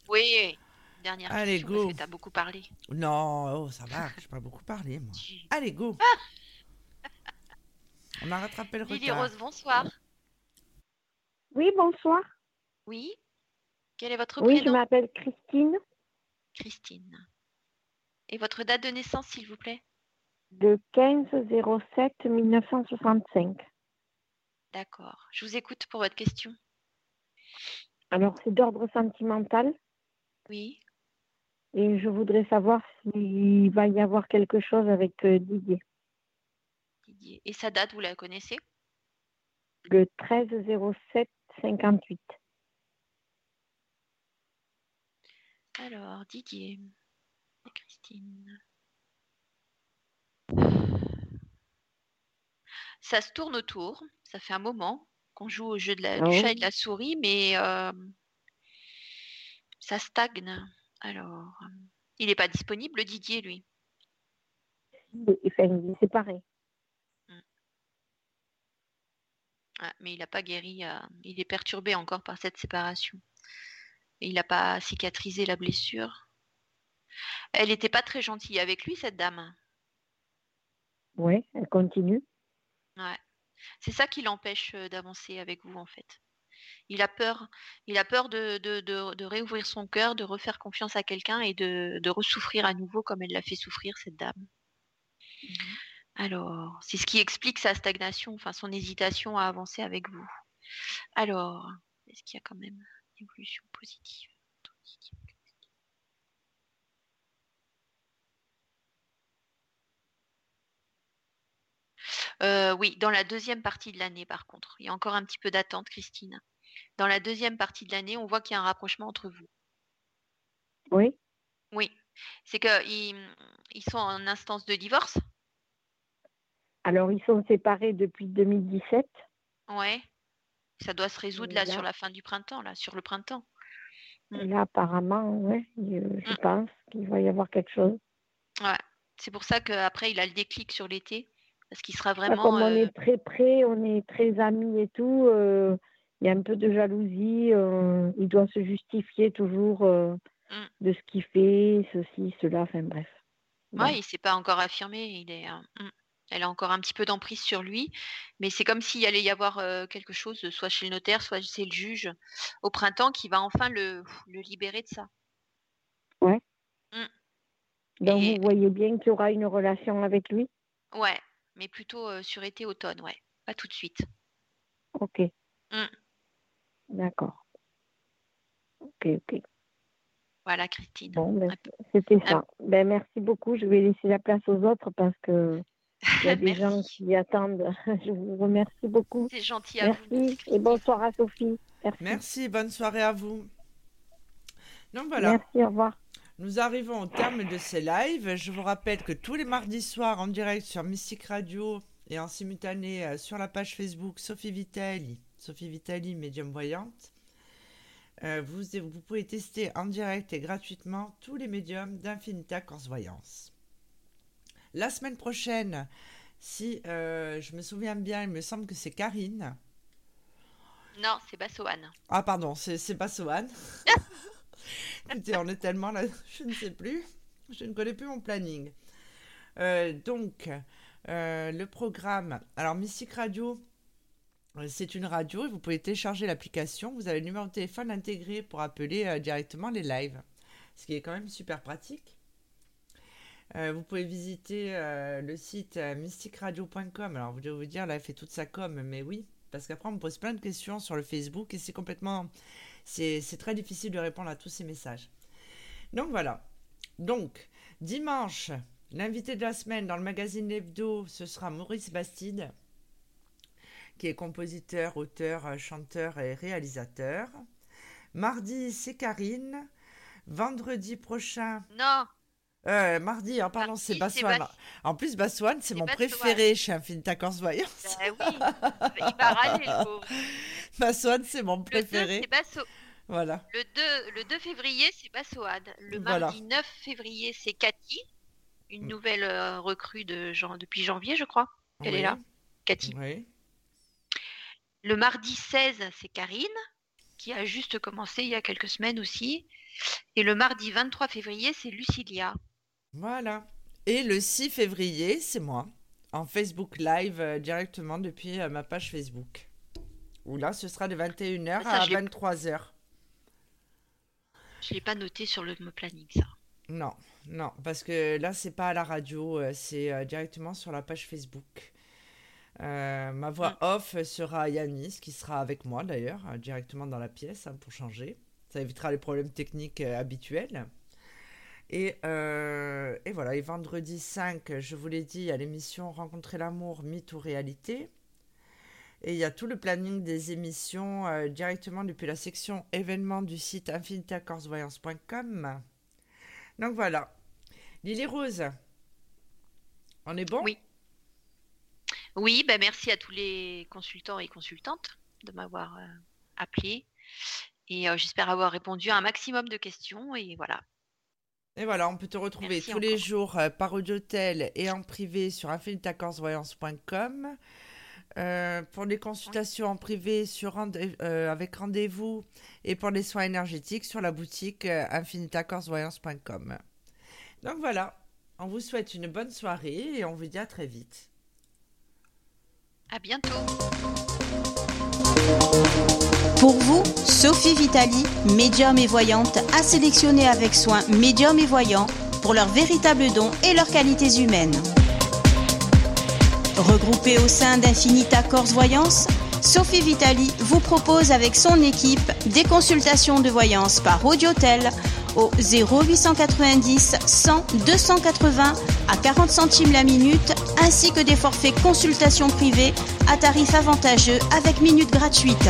[SPEAKER 4] Oui. Dernière
[SPEAKER 3] Allez,
[SPEAKER 4] question,
[SPEAKER 3] go.
[SPEAKER 4] parce que tu as beaucoup parlé.
[SPEAKER 3] Non, oh, ça va, j'ai pas beaucoup parlé, moi. Allez, go On a rattrapé le
[SPEAKER 4] Lily
[SPEAKER 3] retard.
[SPEAKER 4] Rose, bonsoir.
[SPEAKER 11] Oui, bonsoir.
[SPEAKER 4] Oui. Quel est votre
[SPEAKER 11] Oui, je
[SPEAKER 4] prénom?
[SPEAKER 11] m'appelle Christine,
[SPEAKER 4] Christine. Et votre date de naissance, s'il vous plaît?
[SPEAKER 11] De 15 07 1965.
[SPEAKER 4] D'accord. Je vous écoute pour votre question.
[SPEAKER 11] Alors, c'est d'ordre sentimental
[SPEAKER 4] Oui.
[SPEAKER 11] et je voudrais savoir s'il va y avoir quelque chose avec euh, Didier.
[SPEAKER 4] Didier. Et sa date, vous la connaissez?
[SPEAKER 11] Le 13 07 58.
[SPEAKER 4] Alors, Didier. et Christine. Ça se tourne autour. Ça fait un moment qu'on joue au jeu de la,
[SPEAKER 11] Ah
[SPEAKER 4] du chat et de la souris, mais euh, ça stagne. Alors, il n'est pas disponible, le Didier, lui.
[SPEAKER 11] Enfin, il est séparé.
[SPEAKER 4] Ah, mais il n'a pas guéri. euh, il est perturbé encore par cette séparation. Et il n'a pas cicatrisé la blessure. Elle n'était pas très gentille avec lui, cette dame.
[SPEAKER 11] Oui, elle continue.
[SPEAKER 4] Ouais. C'est ça qui l'empêche euh, d'avancer avec vous, en fait. Il a peur, il a peur de, de, de, de réouvrir son cœur, de refaire confiance à quelqu'un et de, de ressouffrir à nouveau comme elle l'a fait souffrir, cette dame. Alors, c'est ce qui explique sa stagnation, enfin son hésitation à avancer avec vous. Alors, est-ce qu'il y a quand même une évolution positive Euh, oui, dans la deuxième partie de l'année, par contre. Il y a encore un petit peu d'attente, Christine. Dans la deuxième partie de l'année, on voit qu'il y a un rapprochement entre vous.
[SPEAKER 11] Oui.
[SPEAKER 4] Oui. C'est qu'ils ils sont en instance de divorce
[SPEAKER 11] Alors, ils sont séparés depuis 2017.
[SPEAKER 4] Ouais. Ça doit se résoudre là
[SPEAKER 11] là-
[SPEAKER 4] sur la fin du printemps, là, sur le printemps.
[SPEAKER 11] Et là, apparemment, ouais, je, je pense qu'il va y avoir quelque chose.
[SPEAKER 4] Ouais. C'est pour ça qu'après, il a le déclic sur l'été. Parce qu'il sera vraiment.
[SPEAKER 11] Comme on
[SPEAKER 4] euh,
[SPEAKER 11] est très près, on est très amis et tout, euh, il y a un peu de jalousie. euh, il doit se justifier toujours euh,
[SPEAKER 4] Mm.
[SPEAKER 11] de ce qu'il fait, ceci, cela, enfin bref.
[SPEAKER 4] Ouais, il s'est pas encore affirmé. Il est, euh, mm. Elle a encore un petit peu d'emprise sur lui, mais c'est comme s'il allait y avoir euh, quelque chose, soit chez le notaire, soit chez le juge, au printemps, qui va enfin le, le libérer de ça.
[SPEAKER 11] Ouais.
[SPEAKER 4] Mm.
[SPEAKER 11] Donc
[SPEAKER 4] Et-
[SPEAKER 11] vous voyez bien qu'il y aura une relation avec lui?
[SPEAKER 4] Ouais, mais plutôt euh, sur été-automne, ouais. Pas tout de suite.
[SPEAKER 11] Ok.
[SPEAKER 4] Mm.
[SPEAKER 11] D'accord. Ok, ok.
[SPEAKER 4] Voilà, Christine.
[SPEAKER 11] Bon, ben, c'était ça. Ben, merci beaucoup. Je vais laisser la place aux autres parce que il y a des gens qui attendent. Je vous remercie beaucoup.
[SPEAKER 4] C'est gentil à vous.
[SPEAKER 11] Merci et bonsoir à Sophie. Merci.
[SPEAKER 3] Merci, bonne soirée à vous. Donc voilà.
[SPEAKER 11] Merci, au revoir.
[SPEAKER 3] Nous arrivons au terme de ces lives. Je vous rappelle que tous les mardis soirs en direct sur Mystique Radio et en simultané euh, sur la page Facebook Sophie Vitali, Sophie Vitali, médium voyante, euh, vous, vous pouvez tester en direct et gratuitement tous les médiums d'Infinita Voyance. La semaine prochaine, si euh, je me souviens bien, il me semble que c'est Karine.
[SPEAKER 4] Non, c'est Bassoane.
[SPEAKER 3] Ah pardon, c'est Sohan. Écoutez, on est tellement là, je ne sais plus. Je ne connais plus mon planning. Euh, donc, Euh, le programme. Alors, Mystique Radio, euh, c'est une radio et vous pouvez télécharger l'application. Vous avez le numéro de téléphone intégré pour appeler directement les lives, ce qui est quand même super pratique. vous pouvez visiter le site mysticradio.com. Alors, vous devez vous dire, là, elle fait toute sa com, mais oui, parce qu'après, on me pose plein de questions sur le Facebook et c'est complètement. C'est très difficile de répondre à tous ces messages. Donc, voilà. Donc, dimanche, L'invité de la semaine dans le magazine Lebdo, ce sera Maurice Bastide, qui est compositeur, auteur, chanteur et réalisateur. Mardi, c'est Karine. Vendredi prochain.
[SPEAKER 4] Non.
[SPEAKER 3] Euh, mardi, hein, pardon, c'est Bassoine. En plus, Bassoine, c'est mon préféré chez Infinita Corse Voyance.
[SPEAKER 4] Ben oui, il va râler, le pauvre.
[SPEAKER 3] Bassoine, c'est mon préféré.
[SPEAKER 4] Le 2, c'est Basso.
[SPEAKER 3] Voilà.
[SPEAKER 4] Le 2, le 2 février, c'est Bassoade. Le mardi 9 février, c'est Cathy une nouvelle euh, recrue de depuis janvier, je crois. Elle est là, Cathy. Le mardi 16, c'est Karine, qui a juste commencé il y a quelques semaines aussi. Et le mardi 23 février, c'est Lucilia.
[SPEAKER 3] Voilà. Et le 6 février, c'est moi, en Facebook Live euh, directement depuis euh, ma page Facebook. Où là, ce sera de 21h à 23h.
[SPEAKER 4] Je ne l'ai pas noté sur le planning, ça.
[SPEAKER 3] Non, non, parce que là, c'est pas à la radio, euh, c'est euh, directement sur la page Facebook. Euh, ma voix mm. off sera Yanis, qui sera avec moi d'ailleurs, directement dans la pièce hein, pour changer. Ça évitera les problèmes techniques habituels. Et, et, voilà, et vendredi 5, je vous l'ai dit, a l'émission Rencontrer l'amour, mythe ou réalité. Et il y a tout le planning des émissions directement depuis la section événements du site infinitacorsvoyance.com. Donc voilà. Lily Rose, on est bon?
[SPEAKER 4] Oui. Oui, ben merci à tous les consultants et consultantes de m'avoir euh, appelé. Et euh, j'espère avoir répondu à un maximum de questions. Et voilà.
[SPEAKER 3] Et voilà, on peut te retrouver tous les jours euh, par audiotel et en privé sur infinitacorsvoyance.com. pour les consultations en privé sur avec rendez-vous et pour les soins énergétiques sur la boutique infinitacorsvoyance.com. Donc voilà, on vous souhaite une bonne soirée et on vous dit à très vite.
[SPEAKER 4] À bientôt.
[SPEAKER 1] Pour vous, Sophie Vitali, médium et voyante, a sélectionné avec soin médium et voyants pour leurs véritables dons et leurs qualités humaines. Regroupée au sein d'Infinita Corse Voyance, Sophie Vitali vous propose avec son équipe des consultations de voyance par audiotel au 0890 100 280 à 40 centimes la minute, ainsi que des forfaits consultations privées à tarif avantageux avec minutes gratuites.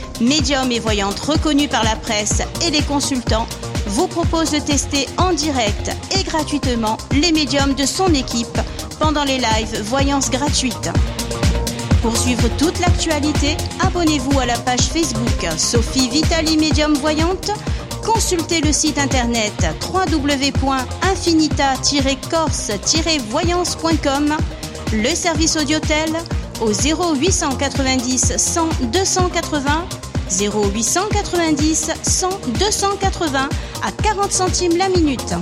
[SPEAKER 1] médium et voyante reconnue par la presse et les consultants, vous proposent de tester en direct et gratuitement les médiums de son équipe pendant les lives Voyance gratuites. Pour suivre toute l'actualité, abonnez-vous à la page Facebook Sophie Vitali Médium Voyante. Consultez le site internet www.infinita-corse-voyance.com, le service audiotel au 0890 100 280 0890 100 280 à 40 centimes la minute.